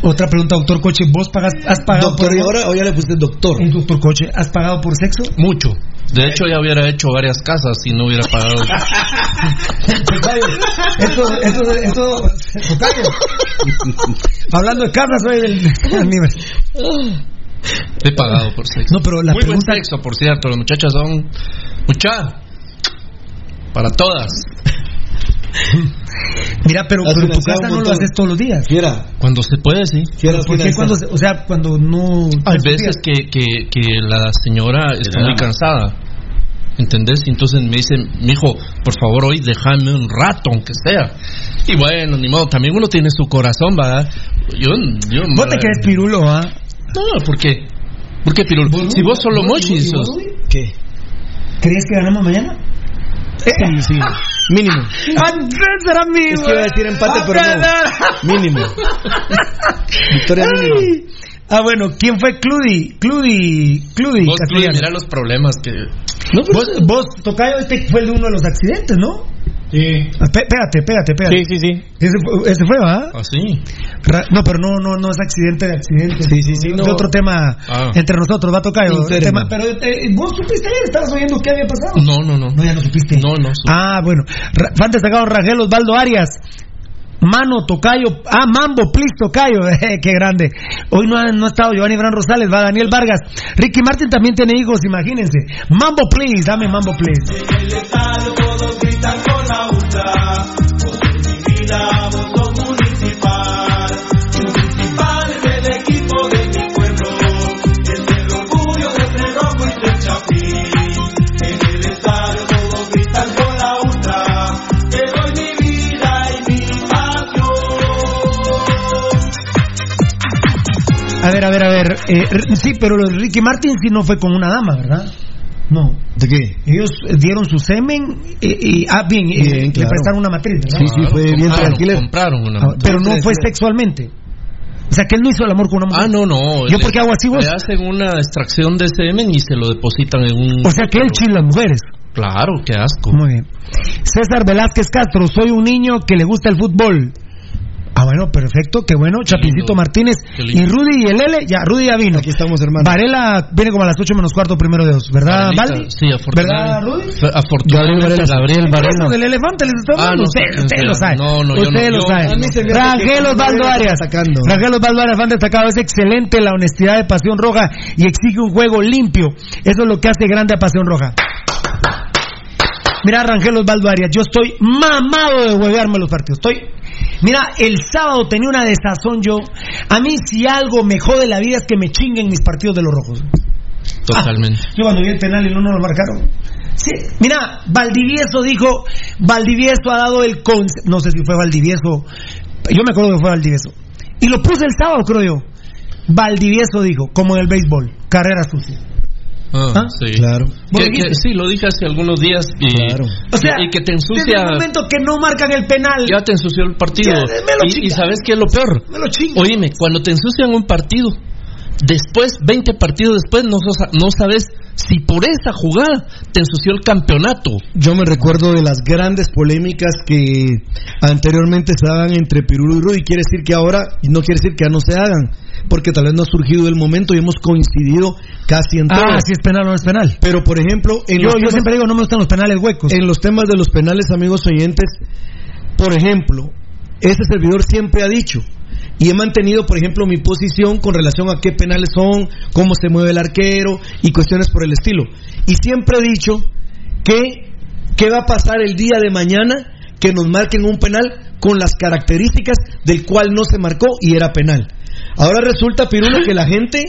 Otra pregunta, doctor Coche, ¿vos pagas, has pagado Doctor, por ¿y ahora o ya le pusiste doctor? El doctor Coche, ¿has pagado por sexo? Mucho. De hecho, ya hubiera hecho varias casas si no hubiera pagado. Eso, eso, Tocayo. Hablando de casas, soy del He pagado por sexo. No, pero la Muy pregunta- buen sexo, por cierto. Las muchachas son. Mucha. Para todas. Mira, pero, pero en tu casa no lo haces todos los días. Fiera, Cuando se puede, sí. fiera, ¿Por qué cuando, se- o sea, cuando no... Hay veces que, que, que la señora está muy cansada. ¿Entendés? Y entonces me dice, mijo, por favor, hoy déjame un rato, aunque sea. Y bueno, ni modo, también uno tiene su corazón, ¿verdad? Yo, yo Vos te crees pirulo, ¿ah? No, ¿por qué? ¿Por qué, Pirulo? Si vos solo mochis sos. ¿Qué? ¿Crees que ganamos mañana? Sí, sí. Mínimo. Andrés era mío. Es que iba a decir empate, pero no. Mínimo. Victoria mínima. Ah, bueno, ¿quién fue Cludy? Cludy, Cludy, Vos, Castellano. mira los problemas que... vos, vos, Tocayo, este fue el de uno de los accidentes, ¿no? Sí. Ah, pé- Pégate, pégate, pégate. Sí, sí, sí. Ese fue, ese fue, ¿va? Ah, sí. Ra- No, pero no, no, no es accidente de accidente. Sí, sí, sí, Es no. otro tema Ah. entre nosotros, va a tocar. Pero eh, vos supiste ayer, estabas oyendo qué había pasado. No, no, no. No, ya no supiste. No, no. Ah, bueno. Ra- Fan destacado Rangel Osvaldo Arias. Mano, Tocayo. Ah, Mambo, please, Tocayo. Eh, qué grande. Hoy no ha, no ha estado Giovanni Bran Rosales, va Daniel Vargas. Ricky Martin también tiene hijos, imagínense. Mambo, please, dame Mambo, please. A ver, a ver, a ver. eh, sí, pero Ricky Martin sí no fue con una dama, ¿verdad? No. ¿De qué? Ellos eh, dieron su semen eh, y, ah, bien, eh, le prestaron una matriz, ¿verdad? Sí, sí, fue bien compraron, tranquilo. compraron una Ah, pero no fue sexualmente. O sea, que él no hizo el amor con una mujer. Ah, no, no. ¿Yo le- por qué hago así vos? Le hacen una extracción de semen y se lo depositan en un... O sea, que él chila las mujeres. Claro, qué asco. Muy bien. César Velázquez Castro, soy un niño que le gusta el fútbol. Ah, bueno, perfecto, qué bueno. Chapincito lindo. Martínez y Rudy y el L, ya, Rudy ya vino. Aquí estamos, hermano. Varela viene como a las 8 menos cuarto primero de dos, ¿verdad, Valdi? Sí, afortunadamente. ¿Verdad, Rudy? Afortunadamente, Gabriel Varela. Eso del elefante les estoy Ah, hablando. no usted, sé quién usted sea. lo sabe. No, no, yo usted no, lo yo- sabe. a mí se me hace Rangel Osvaldo Arias. está sacando. Rangel Osvaldo Arias, fan destacado, es excelente la honestidad de Pasión Roja y exige un juego limpio. Eso es lo que hace grande a Pasión Roja. Mira, Rangel Osvaldo Arias, yo estoy mamado de huevearme los partidos. Estoy. Mira, el sábado tenía una desazón yo. A mí, si algo me jode la vida es que me chinguen mis partidos de los rojos. Totalmente. Yo cuando vi el penal y no nos lo marcaron. Sí, mira, Valdivieso dijo, Valdivieso ha dado el concepto, no sé si fue Valdivieso, yo me acuerdo que fue Valdivieso. Y lo puse el sábado, creo yo. Valdivieso dijo, como en el béisbol, carrera sucia. Ah, ¿Ah? sí. Claro. ¿Vos Que- que- sí, lo dije hace algunos días y, Claro. O sea, y que te Desde ensucia. el momento que no marcan el penal, Ya te ensució el partido. Ya, me lo y, y sabes qué es lo peor. me lo. Oíme, cuando te ensucian un partido, después, 20 partidos después, no, sos- no sabes si por esa jugada te ensució el campeonato. Yo me recuerdo de las grandes polémicas que anteriormente se daban entre Pirulo y Rudy. Quiere decir que ahora no quiere decir que ya no se hagan, porque tal vez no ha surgido el momento y hemos coincidido casi en todo. Ah, si es penal o no es penal. Pero por ejemplo, en Yo, los yo temas- siempre digo, no me gustan los penales huecos. en los temas de los penales, amigos oyentes, por ejemplo, este servidor siempre ha dicho y he mantenido, por ejemplo, mi posición con relación a qué penales son, cómo se mueve el arquero y cuestiones por el estilo. Y siempre he dicho que qué va a pasar el día de mañana que nos marquen un penal con las características del cual no se marcó y era penal. Ahora resulta, Pirulo, que la gente,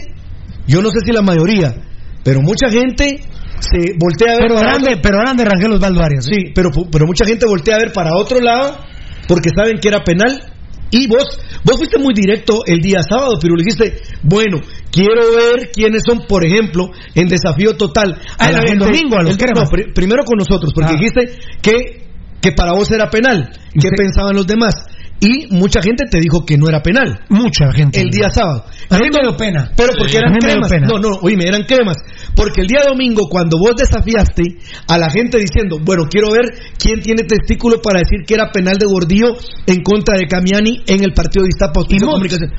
yo no sé si la mayoría, pero mucha gente se voltea a ver Pero grande, otro- pero grande Rangel Osvaldo Arias. ¿eh? Sí, pero, pero mucha gente voltea a ver para otro lado porque saben que era penal. Y vos, vos fuiste muy directo el día sábado, pero le dijiste, bueno, quiero ver quiénes son, por ejemplo, en desafío total. Ah, el- el domingo, a los el- cremas. no, pri- primero con nosotros, porque Ah. dijiste que, que para vos era penal. ¿Qué pensaban los demás? Y mucha gente te dijo que no era penal. Mucha gente. El día sábado. A mí me dio pena. Pero porque Sí. Eran cremas. pena. No, no, oíme, eran cremas. Porque el día domingo, cuando vos desafiaste a la gente diciendo, bueno, quiero ver quién tiene testículo para decir que era penal de Gordillo en contra de Camiani en el partido de Iztapa Comunicación.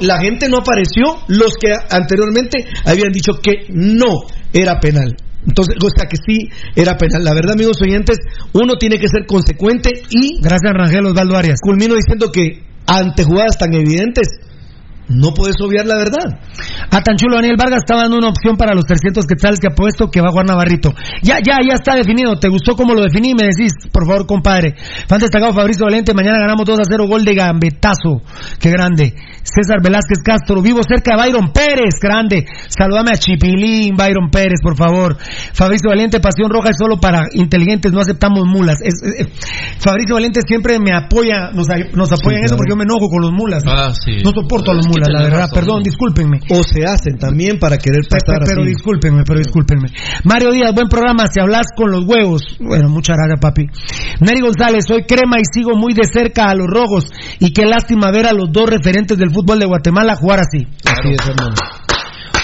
La gente no apareció, los que anteriormente habían dicho que no era penal. Entonces, o sea que sí era penal. La verdad, amigos oyentes, uno tiene que ser consecuente y. Gracias, Rangel Osvaldo Arias. Culmino diciendo que ante jugadas tan evidentes, no puedes obviar la verdad. A tan chulo Daniel Vargas está dando una opción para los 300 quetzales que ha puesto que va a jugar Navarrito. Ya, ya, ya está definido. ¿Te gustó cómo lo definí? Me decís, por favor, compadre. Fan destacado Fabricio Valente. Mañana ganamos 2 a 0. Gol de Gambetazo. Qué grande. César Velázquez Castro. Vivo cerca de Byron Pérez. Grande. Saludame a Chipilín, Byron Pérez, por favor. Fabricio Valente, Pasión Roja es solo para inteligentes. No aceptamos mulas. Es- es- es- Fabricio Valente siempre me apoya, nos, nos apoya en eso claro. porque yo me enojo con los mulas. Ah, sí. No soporto a los mulas, la verdad. razón. Perdón, discúlpenme. O se hacen también para querer pasar Pero así. discúlpenme, pero discúlpenme. Mario Díaz, buen programa. Si hablas con los huevos. Bueno, muchas gracias, papi. Neri González, soy crema y sigo muy de cerca a los rojos. Y qué lástima ver a los dos referentes del fútbol de Guatemala jugar así. Así es, hermano.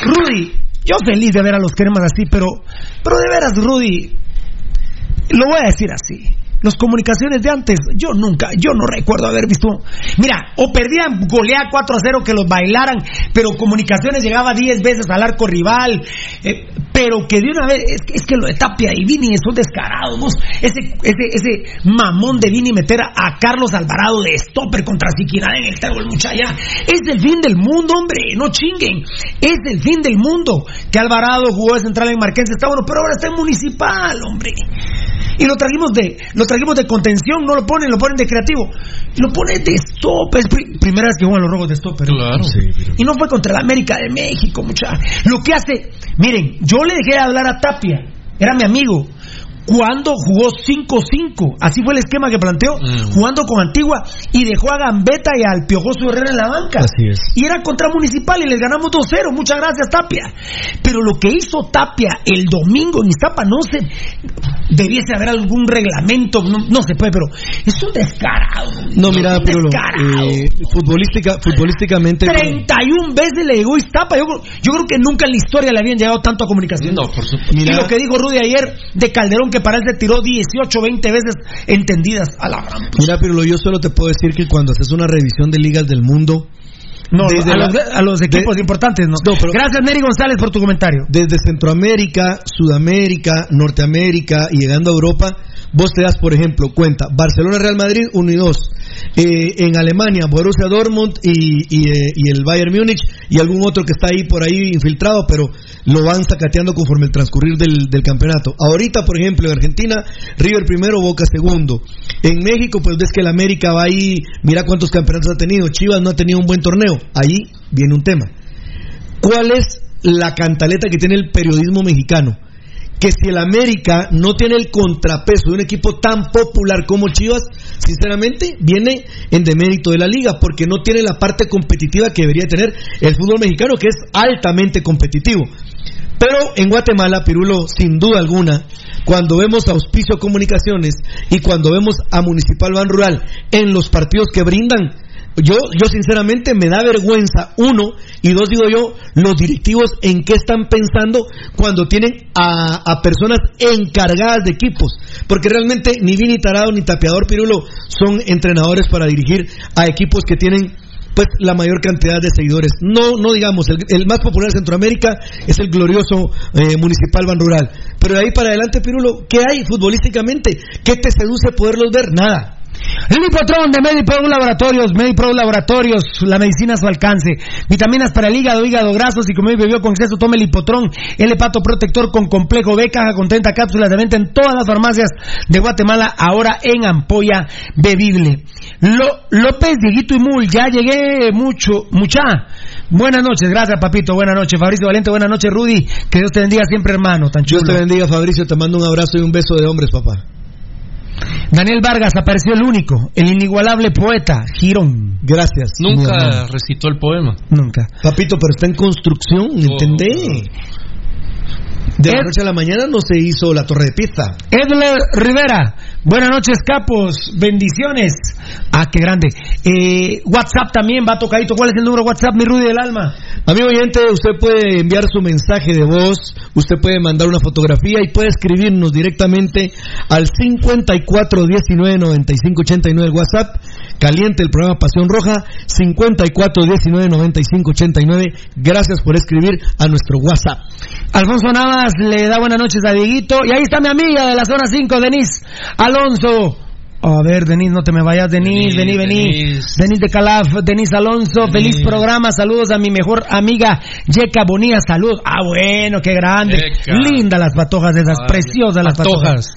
Rudy, yo feliz de ver a los cremas así, pero, pero de veras, Rudy, lo voy a decir así. Las comunicaciones de antes, yo nunca, yo no recuerdo haber visto. Mira, o perdían goleada 4 a 0 que los bailaran, pero comunicaciones llegaba 10 veces al arco rival. eh, pero que de una vez, es, que- lo de Tapia y Vini son descarados. vos. Ese, ese, ese mamón de Vini meter a, Carlos Alvarado de stopper contra Siquirá en el terror muchacha. Es el fin del mundo, hombre, no chinguen. Es el fin del mundo. Que Alvarado jugó de central en Marquense, está bueno, pero ahora está en municipal, hombre. Y lo trajimos de, lo trajimos de contención, no lo ponen, lo ponen de creativo. Lo ponen de stopper. Es pri- primera vez que juegan los rojos de stopper. Claro. Y no fue contra la América de México, mucha. Lo que hace, miren, yo le dejé de hablar a Tapia, era mi amigo. Cuando jugó 5-5, así fue el esquema que planteó, jugando con Antigua y dejó a Gambetta y al Piojoso Herrera en la banca. Así es. Y era contra Municipal y les ganamos 2-0. Muchas gracias, Tapia. Pero lo que hizo Tapia el domingo en Iztapa, no se. Debiese haber algún reglamento, no, no se puede, pero es un descarado. No, mira, pero descarado. eh, futbolística, futbolísticamente. 31 veces le llegó Iztapa. Yo, yo creo que nunca en la historia le habían llegado tanto a comunicación. No, por supuesto. y lo que dijo Rudy ayer de Calderón, que para él se tiró 18, 20 veces entendidas a la gran. Mira, pero yo solo te puedo decir que cuando haces una revisión de ligas del mundo. No, desde a, la- los, a los equipos de- importantes, no. No, pero- Gracias, Neri González, por tu comentario. Desde Centroamérica, Sudamérica, Norteamérica y llegando a Europa, vos te das, por ejemplo, cuenta, Barcelona, Real Madrid, 1 y 2. Eh, en Alemania, Borussia Dortmund y, eh, y el Bayern Múnich y algún otro que está ahí por ahí infiltrado, pero lo van sacateando conforme el transcurrir del, del campeonato. Ahorita, por ejemplo, en Argentina, River primero, Boca segundo. En México, pues ves que el América va ahí, mira cuántos campeonatos ha tenido. Chivas no ha tenido un buen torneo. Ahí viene un tema. ¿Cuál es la cantaleta que tiene el periodismo mexicano? Que si el América no tiene el contrapeso de un equipo tan popular como Chivas, sinceramente viene en demérito de la liga, porque no tiene la parte competitiva que debería tener el fútbol mexicano, que es altamente competitivo. Pero en Guatemala, Pirulo, sin duda alguna, cuando vemos a Auspicio Comunicaciones y cuando vemos a Municipal Ban Rural en los partidos que brindan, yo, yo sinceramente me da vergüenza, uno, y dos digo yo, los directivos en qué están pensando cuando tienen a, a personas encargadas de equipos. Porque realmente ni Vini Tarado ni Tapeador Pirulo son entrenadores para dirigir a equipos que tienen pues la mayor cantidad de seguidores. No, no digamos, el, el más popular de Centroamérica es el glorioso eh, Municipal Ban Rural. Pero de ahí para adelante, Pirulo, ¿qué hay futbolísticamente? ¿Qué te seduce poderlos ver? Nada. Lipotrón de Medipro Laboratorios, Medipro Laboratorios, la medicina a su alcance. Vitaminas para el hígado, hígado grasos y como bebió con exceso, tome Lipotrón, el hepato protector con complejo B, caja con 30 cápsulas de venta en todas las farmacias de Guatemala, ahora en ampolla bebible. Lo, López, Dieguito y Mul, ya llegué mucho, mucha. Buenas noches, gracias papito, buenas noches. Fabricio Valente, buenas noches, Rudy. Que Dios te bendiga siempre, hermano, tan chulo. Dios te bendiga, Fabricio, te mando un abrazo y un beso de hombres, papá. Daniel Vargas apareció el único, el inigualable poeta, Girón. Gracias. Nunca recitó el poema. Nunca. Papito, pero está en construcción, ¿entendés? De la noche a la mañana no se hizo la torre de pizza. Edler Rivera, buenas noches, capos, bendiciones. Ah, qué grande. Eh, WhatsApp también va tocadito. ¿Cuál es el número de WhatsApp, mi Rudy del alma? Amigo oyente, usted puede enviar su mensaje de voz, usted puede mandar una fotografía y puede escribirnos directamente al 54199589 el WhatsApp. Caliente el programa Pasión Roja, 54199589. Gracias por escribir a nuestro WhatsApp. Alfonso Navas le da buenas noches a Dieguito. Y ahí está mi amiga de la zona 5, Denise Alonso. A ver, Denis, no te me vayas, Denis, vení, vení. Denis de Calaf, Denis Alonso, feliz programa, saludos a mi mejor amiga Yeka Bonilla, salud. Ah, bueno, qué grande. Linda las patojas esas, Ay, preciosas las patojas.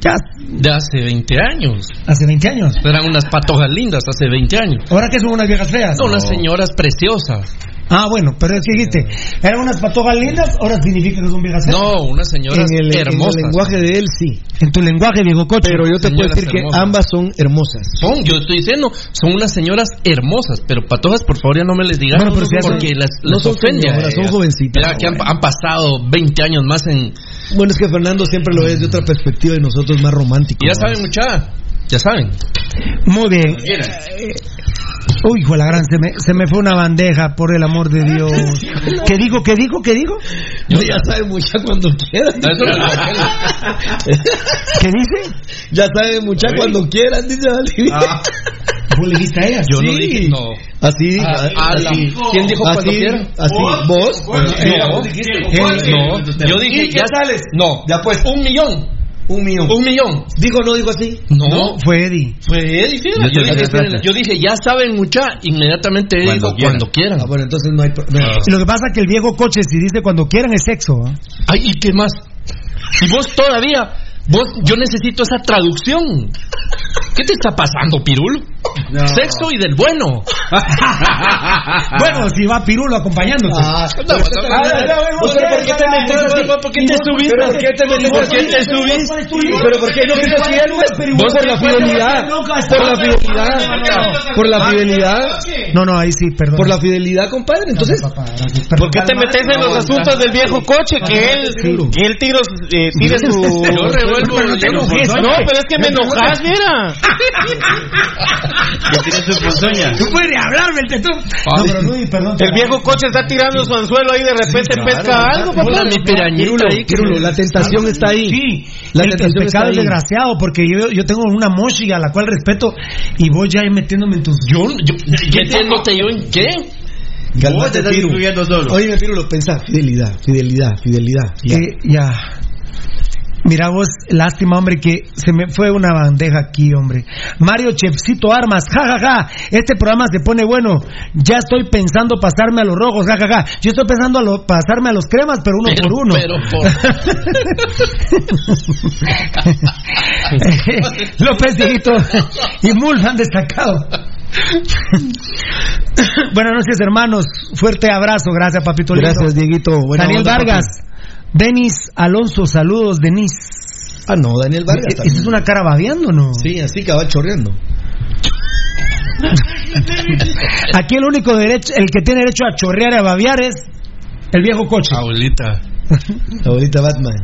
Ya, De hace 20 años. hace 20 años. Eran unas patojas lindas hace 20 años. Ahora que son unas viejas feas. No, unas señoras preciosas. Ah, bueno, pero es que dijiste, eran unas patojas lindas, ahora significa que son viejas feas. No, unas señoras En el, en el hermosas. lenguaje de él, sí. En tu lenguaje, Diego Coche. Pero yo te puedo Señoras decir que hermosas. ambas son hermosas. Son, yo estoy diciendo, son unas señoras hermosas, pero patojas, por favor, ya no me les digan Bueno, pero si hacen- porque las, no las son ofende. a señoras, son jovencitas. Mira, que han, han pasado 20 años más en... Bueno, es que Fernando siempre lo ve de otra perspectiva y nosotros más románticos. Y ya saben, mucha, ya saben. Muy bien. Eh, Uy, hijo de la gran, se me, se me fue una bandeja, por el amor de Dios. ¿Qué digo, qué digo, qué digo? No, ya sabe mucha cuando quiera. ¿Qué dice? Ya sabe mucha cuando quieran, dice Valeria. Ah, ¿Vos le dijiste a ella? yo no Sí. dije, no. Así, Ah, así. ¿Quién dijo así, cuando quiera? Así, vos. No, no, yo dije, ya sales. No, Ya pues, un millón, un millón. un millón. Digo, no digo así. No, Fue Eddie. fue Eddie, fíjate. Yo dije, dije, yo dije, ya saben mucha, inmediatamente Eddie Cuando dijo, quieran. cuando quieran. Ah, bueno, entonces no hay. pro- no. Y lo que pasa es que el viejo coche, si dice cuando quieran, es sexo. ¿ah? Ay, ¿y qué más? Y vos todavía, vos, yo necesito esa traducción. ¿Qué te está pasando, Pirul? Sexo y del bueno. Bueno, si va Pirulo acompañándote. No, ¿por qué te metes así? ¿Por qué te subiste? ¿Pero por qué te metes ¿Por qué te subiste? Pero ¿por qué no te siguiendo? Vos por la fidelidad. Por la fidelidad. Por la fidelidad. No, no, ahí sí, perdón. Por la fidelidad, compadre. Entonces, ¿Por qué te metes en los asuntos del viejo coche? Que él, que él eh, tire su... No no- No, pero es que me enojas, mira. Tú puedes hablarme el tetón. No, pero Luis, perdón. El viejo coche está tirando su anzuelo ahí de repente pesca algo, Hola, papá. mi pirañita Pirulo, ahí. que Pirulo, me- la tentación está ahí. Sí, La el, el tentación está pecado es desgraciado porque yo, yo tengo una mochi a la cual respeto y voy ya ahí metiéndome en tus... Yo, yo, metiéndote yo en qué? Calmate, Piru. Oye, Pirulo, pensá, fidelidad, fidelidad, fidelidad. Ya. Eh, ya. Mira vos, lástima, hombre, que se me fue una bandeja aquí, hombre. Mario Chefcito Armas, ja, ja, ja. Este programa se pone bueno. Ya estoy pensando pasarme a los rojos, ja, ja, ja. Yo estoy pensando a lo- pasarme a los cremas, pero uno Pero- por uno. pero López Dieguito y Mulf han destacado. Buenas noches, hermanos. Fuerte abrazo. Gracias, papito. Gracias, Dieguito. Buena Daniel onda, Vargas. Denis Alonso, saludos, Denis. Ah, no, Daniel Vargas. ¿Esa también. es una cara babeando, no? Sí, así que va chorreando. Aquí el único derecho, el que tiene derecho a chorrear y a babear es el viejo coche. Abuelita. Ahorita Batman.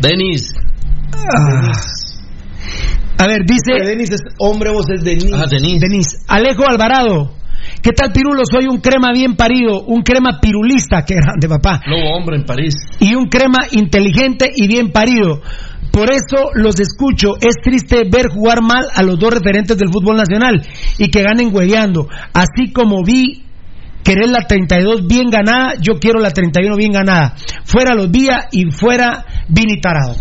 Denis. Ah. A ver, dice. Denis es hombre, vos es Denis. Ah, Denis. Denis. Alejo Alvarado. ¿Qué tal, Pirulo? Soy un crema bien parido, un crema pirulista, que grande, papá. Lobo hombre en París. Y un crema inteligente y bien parido. Por eso los escucho. Es triste ver jugar mal a los dos referentes del fútbol nacional y que ganen hueveando. Así como vi querer la 32 bien ganada, yo quiero la 31 bien ganada. Fuera los Vía y fuera Vini Tarado.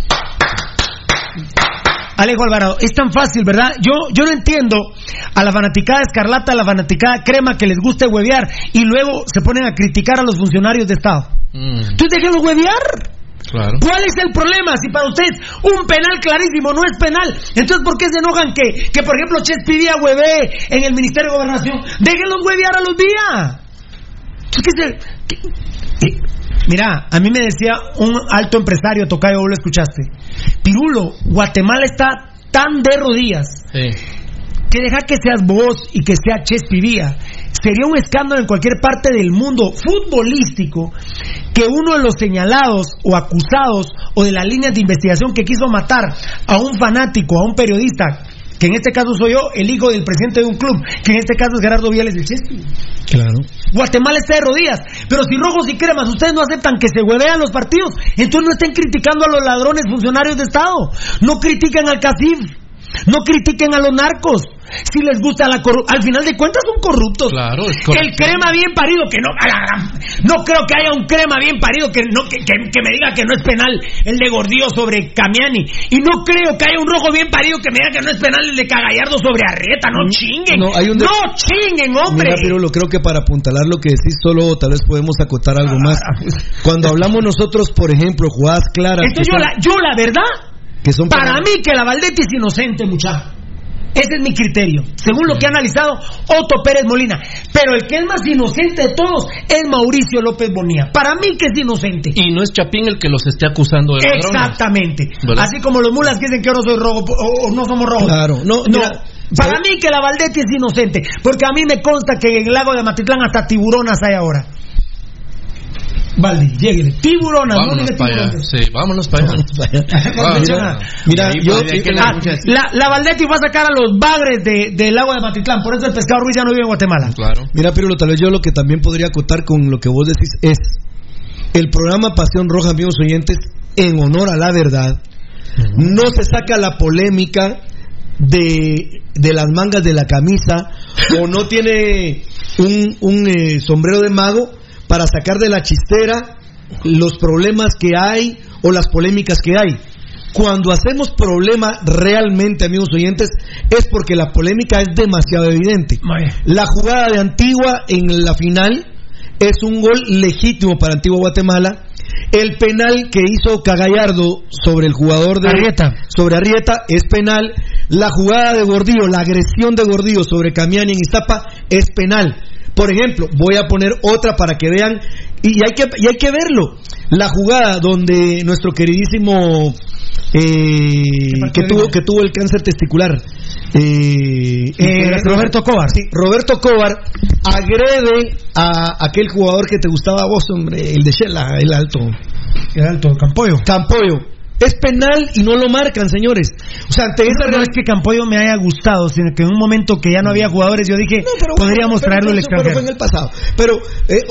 Alejo Alvarado, es tan fácil, ¿verdad? Yo, yo no entiendo a la fanaticada escarlata, a la fanaticada crema que les guste huevear y luego se ponen a criticar a los funcionarios de Estado. Entonces déjenlos huevear. Claro. ¿Cuál es el problema? Si para ustedes un penal clarísimo no es penal, entonces ¿por qué se enojan que, que por ejemplo, Chespidía hueve en el Ministerio de Gobernación? Déjenlos huevear a los días. ¿Qué es el- qué- Mira, a mí me decía un alto empresario, Tocayo, vos lo escuchaste. Pirulo, Guatemala está tan de rodillas Sí. que deja que seas vos y que sea Chespidía. Sería un escándalo en cualquier parte del mundo futbolístico que uno de los señalados o acusados o de las líneas de investigación que quiso matar a un fanático, a un periodista, que en este caso soy yo, el hijo del presidente de un club, que en este caso es Gerardo Viales del Chespi. Claro. Guatemala está de rodillas, pero si rojos y cremas ustedes no aceptan que se huevean los partidos, entonces no estén criticando a los ladrones funcionarios de Estado, no critiquen al CACIF, no critiquen a los narcos. Si les gusta la corrupción, al final de cuentas son corruptos. Claro, es El crema bien parido, que no, a la gran- no creo que haya un crema bien parido que, no, que, que- que me diga que no es penal el de Gordillo sobre Camiani. Y no creo que haya un rojo bien parido que me diga que no es penal el de Cagallardo sobre Arrieta. No chinguen. No, hay un de- no chinguen, hombre. Mira, Pirulo, creo que para apuntalar lo que decís, solo tal vez podemos acotar algo más. Cuando hablamos nosotros, por ejemplo, jugadas claras. Que yo la, yo la verdad, que son para mí que la Valdetti es inocente, muchacho. Ese es mi criterio, según lo que ha analizado Otto Pérez Molina. Pero el que es más inocente de todos es Mauricio López Bonilla. Para mí que es inocente. Y no es Chapín el que los esté acusando de. Exactamente. Así como los mulas que dicen que ahora soy rojo o, o no somos rojos. Claro, no, mira, Para mí que la Valdetti es inocente, porque a mí me consta que en el lago de Matitlán hasta tiburonas hay ahora. Valdi, lléguele. Tiburonas, no Vámonos para allá. tiburones. Sí, vámonos para allá. Mira, mira, yo- Ah, la, la Valdetti va a sacar a los bagres de- del lago de Matitlán, por eso el pescado Ruiz ya no vive en Guatemala. Claro. Mira, Pirulo, tal vez yo lo que también podría acotar con lo que vos decís es el programa Pasión Roja, amigos oyentes, en honor a la verdad, no se saca la polémica de, de las mangas de la camisa o no tiene un, un, eh, sombrero de mago para sacar de la chistera los problemas que hay o las polémicas que hay. Cuando hacemos problema realmente, amigos oyentes, es porque la polémica es demasiado evidente. La jugada de Antigua en la final es un gol legítimo para Antigua Guatemala. El penal que hizo Cagallardo sobre el jugador de Arrieta. sobre Arrieta es penal. La jugada de Gordillo, la agresión de Gordillo sobre Camiani en Iztapa es penal. Por ejemplo, voy a poner otra para que vean y hay que y hay que verlo. La jugada donde nuestro queridísimo eh, que tuvo que tuvo el cáncer testicular eh, Eh, Roberto Cobar. Sí, Roberto Cobar agrede a aquel jugador que te gustaba a vos, hombre, el de Shela, el alto. El alto, Campoyo. Campoyo. Es penal y no lo marcan, señores. O sea, ante esa No es que Campoyo me haya gustado, sino que en un momento que ya no había jugadores, yo dije, podríamos pero- traerlo al pero- pero extranjero. fue en el pasado. Pero, eh,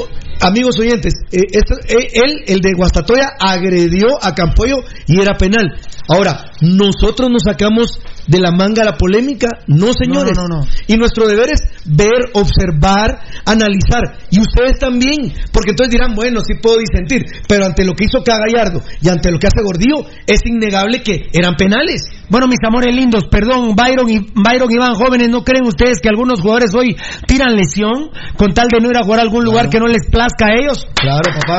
amigos oyentes, eh, esto- eh, él, el de Guastatoya, agredió a Campoyo y era penal. Ahora, nosotros nos sacamos de la manga la polémica, no señores. No, no, no. Y nuestro deber es ver, observar, analizar. Y ustedes también, porque entonces dirán, bueno, sí puedo disentir, pero ante lo que hizo Cagallardo y ante lo que hace Gordillo, es innegable que eran penales. Bueno, mis amores lindos, perdón, Byron y Byron Iván, jóvenes, ¿no creen ustedes que algunos jugadores hoy tiran lesión con tal de no ir a jugar a algún lugar que no les plazca a ellos? Claro, papá.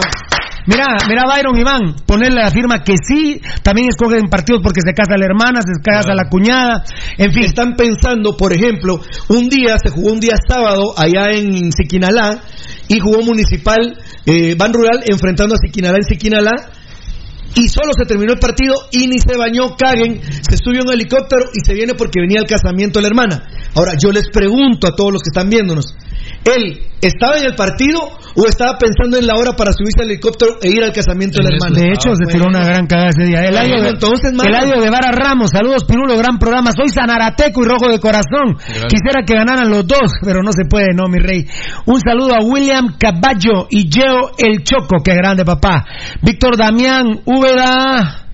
Mira, mira Byron Iván, ponerle la firma que sí, también escogen partidos porque se casa la hermana, se casa la cuñada, en fin. Están pensando, por ejemplo, un día, se jugó un día sábado allá en Siquinalá y jugó Municipal, eh, Ban Rural enfrentando a Siquinalá en Siquinalá y solo se terminó el partido y ni se bañó, caguen, se subió en un helicóptero y se viene porque venía el casamiento de la hermana. Ahora, yo les pregunto a todos los que están viéndonos, Él estaba en el partido o estaba pensando en la hora para subirse al helicóptero e ir al casamiento del hermano. De hecho, se tiró una gran cagada ese día. El año de, entonces, de Vara Ramos, saludos Pirulo, gran programa. Soy Sanarateco y Rojo de Corazón. Quisiera que ganaran los dos, pero no se puede, no, mi rey. Un saludo a William Caballo y Geo El Choco, que grande papá. Víctor Damián Úbeda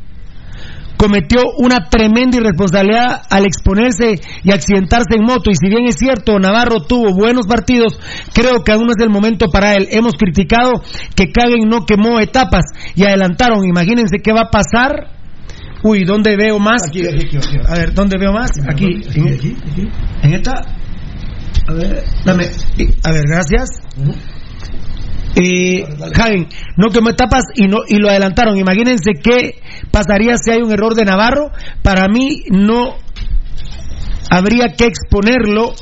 cometió una tremenda irresponsabilidad al exponerse y accidentarse en moto. Y si bien es cierto, Navarro tuvo buenos partidos, creo que aún no es el momento para él. Hemos criticado que Caguen no quemó etapas y adelantaron. Imagínense qué va a pasar. Uy, ¿dónde veo más? Aquí, aquí, aquí, aquí. A ver, ¿dónde veo más? Aquí. En, en esta. A ver, dame. A ver, gracias. Eh, no quemó etapas y no y lo adelantaron. Imagínense qué pasaría si hay un error de Navarro. Para mí no habría que exponerlo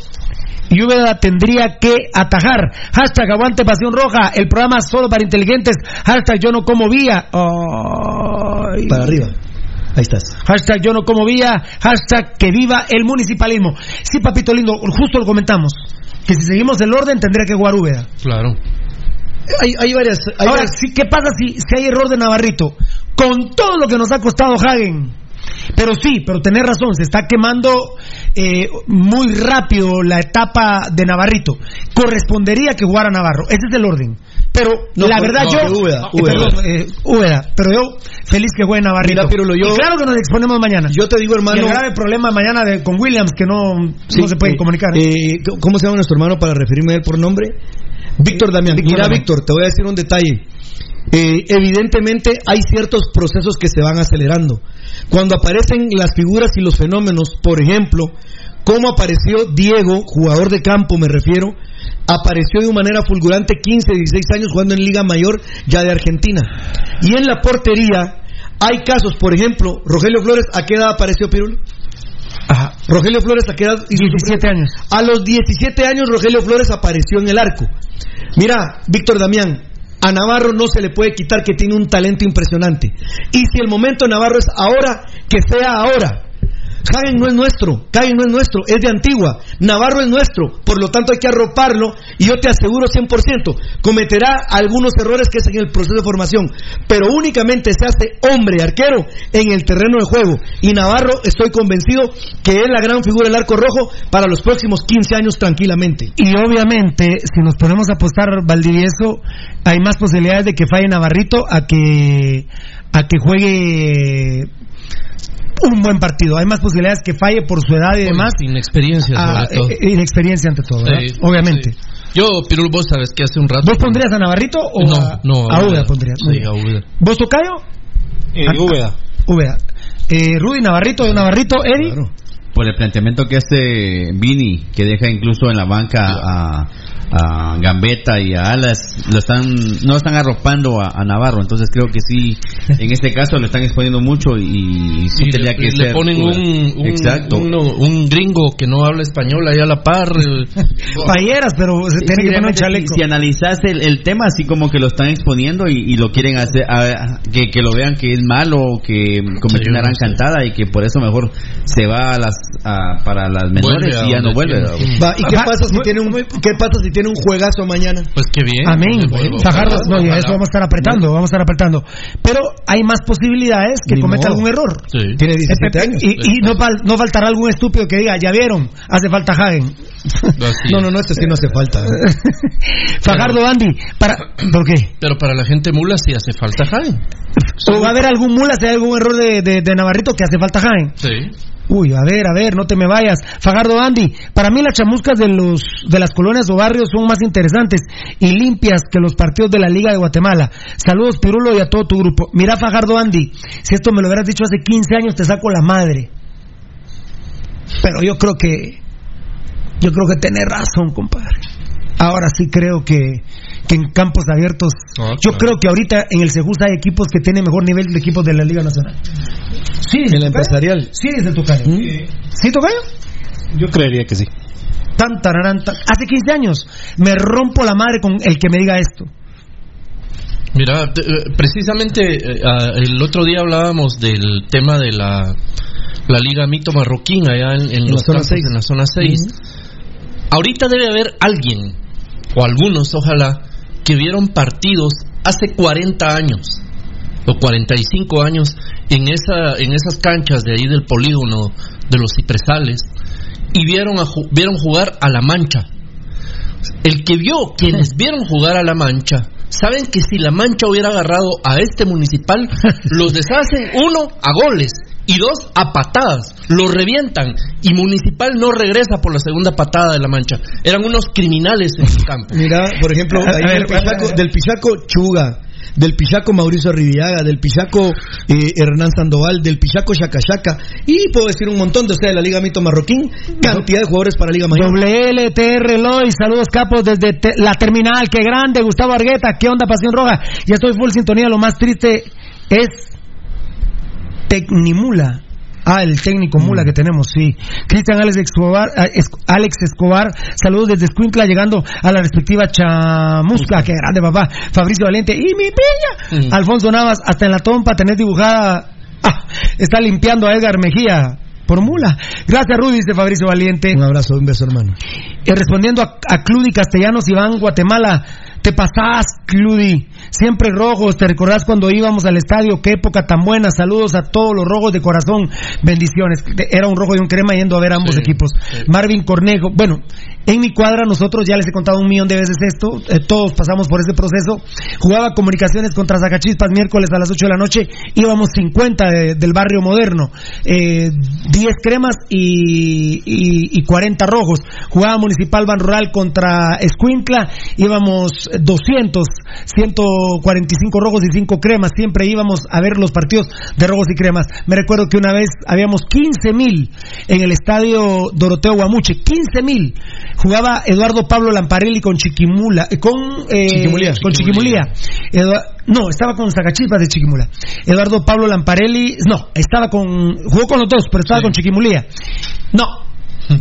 y Úbeda tendría que atajar. Hashtag aguante pasión roja. El programa solo para inteligentes. Hashtag yo no como vía. Ay. Para arriba. Ahí estás. Hashtag yo no como vía. Hashtag que viva el municipalismo. Sí, papito lindo, justo lo comentamos. Que si seguimos el orden tendría que jugar Úbeda. Claro. Hay, hay varias. hay Ahora, varias- sí, ¿qué pasa si, si hay error de Navarrito? Con todo lo que nos ha costado Hagen. Pero sí, pero tenés razón, se está quemando eh, muy rápido la etapa de Navarrito. Correspondería que jugara Navarro, ese es el orden. Pero No, la no, verdad no, yo... que Úbeda, Eh, perdón, eh, pero yo feliz que juegue Navarrito. Mira, Pirulo, yo- Y claro que nos exponemos mañana. Yo te digo, hermano. Y el grave problema mañana de, con Williams que no, Sí, no se pueden eh, comunicar. eh, ¿Cómo se llama nuestro hermano para referirme a él por nombre? Víctor Damián. Víctor Mira, Damián. Víctor, te voy a decir un detalle. Eh, evidentemente hay ciertos procesos que se van acelerando. Cuando aparecen las figuras y los fenómenos, por ejemplo, cómo apareció Diego, jugador de campo me refiero, apareció de una manera fulgurante 15, 16 años jugando en Liga Mayor ya de Argentina. Y en la portería hay casos, por ejemplo, Rogelio Flores, ¿a qué edad apareció Pirulo? Ajá. Rogelio Flores a qué edad hizo su 17 años. a los 17 años Rogelio Flores apareció en el arco. Mira, Víctor Damián, a Navarro no se le puede quitar que tiene un talento impresionante. Y si el momento de Navarro es ahora, que sea ahora. Hagen no es nuestro, Hagen no es nuestro, es de Antigua. Navarro es nuestro, por lo tanto hay que arroparlo y yo te aseguro 100%, cometerá algunos errores que es en el proceso de formación, pero únicamente se hace hombre arquero en el terreno de juego. Y Navarro, estoy convencido que es la gran figura del arco rojo para los próximos 15 años tranquilamente. Y obviamente, si nos ponemos a apostar Valdivieso, hay más posibilidades de que falle Navarrito a que a que juegue un buen partido. Hay más posibilidades que falle por su edad y demás. Inexperiencia, Ah, sobre todo. eh, eh, inexperiencia ante todo, ¿verdad? Sí, obviamente. sí. Yo, Pirul, vos sabes que hace un rato. ¿Vos pondrías a Navarrito o No, a, no, a a Úbeda Úbeda. pondrías? Sí, a Úbeda. ¿Vos, Tocayo? Ah, Úbeda. Úbeda. Eh, Rudy Navarrito, Navarrito, Eddie. Por el planteamiento que hace Vini, que deja incluso en la banca a, a Gambetta y a Alas, lo están, no están arropando a, a Navarro, entonces creo que sí, en este caso lo están exponiendo mucho y sí Y tendría le, que le ser. ponen un, un, Exacto. un, un gringo que no habla español ahí a la par. Payeras, pero se tiene Sí, que poner chaleco. Si, si analizas el, el tema así como que lo están exponiendo y, y lo quieren hacer, a- que, que lo vean que es malo, que cometió Sí, una gran no sé. cantada y que por eso mejor se va a las a- para las menores Vuelve y ya no vuelve. ¿Y qué pasa si muy- tiene un qué pasa si tiene un juegazo mañana? Pues qué bien. Amén. Fajardo, ojalá, no, y a eso vamos a estar apretando, vamos a estar apretando. Pero hay más posibilidades que Ni cometa modo. algún error. Sí. Tiene 17 Eh, años. Y, y no, fal- no faltará algún estúpido que diga, ya vieron, hace falta Hagen. No, no, no, este sí no hace falta. Fajardo Andy, para, ¿por qué? Pero para la gente mula sí hace falta Jaime. ¿O va a haber algún mula si hay algún error de, de- de Navarrito que hace falta Hagen? Sí. Uy, a ver, a ver, no te me vayas. Fajardo Andy, para mí las chamuscas de los de las colonias o barrios son más interesantes y limpias que los partidos de la Liga de Guatemala. Saludos Pirulo y a todo tu grupo. Mira Fajardo Andy, si esto me lo hubieras dicho hace 15 años te saco la madre. Pero yo creo que yo creo que tenés razón, compadre. Ahora sí creo que, que en campos abiertos. Ah, yo claro. creo que ahorita en el Sejusa hay equipos que tienen mejor nivel de equipos de la Liga Nacional. Sí, El Tocayo. empresarial. Sí, dice Tocayo. ¿Sí, Tocayo? Yo creería que sí. Tan, tararán, tan. Hace 15 años me rompo la madre con el que me diga esto. Mira, te- eh, precisamente eh, el otro día hablábamos del tema de la, la Liga Mito Marroquín allá en, en la los zona campos, seis. en la zona 6. Ahorita debe haber alguien o algunos, ojalá, que vieron partidos hace 40 años o 45 años en, esa, en esas canchas de ahí del polígono de los cipresales y vieron, a, vieron jugar a la mancha. El que vio, quienes vieron jugar a la mancha, saben que si la mancha hubiera agarrado a este municipal, los deshacen uno a goles y dos a patadas, los revientan y municipal no regresa por la segunda patada de la mancha. Eran unos criminales en el campo. Mira, por ejemplo, ahí del, Pichaco, del Pichaco Chuga, del Pichaco Mauricio Arribiaga, del Pichaco eh, Hernán Sandoval, del Pichaco Chacachaca, y puedo decir un montón de ustedes de la Liga Mito Marroquín, cantidad de jugadores para Liga Mayor. WLTR Loy, saludos capos desde te- la terminal, qué grande, Gustavo Argueta, qué onda Pasión Roja, ya estoy full sintonía, lo más triste es Tecnimula. Ah, el técnico mula que tenemos, sí. Cristian Alex Escobar, ah, Alex Escobar, saludos desde Escuincla, llegando a la respectiva chamusca, qué grande papá. Fabricio Valente, y mi piña. Alfonso Navas, hasta en la tompa tenés dibujada. Ah, está limpiando a Edgar Mejía por mula. Gracias, Rudy, dice Fabricio Valiente. Un abrazo, un beso, hermano. Y respondiendo a, a Cludy Castellanos, Iván Guatemala, te pasás, Cludy. Siempre rojos, te recordás cuando íbamos al estadio, qué época tan buena. Saludos a todos los rojos de corazón, bendiciones. Era un rojo y un crema yendo a ver ambos equipos. Marvin Cornejo, bueno, en mi cuadra nosotros ya les he contado un millón de veces esto, eh, todos pasamos por ese proceso. Jugaba comunicaciones contra Zacachispas miércoles a las 8 de la noche, íbamos 50 de- del barrio moderno, eh, 10 cremas y, y, y 40 rojos. Jugaba Municipal Ban Rural contra Escuintla, íbamos 200, 145 rojos y 5 cremas. Siempre íbamos a ver los partidos de rojos y cremas. Me recuerdo que una vez habíamos 15 mil en el estadio Doroteo Guamuche, 15 mil. Jugaba Eduardo Pablo Lamparelli con Chiquimula, eh, con, eh, Chiquimulía. con Chiquimulía. Edua- no, estaba con Zacachispas de Chiquimula. Eduardo Pablo Lamparelli, no, estaba con, jugó con los dos, pero estaba con Chiquimulía. No,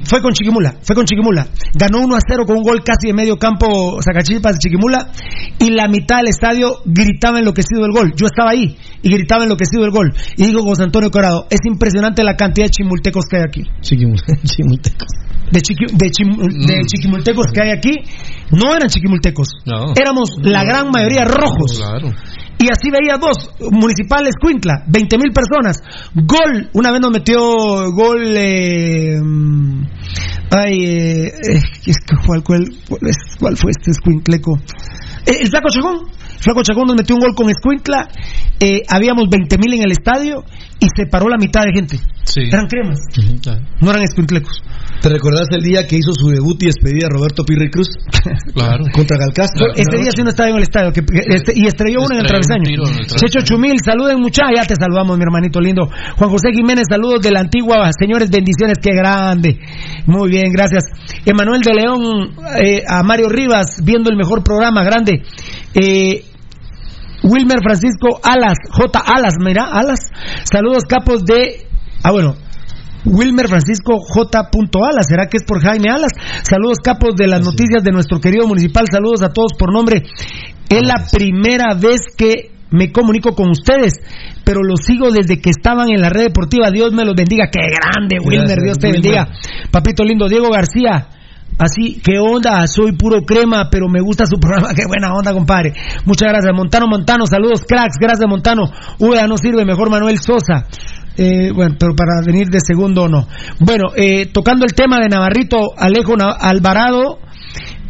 fue con Chiquimula, fue con Chiquimula. Ganó 1 a 0 con un gol casi de medio campo Zacachispas de Chiquimula y la mitad del estadio gritaba enloquecido el gol. Yo estaba ahí y gritaba enloquecido el gol. Y digo José Antonio Corado, es impresionante la cantidad de chimultecos que hay aquí. Chimultecos. De, chiqui- de, chim- de chiquimultecos que hay aquí, no eran chiquimultecos. No. Éramos la gran mayoría rojos. Claro. Y así veía dos, municipales Cuintla, 20 mil personas. Gol, una vez nos metió gol. Eh, mm, ay, eh, ¿cuál, cuál, cuál es- cuál fue este Escuincleco? Eh, el Flaco Chagón. Flaco Chagón nos metió un gol con Escuintla. Eh, habíamos 20 mil en el estadio y se paró la mitad de gente. Sí. Eran cremas, no eran Escuinclecos. ¿Te recordás el día que hizo su debut y despedida Roberto Pirri Cruz? Claro. Contra Galcastro. Ese día sí no estaba en el estadio que, que- este- y estrelló uno en el travesaño. en el. Checho Chumil, saluden muchachos, ya te saludamos mi hermanito lindo. Juan José Jiménez, saludos de la antigua, señores, bendiciones, qué grande. Muy bien, gracias. Emanuel de León, eh, a Mario Rivas, viendo el mejor programa, grande. Eh, Wilmer Francisco Alas, J. Alas, mira, Alas. Saludos capos de... Ah, bueno. Wilmer Francisco J. Alas, ¿será que es por Jaime Alas? Saludos capos de las noticias de nuestro querido municipal, saludos a todos por nombre. Es la primera vez que me comunico con ustedes, pero los sigo desde que estaban en la red deportiva. Dios me los bendiga. Qué grande, Wilmer, Dios te bendiga. Papito lindo, Diego García. Así, ¿qué onda? Soy puro crema, pero me gusta su programa. Qué buena onda, compadre. Muchas gracias. Montano, Montano, saludos, cracks. Gracias, Montano. Uy, no sirve, mejor Manuel Sosa. Eh, bueno, pero para venir de segundo no. Bueno, eh, tocando el tema de Navarrito, Alejo Alvarado.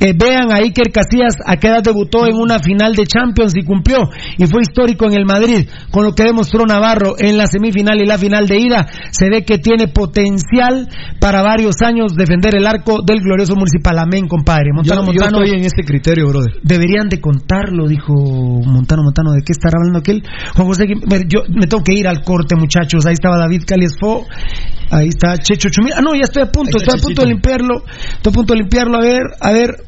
Eh, vean a Iker Casillas a qué edad debutó en una final de Champions y cumplió y fue histórico en el Madrid con lo que demostró Navarro en la semifinal y la final de ida. Se ve que tiene potencial para varios años defender el arco del glorioso municipal. Amén compadre. Yo, Montano yo Montano. estoy en este criterio, brother. deberían de contarlo dijo Montano Montano. De qué estará hablando aquel Juan José yo me tengo que ir al corte muchachos. Ahí estaba David Caliesfo ahí está Checho Chumil. Ah no ya estoy a punto estoy a punto de limpiarlo. Estoy a punto de limpiarlo. A ver a ver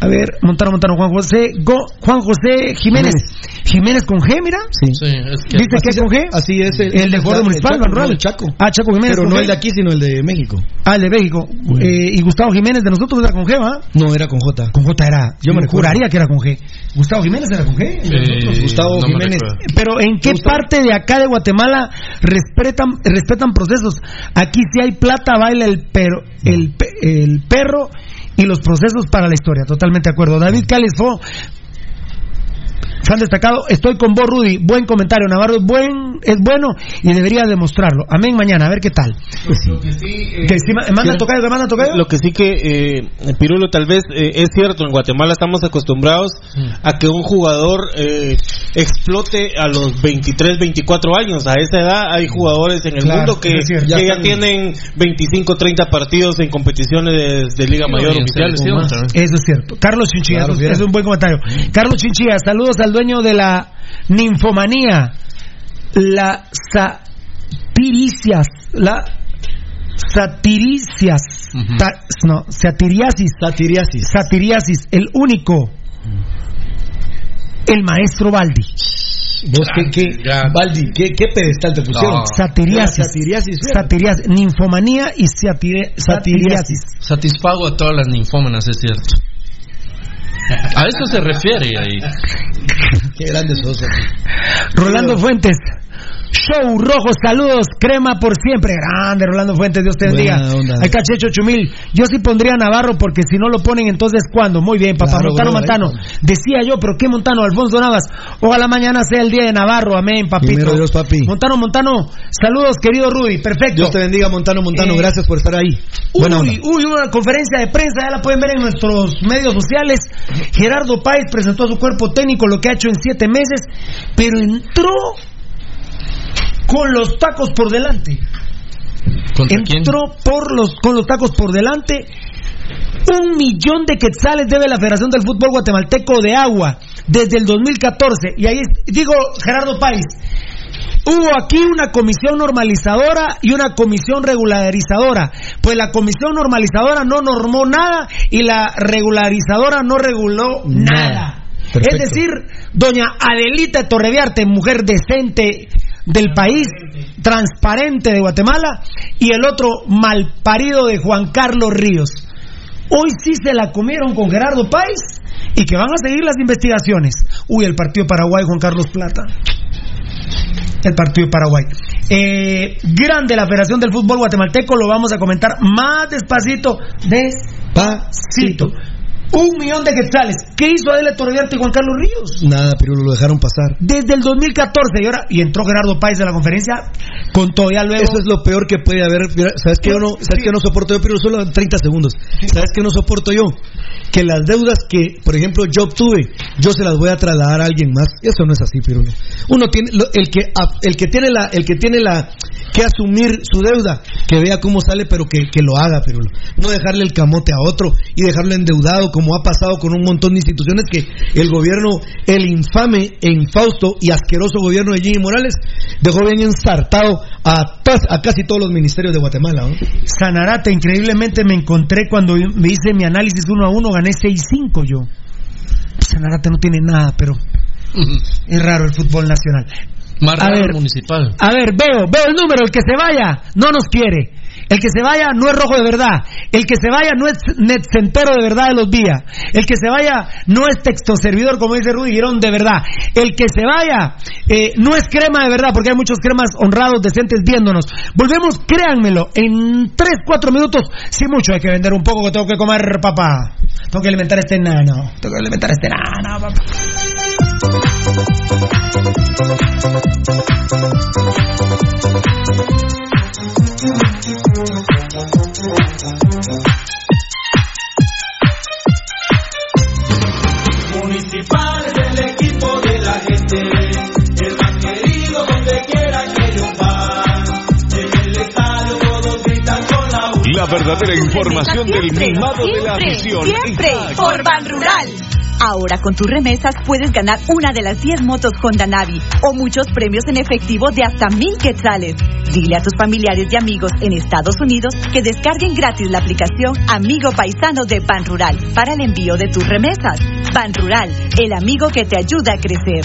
a ver, Montano, Montano, Juan José, Go- Juan José Jiménez. Jiménez con G, mira. Sí. Sí, es que ¿Viste que es con G? Así es el, El de Gordo Municipal, Chaco, Van Rural. no, el Chaco. Ah, Chaco Jiménez. Pero con no G. el de aquí, sino el de México. Ah, el de México. Eh, y Gustavo Jiménez de nosotros era con G, ¿va? No, era con J. Con J era. Yo me recuerdo. juraría que era con G. Gustavo Jiménez era con G. Eh, Gustavo no me Jiménez. Pero ¿en qué Gustavo. parte de acá de Guatemala respetan respetan procesos? Aquí si hay plata baila el perro, el, pe- el perro y los procesos para la historia. Totalmente de acuerdo. David Califo se han destacado. Estoy con vos, Rudy. Buen comentario. Navarro es, buen, es bueno y debería demostrarlo. Amén mañana, a ver qué tal. Lo que sí, eh, Que sí, tocayo, que manda tocayo. Lo que sí que, eh, Pirulo, tal vez eh, es cierto, en Guatemala estamos acostumbrados a que un jugador eh, explote a los 23, 24 años. A esa edad hay jugadores en el Claro, mundo que, es cierto. que Ya ya, tienen 25, 30 partidos en competiciones de Liga Mayor oficiales. Eso es cierto. Carlos Chinchilla, Claro, eso, bien. es un buen comentario. Carlos Chinchilla, saludos al dueño de la ninfomanía, la satiricias, la satiricias, ta- no, satiriasis, satiriasis, satiriasis, el único, el maestro Baldi. Vos, ¿qué, qué, Baldi, ¿qué, qué pedestal te pusieron? Satiriasis, Satiriasis, satiriasis, ninfomanía y satire- satiriasis. Satisfago a todas las ninfómanas, es cierto. A eso se refiere ahí. Qué grande sos. Rolando Fuentes. Show Rojo, saludos, crema por siempre. Grande, Rolando Fuentes, Dios te bendiga. Buena onda. Ahí está Checho Chumil. Yo sí pondría a Navarro porque si no lo ponen, entonces ¿cuándo? Muy bien, papá. Claro, Montano, bro, Montano. Decía yo, pero ¿qué Montano? Alfonso Navas. Ojalá mañana sea el día de Navarro. Amén, papito. Primero Dios, papi. Montano, Montano. Saludos, querido Rudy. Perfecto. Dios te bendiga, Montano, Montano. Eh, Gracias por estar ahí. Buena onda. Uy, uy, una conferencia de prensa, ya la pueden ver en nuestros medios sociales. Gerardo Páez presentó a su cuerpo técnico lo que ha hecho en siete meses, pero entró con los tacos por delante. Entró por los, con los tacos por delante. Un millón de quetzales debe la Federación del Fútbol Guatemalteco de Agua desde el 2014. Y ahí digo, Gerardo Páez, Hubo aquí una comisión normalizadora y una comisión regularizadora. Pues la comisión normalizadora no normó nada y la regularizadora no reguló nada. Perfecto. Es decir, doña Adelita Torreviarte, mujer decente del país, transparente de Guatemala, y el otro malparido de Juan Carlos Ríos. Hoy sí se la comieron con Gerardo Páez y que van a seguir las investigaciones. Uy, el partido Paraguay, Juan Carlos Plata el partido Paraguay. Eh, grande la Federación del Fútbol Guatemalteco, lo vamos a comentar más despacito, despacito. Un millón de quetzales. ¿Qué hizo Adela Torreviarte y Juan Carlos Ríos? Nada, pero lo dejaron pasar. Desde el 2014 y ahora y entró Gerardo Páez a la conferencia con todo ya luego. Eso es lo peor que puede haber. ¿Sabes qué yo no, sabes qué yo no soporto yo? Pero solo 30 segundos. ¿Sabes qué no soporto yo? Que las deudas que, por ejemplo, yo obtuve, yo se las voy a trasladar a alguien más. Eso no es así, Pirulo. Uno tiene, lo- el que, el que tiene la, el que tiene la, que asumir su deuda, que vea cómo sale, pero que, que lo haga, Pirulo. No dejarle el camote a otro y dejarlo endeudado, como ha pasado con un montón de instituciones que el gobierno, el infame e infausto y asqueroso gobierno de Jimmy Morales, dejó bien ensartado a, casi todos los ministerios de Guatemala. ¿no? Sanarate, increíblemente me encontré cuando me hice mi análisis uno a uno, gané 6-5 yo. Sanarate no tiene nada, pero es raro el fútbol nacional. Más A ver. municipal. A ver, veo, veo el número, el que se vaya no nos quiere. El que se vaya no es rojo de verdad. El que se vaya no es netcentero de verdad de los días. El que se vaya no es texto servidor, como dice Rudy Girón, de verdad. El que se vaya eh, no es crema de verdad, porque hay muchos cremas honrados, decentes viéndonos. Volvemos, créanmelo, en 3, 4 minutos, sin mucho hay que vender un poco que tengo que comer, papá. Tengo que alimentar a este nano. Tengo que alimentar a este nano, papá. Verdadera información del mimado de la afición. Siempre está aquí. por Ban Rural. Ahora con tus remesas puedes ganar una de las 10 motos Honda Navi o muchos premios en efectivo de hasta mil quetzales. Dile a tus familiares y amigos en Estados Unidos que descarguen gratis la aplicación Amigo Paisano de Ban Rural para el envío de tus remesas. Ban Rural, el amigo que te ayuda a crecer.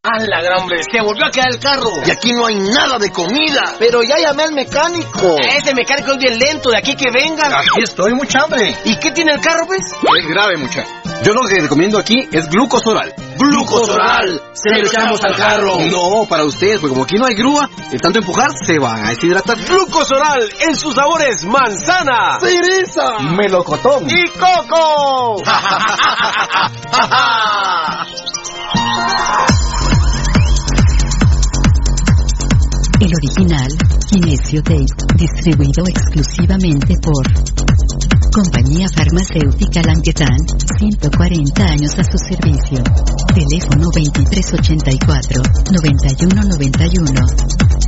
¡A la gran hombre! ¡Se volvió a quedar el carro! Y aquí no hay nada de comida. Pero ya llamé al mecánico. Ese mecánico es bien lento, de aquí que vengan. Aquí estoy, mucha hambre. ¿Y qué tiene el carro, pues? Es grave, mucha. Yo lo que recomiendo aquí es glucosoral. ¡Glucosoral! Se lo echamos al carro. No, para ustedes, porque como aquí no hay grúa, de tanto empujar se van a deshidratar. Glucosoral en sus sabores manzana, cereza, melocotón y coco. El original, Kinesio Tape, distribuido exclusivamente por Compañía Farmacéutica Languetan, 140 años a su servicio. Teléfono 2384-9191.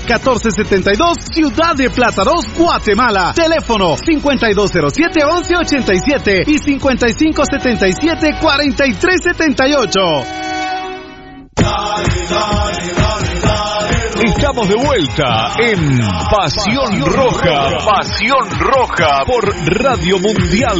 1472, Ciudad de Plátanos, Guatemala. Teléfono 5207-1187 y 5577-4378. Estamos de vuelta en Pasión Roja, Pasión Roja por Radio Mundial.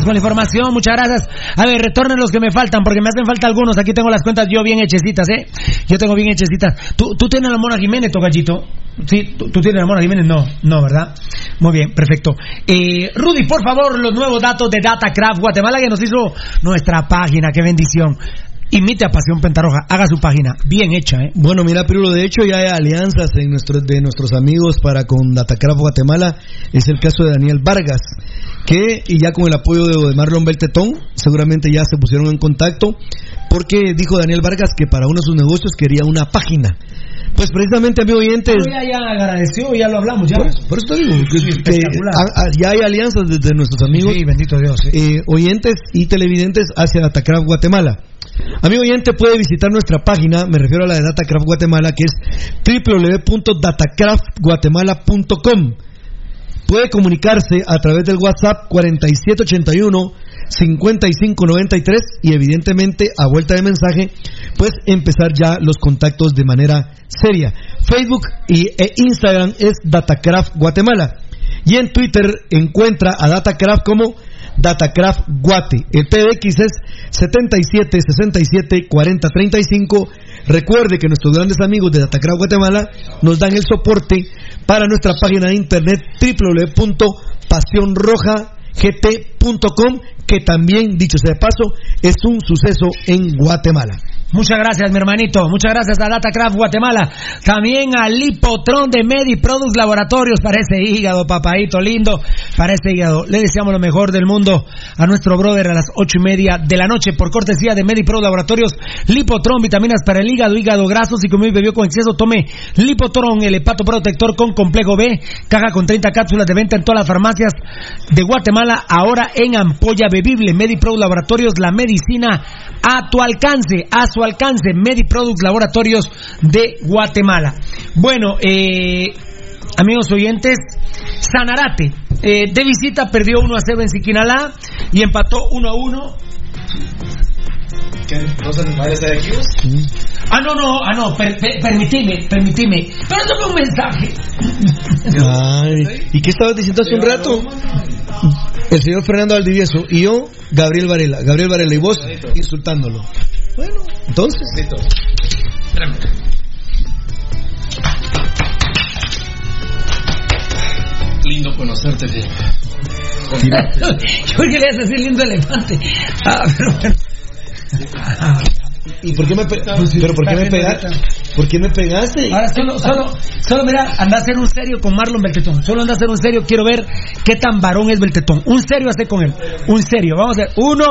vamos con la información. Muchas gracias. A ver, retornen los que me faltan, porque me hacen falta algunos. Aquí tengo las cuentas yo bien hechecitas, ¿eh? Yo tengo bien hechecitas. ¿Tú, tú tienes la Mona Jiménez, Tocachito? Sí, ¿tú, tú tienes la Mona Jiménez? No, no, ¿verdad? Muy bien, perfecto. Eh, Rudy, por favor, los nuevos datos de Datacraft Guatemala que nos hizo nuestra página. Qué bendición. Imite a Pasión Pentarroja, haga su página, bien hecha, ¿eh? Bueno, mira, Pirulo, de hecho ya hay alianzas en nuestro, de nuestros amigos para con Datacraft Guatemala. Es el caso de Daniel Vargas, que y ya con el apoyo de, de Marlon Beltetón, seguramente ya se pusieron en contacto, porque dijo Daniel Vargas que para uno de sus negocios quería una página. Pues precisamente, amigo oyente, Pero ya, ya agradeció, ya lo hablamos, ya. por, por eso te digo, que, que espectacular. a- a- ya hay alianzas desde nuestros amigos, Sí, bendito Dios. sí. eh, oyentes y televidentes hacia Datacraft Guatemala. Amigo oyente, puede visitar nuestra página, me refiero a la de Datacraft Guatemala, que es www.datacraftguatemala.com. Puede comunicarse a través del WhatsApp 4781 5593 y evidentemente a vuelta de mensaje, pues empezar ya los contactos de manera seria. Facebook y, e Instagram es Datacraft Guatemala. Y en Twitter encuentra a Datacraft como Datacraft Guate. El PDX es 77 67 40 35. Recuerde que nuestros grandes amigos de Datacraft Guatemala nos dan el soporte para nuestra página de internet www.pasionrojagt.com que también, dicho sea de paso, es un suceso en Guatemala. Muchas gracias, mi hermanito. Muchas gracias a Datacraft Guatemala. También a Lipotron de Mediproducts Laboratorios para ese hígado, papadito lindo. Para ese hígado. Le deseamos lo mejor del mundo a nuestro brother a las ocho y media de la noche por cortesía de Mediproducts Laboratorios. Lipotron, vitaminas para el hígado, hígado graso. Si comió y bebió con exceso, tome Lipotron, el hepato protector con complejo B. Caja con 30 cápsulas de venta en todas las farmacias de Guatemala. Ahora en ampolla bebible. Mediproducts Laboratorios, la medicina a tu alcance, a su alcance, Mediproducts Laboratorios de Guatemala. Bueno, eh, amigos oyentes, Sanarate, eh, de visita perdió 1 a 0 en Siquinalá y empató 1 a 1. ¿No se de aquí? Ah, no, no, ah, no, per, per- permitime, permitime. Pero dame un mensaje. Ay, ¿Y qué estabas diciendo hace un rato? El señor Fernando Valdivieso y yo, Gabriel Varela. Gabriel Varela y vos insultándolo. Bueno, entonces. Lindo conocerte, tío. Que le hace así lindo elefante. Ah, pero bueno. ¿Y por qué me, pe- pero por qué me pegaste? ¿Por qué me pegaste? Ahora solo, solo, solo mira, anda a hacer un serio con Marlon Beltetón. Solo anda a hacer un serio, quiero ver qué tan varón es Beltetón. Un serio hace con él. Un serio. Vamos a ver. Uno,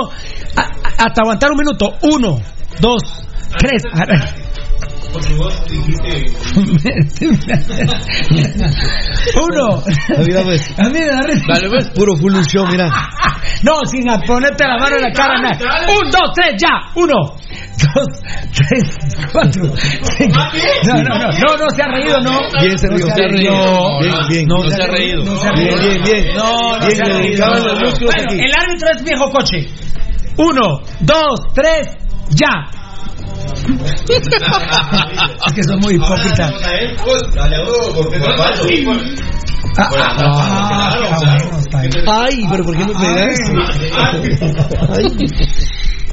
a- hasta aguantar un minuto. Uno, dos, tres. Porque vos dijiste. Uno. Mira, pues. A mí me da risa. Puro full show, mira. No, sin ponerte la mano en la cara. nada. Un, dos, tres, ya. Uno, dos, tres, cuatro. cinco. No, no, no, no, no se ha reído, no. Bien se. No se ha reído. Bien, bien. No, No se ha reído. No se ha Bien, reído. bien, bien. No, no Bien, se ha reído. Bueno, el árbitro es viejo coche. Uno, dos, tres, ya. es que son muy hipócritas. Ay, pero ¿por qué me pegaste?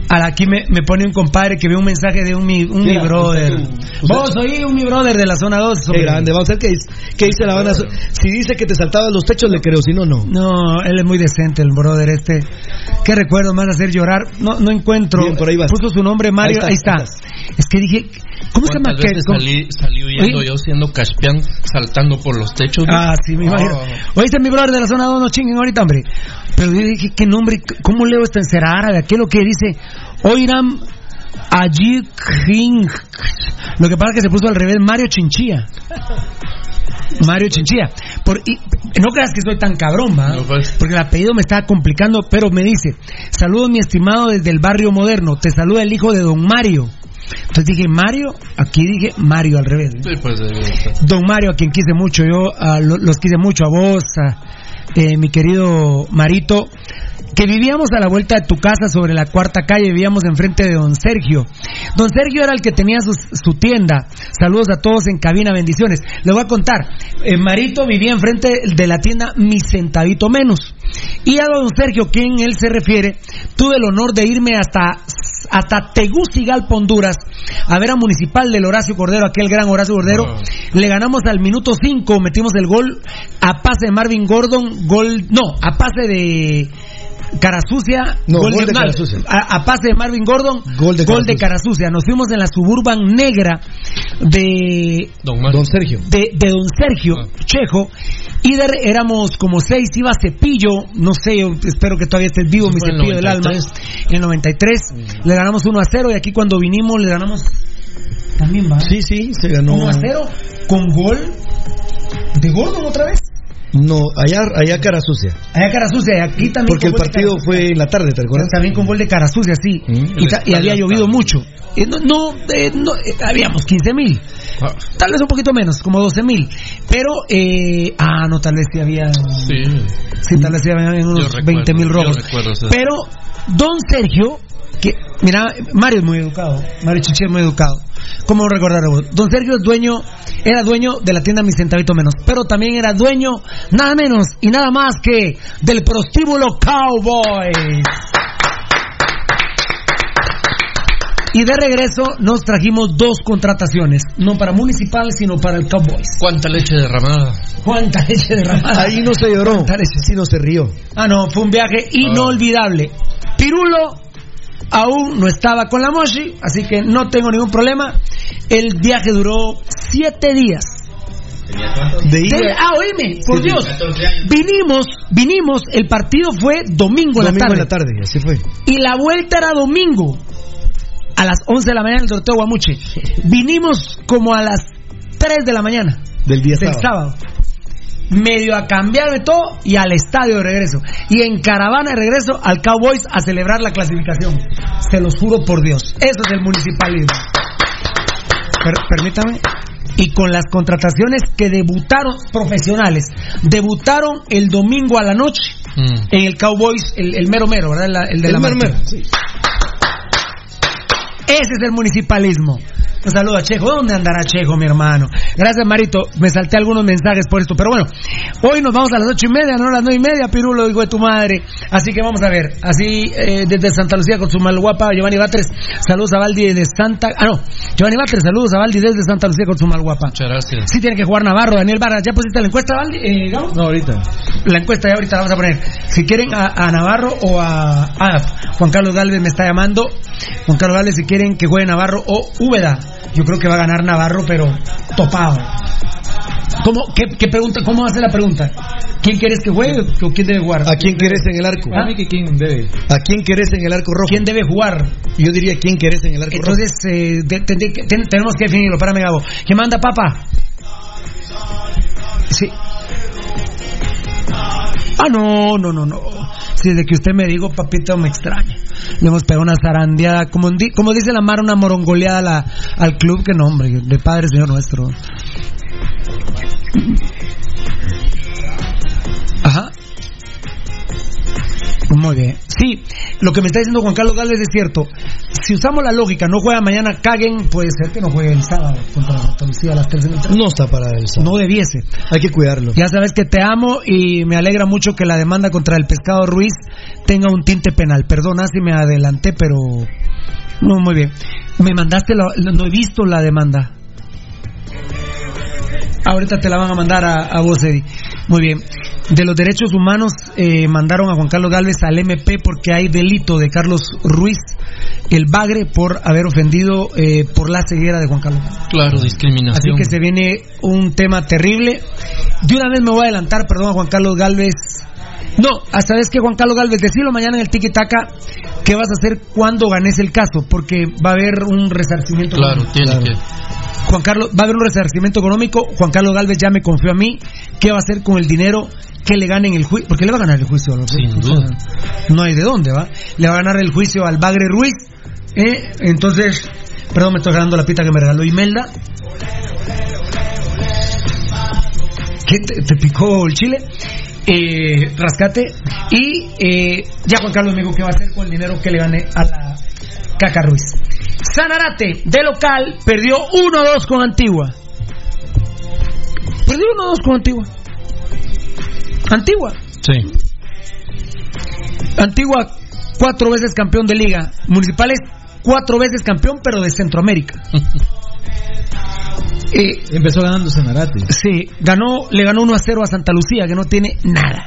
Aquí me, me pone un compadre que ve un mensaje de un mi, un mi brother. usted- Vos oí un mi brother de la zona 2. Qué grande. Vamos a ver qué dice, qué dice la banda. Si dice que te saltabas los techos, le creo. Si no, no. No, él es muy decente, el brother este. ¿Qué recuerdo más hacer llorar? No, no encuentro. Bien, por ahí vas. Puso su nombre Mario. Ahí Ahí está. está, Es que dije, ¿cómo se llama? ¿Cuántas que- veces salí, salí huyendo Oye. yo siendo caspián, saltando por los techos? Ah, sí, me imagino. Oh. Oíste, mi brother de la zona 2, no chinguen ahorita, hombre. Pero yo dije, ¿qué nombre? ¿Cómo leo esta en será árabe? ¿Qué es lo que dice? Oiram King. Lo que pasa es que se puso al revés Mario Chinchilla. Mario Chinchilla. Por, y, no creas que soy tan cabrón, ¿va? No, pues. Porque el apellido me está complicando, pero me dice, saludos mi estimado desde el barrio moderno, te saluda el hijo de don Mario. Entonces dije, Mario, aquí dije Mario al revés. Sí, pues, eh, Don Mario, a quien quise mucho, yo a lo- los quise mucho, a vos, a eh, mi querido Marito, que vivíamos a la vuelta de tu casa sobre la cuarta calle, vivíamos enfrente de don Sergio. Don Sergio era el que tenía su, su tienda. Saludos a todos en cabina, bendiciones. Les voy a contar, eh, Marito vivía enfrente de la tienda Mi Centavito Menos. Y a don Sergio, quien él se refiere, tuve el honor de irme hasta hasta Tegucigalpa, Honduras, a ver a Municipal del Horacio Cordero, aquel gran Horacio Cordero. Le ganamos al minuto 5, metimos el gol a pase de Marvin Gordon, gol, no, a pase de Carasucia, No, gol, gol de, de mal, Carasucia. A, a pase de Marvin Gordon, Gol de Carasucia. Carasucia. Nos fuimos en la suburban negra de Don Sergio. de, de don Sergio Chejo y de, éramos como seis, iba Cepillo, no sé, yo espero que todavía estés vivo, mi cepillo del alma. 93. En el 93 le ganamos 1 a 0 y aquí cuando vinimos le ganamos también va. Sí, sí, se ganó. 1 a 0 con gol de Gordon otra vez. No, allá, allá cara sucia. Allá cara sucia, y aquí también. Porque el con gol de partido fue en la tarde, ¿te acuerdas? También con gol de cara sucia, sí. Mm. Y, ta- y había llovido mucho. Eh, no, no, eh, no, eh, habíamos 15 mil. Ah. Tal vez un poquito menos, como 12 mil. Pero, eh, ah, no, tal vez sí había. Sí. Sí, tal vez sí había unos recuerdo, 20 mil robos. recuerdo. Pero, don Sergio, que, mira, Mario es muy educado. Mario Chiche es muy educado. ¿Cómo recordar vos? Don Sergio es dueño, era dueño de la tienda Mi Centavito Menos, pero también era dueño, nada menos y nada más que del prostíbulo Cowboys. Y de regreso nos trajimos dos contrataciones, no para Municipal, sino para el Cowboys. ¿Cuánta leche derramada? ¿Cuánta leche derramada? Ahí no se lloró. Sí, no se rió. Ah, no, fue un viaje inolvidable. Pirulo aún no estaba con la Moshi, así que no tengo ningún problema. El viaje duró siete días. De ida- Del- ah, oíme, por Sí, Dios. 14 años. Vinimos, vinimos, el partido fue domingo, en la Domingo tarde. en la tarde, así fue. Y la vuelta era domingo. A las 11 de la mañana en el sorteo Guamuche. Vinimos como a las 3 de la mañana. Del día del sábado. sábado. Medio a cambiar de todo y al estadio de regreso. Y en caravana de regreso al Cowboys a celebrar la clasificación. Se los juro por Dios. Eso es el municipalismo. Per- permítame. Y con las contrataciones que debutaron profesionales, debutaron el domingo a la noche Mm. en el Cowboys, el, el mero mero, ¿verdad? La- el de El la mero mero, sí. Ese es el municipalismo. Un saludo a Chejo. ¿Dónde andará Chejo, mi hermano? Gracias, Marito. Me salté algunos mensajes por esto. Pero bueno, hoy nos vamos a las ocho y media, no a las nueve y media, Pirulo, hijo de tu madre. Así que vamos a ver. Así, eh, desde Santa Lucía con su malguapa, Giovanni Batres. Saludos a Valdi de Santa... Ah, no. Giovanni Batres, saludos a Valdi desde Santa Lucía con su malguapa. Muchas gracias. Sí tiene que jugar Navarro, Daniel Vargas. ¿Ya pusiste la encuesta, Valdi? Eh, Gabo? No, ahorita. La encuesta ya ahorita la vamos a poner. Si quieren a, a Navarro o a, a Juan Carlos Galvez me está llamando. Juan Carlos Galvez si quieren que juegue Navarro o Úbeda. Yo creo que va a ganar Navarro, pero topado. ¿Cómo, qué, qué pregunta, ¿Cómo hace la pregunta? ¿Quién quieres que juegue o quién debe jugar? ¿A quién querés en el arco? ¿Ah? quién debe. ¿A quién querés en el arco rojo? ¿Quién debe jugar? Yo diría quién querés en el arco rojo. Entonces, eh, de- de- de- ten- tenemos que definirlo. Párame, Gabo. ¿Quién manda, papa? Sí. Ah, no, no, no, no. Si desde que usted me dijo, papito, me extraña. Le hemos pegado una zarandeada, como, di- como dice la mar, una morongoleada al club, que no, hombre, de Padre Señor nuestro. Muy bien. Sí, lo que me está diciendo Juan Carlos Gálvez es cierto. Si usamos la lógica, no juega mañana, caguen, puede ser que no juegue el sábado contra Santa Lucía a las 3 de la tarde. No está para el sábado. No debiese. Hay que cuidarlo. Ya sabes que te amo y me alegra mucho que la demanda contra el pescado Ruiz tenga un tinte penal. Perdona si me adelanté, pero no muy bien. Me mandaste la, no he visto la demanda. Ahorita te la van a mandar a, a vos, Eddie. Muy bien. De los derechos humanos eh, mandaron a Juan Carlos Galvez al MP porque hay delito de Carlos Ruiz, el bagre, por haber ofendido eh, por la ceguera de Juan Carlos Galvez. Claro, discriminación. Así que se viene un tema terrible. De una vez me voy a adelantar, perdón, a Juan Carlos Galvez. No, hasta vez que Juan Carlos Galvez, decirlo mañana en el Tiki Taka, ¿qué vas a hacer cuando ganes el caso? Porque va a haber un resarcimiento. Claro, económico. tiene que. Juan Carlos, va a haber un resarcimiento económico. Juan Carlos Galvez ya me confió a mí. ¿Qué va a hacer con el dinero que le gane en el juicio? Porque le va a ganar el juicio. ¿no? Sin duda. No hay de dónde, ¿va? Le va a ganar el juicio al Bagre Ruiz. ¿eh? Entonces, perdón, me estoy ganando la pita que me regaló Imelda. ¿Qué te, te picó el chile? Eh, Rascate. Y eh, ya Juan Carlos me dijo qué va a hacer con el dinero que le gane a la Caca Ruiz. Sanarate, de local, perdió 1-2 con Antigua. Perdió 1-2 con Antigua. Antigua. Sí. Antigua, cuatro veces campeón de liga. Municipales, cuatro veces campeón, pero de Centroamérica. Eh, Empezó ganando Sanarate. Sí, ganó, le ganó 1 a 0 a Santa Lucía, que no tiene nada.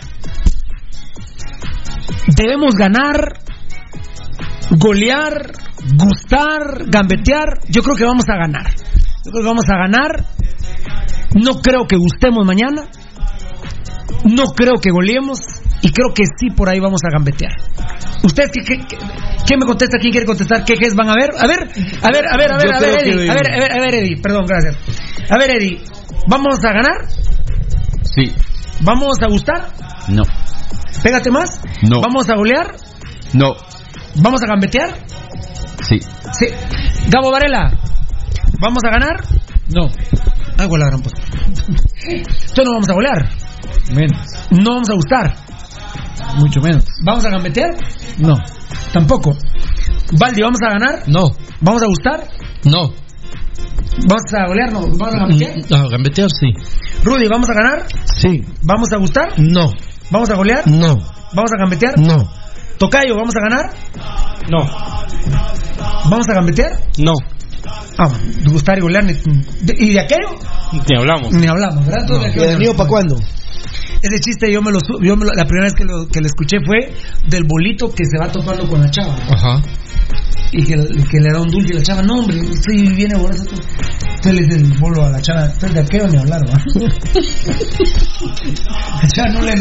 Debemos ganar, golear, gustar, gambetear. Yo creo que vamos a ganar. Yo creo que vamos a ganar. No creo que gustemos mañana. No creo que goleemos. Y creo que sí por ahí vamos a gambetear. ¿Ustedes qué, qué- qué- quién me contesta? ¿Quién quiere contestar? ¿Qué es van a ver? A ver, a ver, a ver, a ver, a ver, que- Eddie. A ver, a ver, a ver, Eddie. Perdón, gracias. A ver, Eddie. ¿Vamos a ganar? Sí. ¿Vamos a gustar? No. Pégate más. No. ¿Vamos a golear? No. ¿Vamos a gambetear? Sí. Sí. Gabo Varela, ¿vamos a ganar? No. Ah, la gran puta. Entonces no vamos a golear. Menos. No vamos a gustar. Mucho menos. ¿Vamos a gambetear? No. Tampoco. Valdi, ¿vamos a ganar? No. ¿Vamos a gustar? No. ¿Vamos a golear? No. ¿Vamos a gambetear? Mm, ah, gambetear sí. Rudy, ¿vamos a ganar? Sí. ¿Vamos a gustar? No. ¿Vamos a golear? No. ¿Vamos a gambetear? No. Tocayo, ¿vamos a ganar? No. ¿Vamos a gambetear? No. Ah, de gustar y golear. ni- de- ¿Y de aquello? Ni hablamos. Ni hablamos, ¿verdad? Todo de ¿Y aquello el ni mío hablamos. para cuándo? Ese chiste yo me lo, yo me lo- la primera vez que lo, que lo escuché fue del bolito que se va topando con la chava Ajá. Y que, que le da un dulce y la chava, no hombre, sí viene borracho. Entonces le dice el bolo a la chava, entonces de aquello ni hablar, ¿va? La chava no le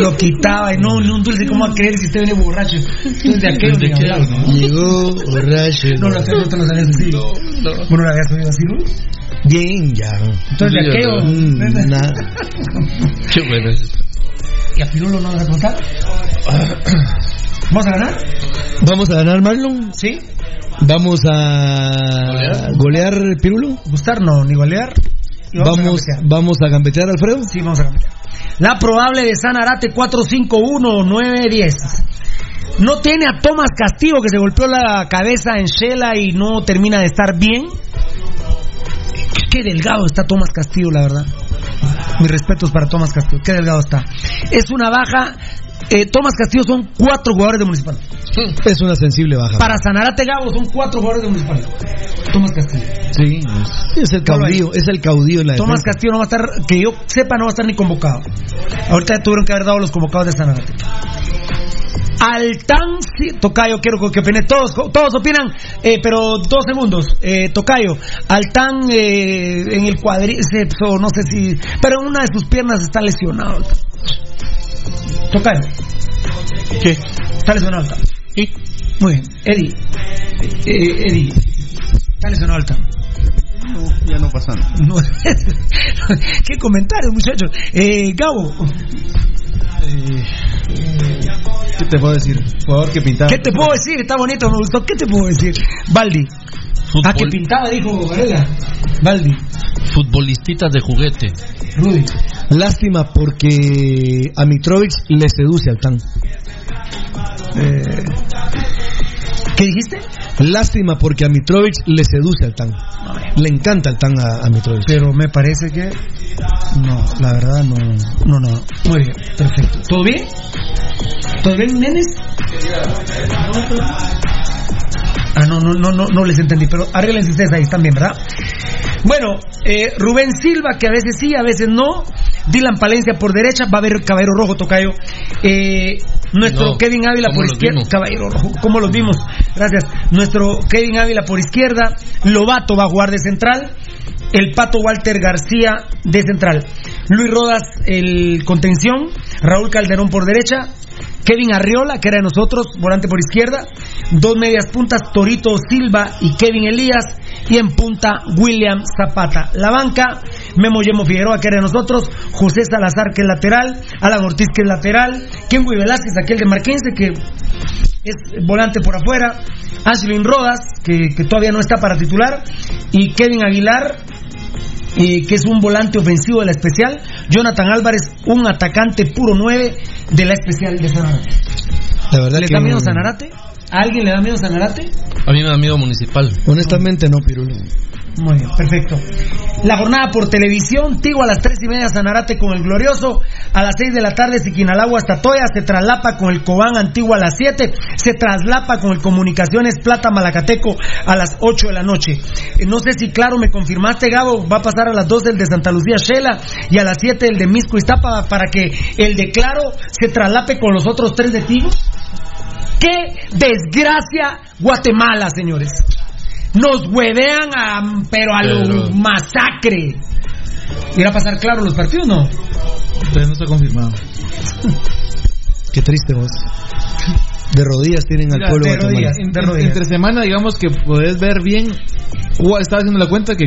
lo quitaba y no, ni un dulce, ¿cómo va a creer si usted viene borracho? Entonces de aquello ni hablar, ¿no? Llegó borracho. No, no, no te lo sabías decir. ¿Vos no lo habías oído así, Luis? Bien, ya. Entonces de aquello. Mm, nada. Qué bueno es eso. ¿Y a Pirulo no vas a contar? ¿Vamos a ganar? ¿Vamos a ganar, Marlon? Sí. ¿Vamos a golear, Pirulo? Gustar no, ni golear. Y vamos a ¿Vamos, gambetear. ¿Vamos a gambetear, Alfredo? Sí, vamos a gambetear. La probable de Sanarate 451-910. No tiene a Tomás Castillo que se golpeó la cabeza en Shela y no termina de estar bien. Qué delgado está Tomás Castillo, la verdad. Mis respetos para Tomás Castillo. Qué delgado está. Es una baja. Eh, Tomás Castillo son cuatro jugadores de Municipal. Es una sensible baja. Para Sanarate Gabo son cuatro jugadores de Municipal. Tomás Castillo. Sí, es el caudillo, es el caudillo en la Tomás defensa. Castillo no va a estar, que yo sepa, no va a estar ni convocado. Ahorita tuvieron que haber dado los convocados de Sanarate. Altán, sí, Tocayo, quiero que opine. Todos, todos opinan, eh, pero dos segundos. Eh, Tocayo, Altán eh, en el cuadríceps, no sé si. Pero en una de sus piernas está lesionado. Tocayo. ¿Qué? Está lesionado Altán. ¿Y? Muy bien. Eddie. Eh, Eddie. Está lesionado Altán. ya no pasa nada. No. ¿Qué comentarios, muchachos? Eh, Gabo, ¿Qué te puedo decir? Jugador que pintaba. ¿qué te puedo decir? Está bonito, me gustó. ¿Qué te puedo decir? Baldi. Ah, que pintaba, dijo Varela. Baldi. Futbolistas de juguete. Rudy. Lástima porque a Mitrovic le seduce al Tan. Eh, ¿Qué dijiste? Lástima porque a Mitrovic le seduce al Tan. Le encanta el Tan a, a Mitrovic. Pero me parece que. No, la verdad no. No, no. Muy bien, perfecto. ¿Todo bien? ¿Todo bien, nenes? Ah, no, no, no, no, no les entendí, pero arreglense ustedes ahí también, ¿verdad? Bueno, eh, Rubén Silva, que a veces sí, a veces no. Dylan Palencia por derecha, va a haber Caballero Rojo, Tocayo. Eh, nuestro No, Kevin Ávila ¿cómo por izquierda. vimos? Caballero Rojo, ¿cómo los vimos? Gracias. Nuestro Kevin Ávila por izquierda. Lobato va a jugar de central. El Pato Walter García de central. Luis Rodas, el contención. Raúl Calderón por derecha. Kevin Arriola, que era de nosotros, volante por izquierda. Dos medias puntas, Torito Silva y Kevin Elías. Y en punta, William Zapata. La banca, Memo Yemo Figueroa, que era de nosotros. José Salazar, que es lateral. Alan Ortiz, que es lateral. Kenwy Velázquez, aquel de Marquense, que es volante por afuera. Ashlyn Rodas, que, que todavía no está para titular. Y Kevin Aguilar, eh, que es un volante ofensivo de la especial. Jonathan Álvarez, un atacante puro 9 de la especial de Sanarate. La verdad ¿Les que da miedo Sanarate? ¿A alguien le da miedo Sanarate? A mí me da miedo municipal. Honestamente no, Pirulo. Muy bien, perfecto. La jornada por televisión, Tigo a las tres y media, Sanarate con el Glorioso, a las seis de la tarde, Siquinalagua hasta Toya, se traslapa con el Cobán Antiguo a las siete, se traslapa con el Comunicaciones Plata Malacateco a las ocho de la noche. Eh, No sé si claro me confirmaste, Gabo, va a pasar a las dos el de Santa Lucía Shela y a las siete el de Misco Iztapa para que el de Claro se traslape con los otros tres de Tigo. ¡Qué desgracia Guatemala, señores! Nos huevean a, pero a lo masacre. ¿Irá a pasar claro los partidos no? Todavía no está confirmado. Qué triste vos. De rodillas tienen al Mira, pueblo de guatemalteco. rodillas, en- en- Entre semana, digamos que podés ver bien. Estaba haciendo la cuenta que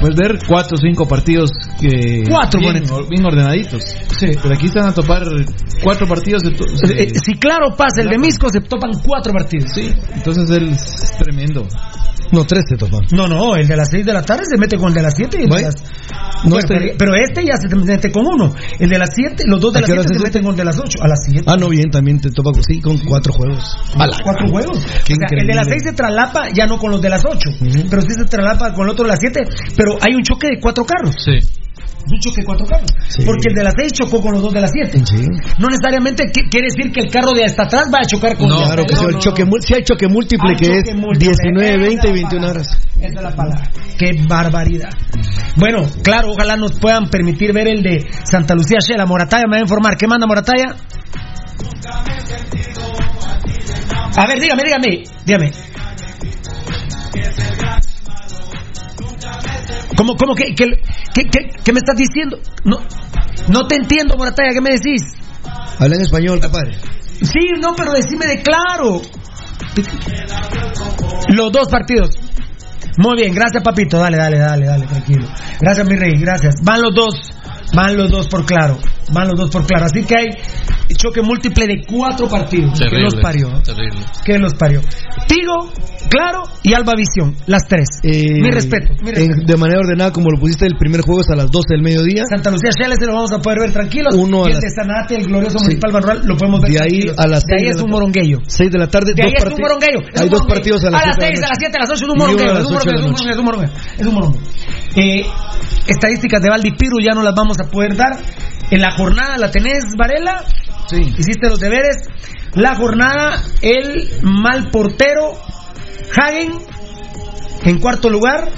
puedes ver cuatro o cinco partidos que Cuatro, bien, bien ordenaditos. Sí. Pero aquí están a topar cuatro partidos. de Eh, eh, si claro pasa el de Misco, se topan cuatro partidos. Sí, entonces él es tremendo. No, tres te topan. No, no, el de las 6 de la tarde se mete con el de las 7 y el de las... No, Bueno, este- pero, este ya se mete con uno. El de las 7, los dos de ¿A las qué hora 7 es se meten con el de las 8. A las 7. Ah, no, bien, también te topa con, sí, con cuatro juegos. Cuatro juegos. Qué o sea, el de las. 6 se traslapa ya no con los de las 8, pero sí se traslapa con el otro de las 7. Pero hay un choque de cuatro carros. Sí. Un choque de cuatro carros. Porque el de las 6 chocó con los dos de las 7. No necesariamente qui- quiere decir que el carro de hasta atrás va a chocar con el de claro que sí, adelante. el choque, sí hay choque múltiple Hay que choque es múltiple. 19, 20 y Esa 21 palabra. horas. Esa es la palabra. Qué barbaridad. Bueno, claro, ojalá nos puedan permitir ver el de Santa Lucía Shela. Morataya me va a informar. ¿Qué manda Morataya? A ver, dígame, dígame, dígame. ¿Cómo, cómo que, que- que me estás diciendo? No, no te entiendo, Morataya, ¿qué me decís? Habla en español, compadre. Sí, no, pero decime de claro. Los dos partidos. Muy bien, gracias papito, dale, dale, dale, dale, tranquilo. Gracias mi rey, gracias. Van los dos, van los dos por claro, van los dos por claro. Así que hay choque múltiple de cuatro partidos. que Terrible. los parió? Terrible. que los parió? Tigo, Claro y Alba Visión, las tres. Eh, mi respeto, mi respeto. en- de manera ordenada, como lo pusiste, el primer juego es a las 12 del mediodía. Santa Lucía Shell ese lo vamos a poder ver tranquilos. Uno a y el las- de Sanate, el glorioso Sí. municipal Barrual, lo podemos ver De ahí tranquilos. a las De ahí seis es de la un tarde. morongueyo. 6 de la tarde, De ahí dos es un morongueyo. Hay un dos partidos a las 7 de la 6, a las noche. 7, a las 8 es un a morongueyo. las Es un morongueyo, es un morongueo, es un morongueo. Eh, estadísticas de Valdipiru ya no las vamos a poder dar. En la jornada, ¿la tenés, Varela? Sí. Hiciste los deberes. La jornada, el mal portero, Hagen, en cuarto lugar.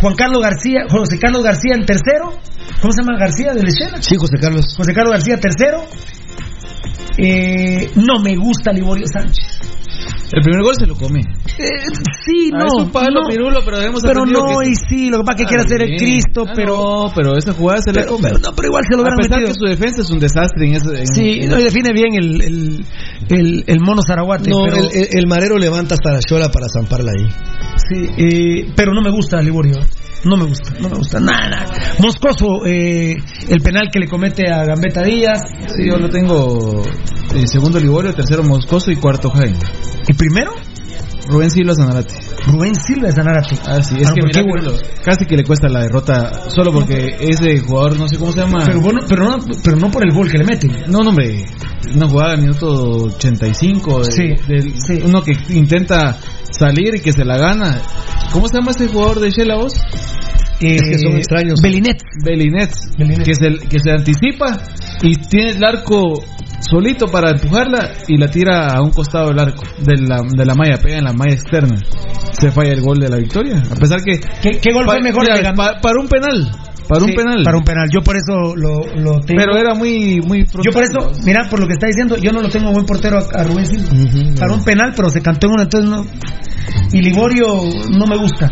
Juan Carlos García, José Carlos García en tercero. ¿Cómo se llama García de Lechela? Sí, José Carlos. José Carlos García tercero. Eh, no me gusta Liborio Sánchez. El primer gol se lo come. Eh, sí, Ah, no. es un palo, no. Pirulo, pero hemos Pero no, que- y sí, lo que pasa es que Ah, quiere hacer el bien. Cristo, Ah, pero. No, pero esa jugada se la Pero- come. pero no, pero igual se lo A pesar metido. que su defensa es un desastre en ese. en- Sí, en- no, y define bien el, el, el, el mono Zaraguate. No, pero, el, el- el marero levanta hasta la chola para zamparla ahí. sí, eh, pero no me gusta Liborio. No me gusta, no me gusta. Nada, nada. Moscoso, eh, el penal que le comete a Gambetta Díaz. Sí, yo lo tengo. eh, segundo Liborio, tercero Moscoso y cuarto Jaime. ¿Y primero? Rubén Silva Zanarate. Rubén Silva Zanarate. Ah, sí, es Ah, que. Pirulo, casi que le cuesta la derrota solo porque ese jugador, no sé cómo se llama. Pero, bueno, pero, no, pero no por el gol que le meten. No, no, hombre, una jugada al minuto 85, de- Sí, del- sí. uno que intenta salir y que se la gana. ¿Cómo se llama este jugador de Shela vos? Eh, Es que son extraños. Belinet. Belinet, Belinet. Que, se, que se anticipa y tiene el arco solito para empujarla y la tira a un costado del arco, de la, de la malla, pega en la malla externa. Se falla el gol de la victoria. A pesar que... ¿Qué, qué gol fue mejor mira, para un penal. Para un penal. Para un penal. Yo por eso lo, lo tengo. Pero era muy, muy Yo por eso, mira, por lo que está diciendo, yo no lo tengo buen portero a, a Rubén Silva. Para un penal, pero se cantó en una, entonces no. Y Liborio no me gusta.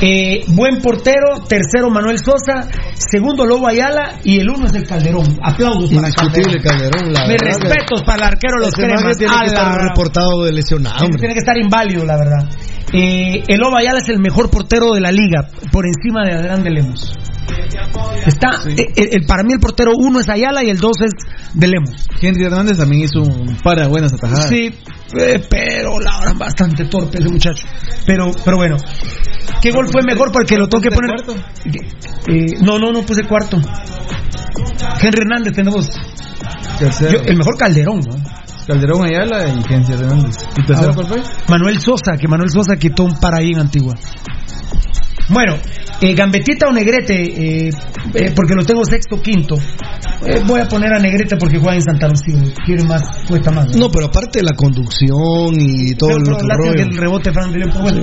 Eh, buen portero, tercero Manuel Sosa, segundo Lobo Ayala y el uno es el Calderón. Aplausos para Calderón, la Mis verdad que- respetos para el arquero los cremas. tiene que la estar reportado de lesionado, tiene, hombre. tiene que estar inválido, la verdad. Eh, el Lobo Ayala es el mejor portero de la liga, por encima de Adrián de Lemos. Está, eh, el- el- para mí el portero uno es Ayala y el dos es de Lemos. Henry Hernández también hizo un par de buenas atajadas. Sí, eh, pero la verdad bastante torpe ese muchacho. Pero, pero bueno. ¿Qué gol fue mejor? Porque lo tengo que poner. Eh, no, no, no puse cuarto. Henry Hernández tenemos. Yo- el mejor Calderón, ¿no? Calderón Ayala y Kenzie Hernández. ¿Y tercero Ah, cuál fue? Manuel Sosa, que Manuel Sosa quitó un para ahí en Antigua. Bueno, eh, Gambetita o Negrete, eh, eh, porque lo tengo sexto, quinto. Eh, voy a poner a Negrete porque juega en Santa Lucía. Quiere más, cuesta más. ¿no? No, pero aparte de la conducción y todo Pero, el pero rollo. que el rebote Fran bueno.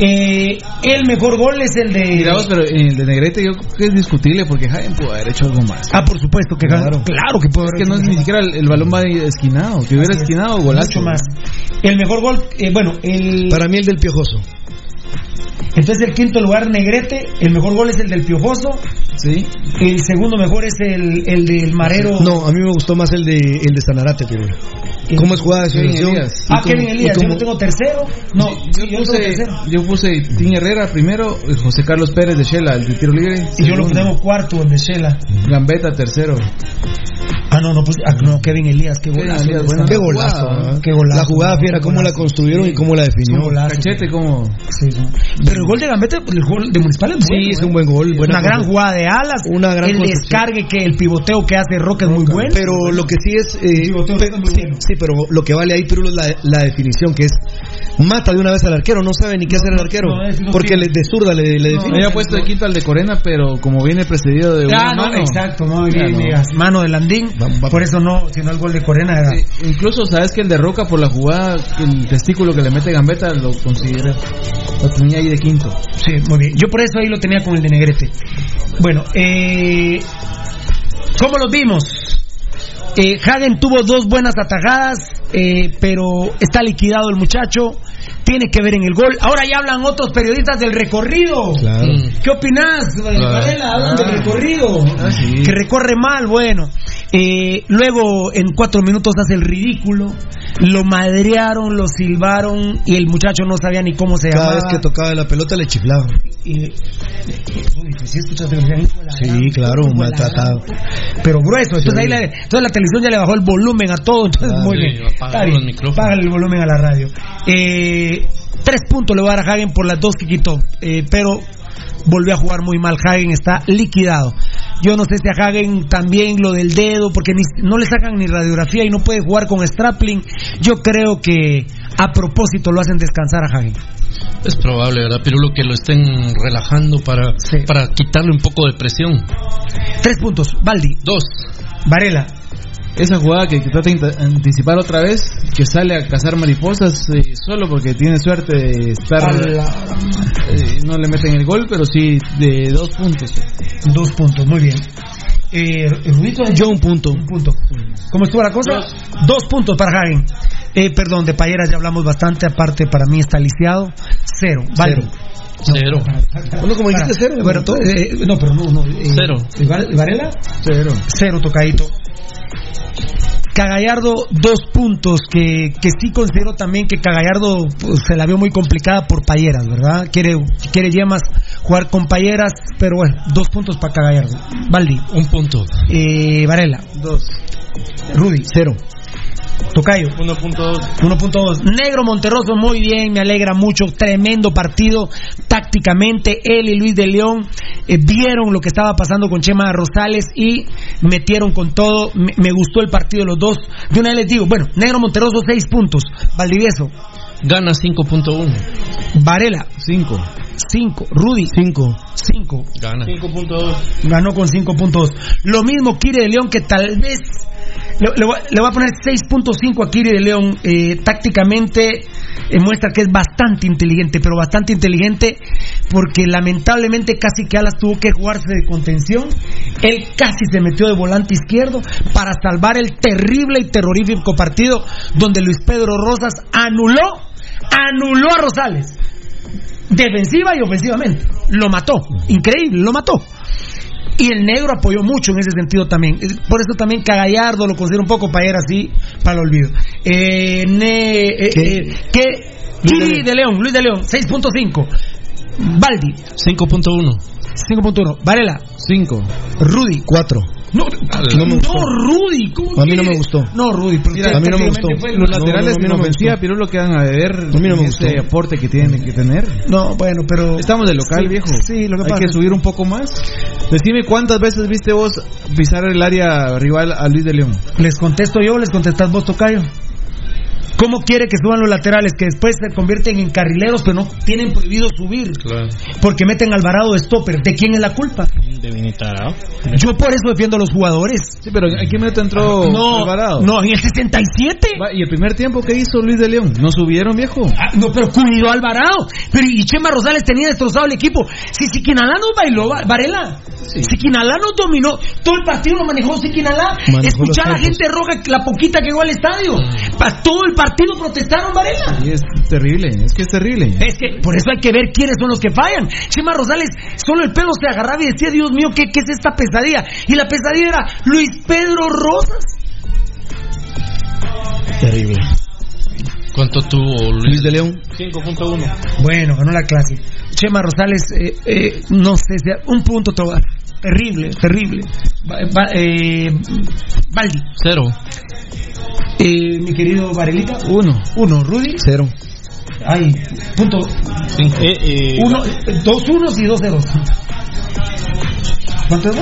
Eh, el mejor gol es el de. Mira pero el de Negrete yo creo que es discutible porque Jaén pudo haber hecho algo más. Ah, por supuesto que claro, claro que puede Es que no es ni siquiera el, el balón va esquinado. Que hubiera Así es. esquinado, golazo. Mucho más. El mejor gol, bueno, el. Para mí el del Piojoso. Entonces el quinto lugar Negrete, el mejor gol es el del Piojoso. Sí. El segundo mejor es el, el del Marero. No, a mí me gustó más el de el de Sanarate, pero ¿Cómo es jugada de? Elías. Ah, cómo- Kevin Elías, yo cómo- lo tengo tercero. No, yo, sí, yo lo tengo puse, tercero. yo puse Tim Herrera primero, José Carlos Pérez de Shela, el de tiro libre. Y yo lo tengo cuarto, el de Shela. Gambetta tercero. Ah, no, no, pues, ah, no, Kevin Elías, qué golazo. Elías, bueno, Qué golazo, jugada, ¿eh? Qué golazo. La jugada fiera, cómo la construyeron y cómo la definió. Cachete como... Sí, sí. Pero el gol de Gambetta, el gol de Municipal es Sí, bueno, es ¿eh? un buen gol. buena Una gran jugada de alas. Una gran el descargue, que el pivoteo que hace Roca es muy bueno. Pero lo que sí es. eh, Pivoteo pe- está muy sí, bueno. sí, pero lo que vale ahí, Pirulo, es la, la definición, que es. Mata de una vez al arquero, no sabe ni qué hacer el arquero. no, es- no porque le, de zurda le, le No, define. Había puesto de quinto al de Corena, pero como viene precedido de una Ah, no, mano. exacto, no, mano de Landín. Va- va- Por eso no, si no el gol de Corena era. Eh, incluso sabes que el de Roca por la jugada, el testículo que le mete Gambetta lo considera. Tenía ahí de quinto. Sí, muy bien. Yo por eso ahí lo tenía con el de Negrete. Bueno, eh, ¿cómo los vimos? Eh, Hagen tuvo dos buenas atajadas, eh, pero está liquidado el muchacho. Tiene que ver en el gol. Ahora ya hablan otros periodistas del recorrido. Claro. Mm. ¿Qué opinás, Varela? Hablan del Ah. recorrido. Ah, sí. Que recorre mal, bueno. Eh, luego en cuatro minutos hace el ridículo. Lo madrearon, lo silbaron y el muchacho no sabía ni cómo se Cada llamaba. vez que tocaba la pelota le chiflaba. Y, uy, pues sí hijo de la Sí, claro, maltratado. Pero grueso. Entonces Sí. ahí la, entonces la televisión ya le bajó el volumen a todo. Entonces, Ah, muy bien. el volumen a la radio. Eh, tres puntos le voy a dar a Hagen por las dos que quitó. Eh, pero volvió a jugar muy mal. Hagen está liquidado. Yo no sé si a Hagen también lo del dedo, porque ni- no le sacan ni radiografía y no puede jugar con Strapling. Yo creo que a propósito lo hacen descansar a Hagen. Es probable, ¿verdad, Pirulo, que lo estén relajando para, Sí. para quitarle un poco de presión. Tres puntos. Baldi. Dos. Varela. Esa jugada que, que trata de anticipar otra vez, que sale a cazar mariposas eh, solo porque tiene suerte de estar. eh, no le meten el gol, pero sí de dos puntos. Dos puntos, muy bien. Eh, Rudito, Yo un punto. un punto. ¿Cómo estuvo la cosa? Dos, puntos para Hagen. Eh, perdón, de Payeras ya hablamos bastante, aparte para mí está lisiado. Cero. Vale. Cero. Bueno, como dijiste, cero. Bueno, todo. eh, no, pero no, no. eh, Cero. ¿y Var- y Varela? Cero. Cero, tocadito. Cagallardo, dos puntos que, que sí considero también que Cagallardo pues, se la vio muy complicada por Payeras, ¿verdad? Quiere, quiere Yemas jugar con Payeras, pero bueno, dos puntos para Cagallardo. Valdi, Un punto. eh, Varela, Dos. Rudy, Cero. Tocayo, 1.2. 1.2. Negro Monterroso, muy bien, me alegra mucho. Tremendo partido tácticamente. Él y Luis de León eh, vieron lo que estaba pasando con Chema Rosales y metieron con todo. Me, me gustó el partido de los dos. De una vez les digo, bueno, Negro Monterroso, 6 puntos. Valdivieso, Gana 5.1. Varela, 5. 5. Rudy, Cinco. 5. Gana. 5.2. Ganó con 5 puntos. Lo mismo Kiri de León, que tal vez. Le, le voy, a- poner 6.5 a Kiri de León. Eh, tácticamente eh, muestra que es bastante inteligente, pero bastante inteligente porque lamentablemente casi que Alas tuvo que jugarse de contención. Él casi se metió de volante izquierdo para salvar el terrible y terrorífico partido donde Luis Pedro Rosas anuló, anuló a Rosales defensiva y ofensivamente. Lo mató, increíble, lo mató. Y el negro apoyó mucho en ese sentido también. Por eso también Cagallardo lo considero un poco para ir así, para el olvido. Eh, ne- eh, ¿Qué? eh, ¿qué? Kiri de León, Luis de León, 6.5. Baldi, 5.1. 5.1. Varela, 5. Rudy, Cuatro. No, No me gustó. no, Rudy. ¿cómo A mí no me gustó. No, Rudy, Mira, a mí no me gustó. Los laterales no, no, no. Pirulo, que van a ver A mí no me gustó. aporte que tienen que tener. No, bueno, pero. Estamos de local, Sí, viejo. sí, lo que Hay pasa que subir un poco más. Decime cuántas veces viste vos pisar el área rival a Luis de León. Les contesto yo, les contestas vos, Tocayo. ¿Cómo quiere que suban los laterales? Que después se convierten en carrileros, pero no tienen prohibido subir. Porque meten a Alvarado de stopper. ¿De quién es la culpa? De Vinitarao. Yo por eso defiendo a los jugadores. Sí, pero ¿en qué minuto entró No, Alvarado? no, en el 67. Va, ¿Y el primer tiempo que hizo Luis de León? ¿No subieron, viejo? Ah, no, pero cuidó Alvarado. Pero y Chema Rosales tenía destrozado el equipo. Si Siquinalá nos bailó, Va- Varela. Siquinalá nos dominó. Todo el partido lo manejó Siquinalá. Escuchar a la gente roja, la poquita que llegó al estadio. Pa- todo el partido protestaron, Varela. Sí, es terrible, es que es terrible. Es que por eso hay que ver quiénes son los que fallan. Chema Rosales, solo el pelo se agarraba y decía, Dios mío, ¿qué, qué es esta pesadilla? Y la pesadilla era Luis Pedro Rosas. Terrible. ¿Cuánto tuvo Luis Luis? de León. 5.1. Bueno, ganó la clase. Chema Rosales, eh, eh, no sé, un punto te voy a dar. Terrible, terrible. Eh, Baldi, Cero. eh, mi querido Varelita, Uno. uno. Rudy, Cero. ay, punto. Eh, eh, Uno, dos unos y dos ceros. ¿Cuánto es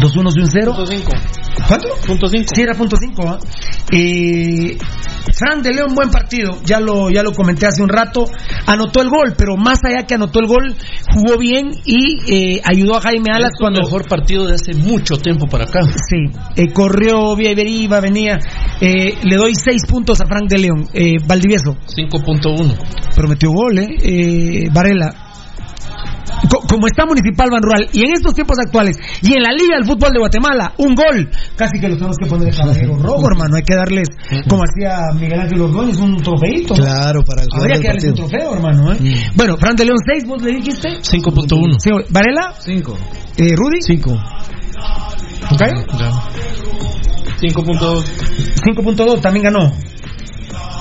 dos? Dos unos y un cero. Punto cinco. ¿Cuánto? Punto cinco. Sí, era punto cinco. ¿ah? Eh, Fran de León, buen partido. Ya lo, ya lo comenté hace un rato. Anotó el gol, pero más allá que anotó el gol, jugó bien y eh, ayudó a Jaime Alas Es cuando. el mejor partido de hace mucho tiempo para acá. Sí, eh, corrió, bien, iba, venía. Eh, le doy seis puntos a Frank de León. Eh, Valdivieso, 5.1. pero metió gol, ¿eh? Eh, Varela. Co- como está Municipal Ban Rural y en estos tiempos actuales y en la Liga del Fútbol de Guatemala, un gol, casi que los tenemos que poner de caballero rojo, hermano. Hay que darles, como hacía Miguel Ángel Ordóñez, un trofeito. Claro, para el Habría que darles un trofeo, hermano. ¿eh? Bueno, Fran de León 6, vos le dijiste. 5.1. Sí, Varela, Cinco. eh, Rudy, Cinco. ¿Tocayo? Ya. 5.2. 5.2 también ganó.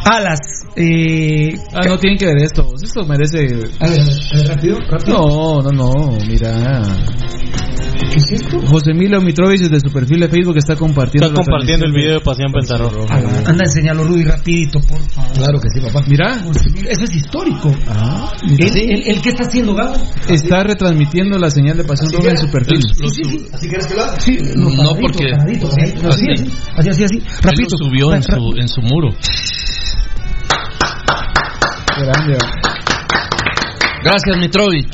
Alas, eh, Ah, no tienen que ver esto. Esto merece. a ver, a ver, rápido, rápido. No, no, no. Mira. ¿Qué es esto? José Emilio Mitrovich desde su perfil de Facebook está compartiendo. Está compartiendo el video de Pasión Pentarroja. Ah, anda, enseñalo, Rudy, rapidito, por favor. Claro que sí, papá. Mira, Eso es histórico. Ah, ¿El, el, el que está haciendo Gabo? está retransmitiendo la señal de pasión roja en su perfil. Lo Sí, su- sí, ¿Así quieres que lo haga? sí, No, paradito, porque- paradito, paradito, así, así. así, así, así, él rapidito. lo subió en su, en su muro. Grande. Gracias, Mitrovich.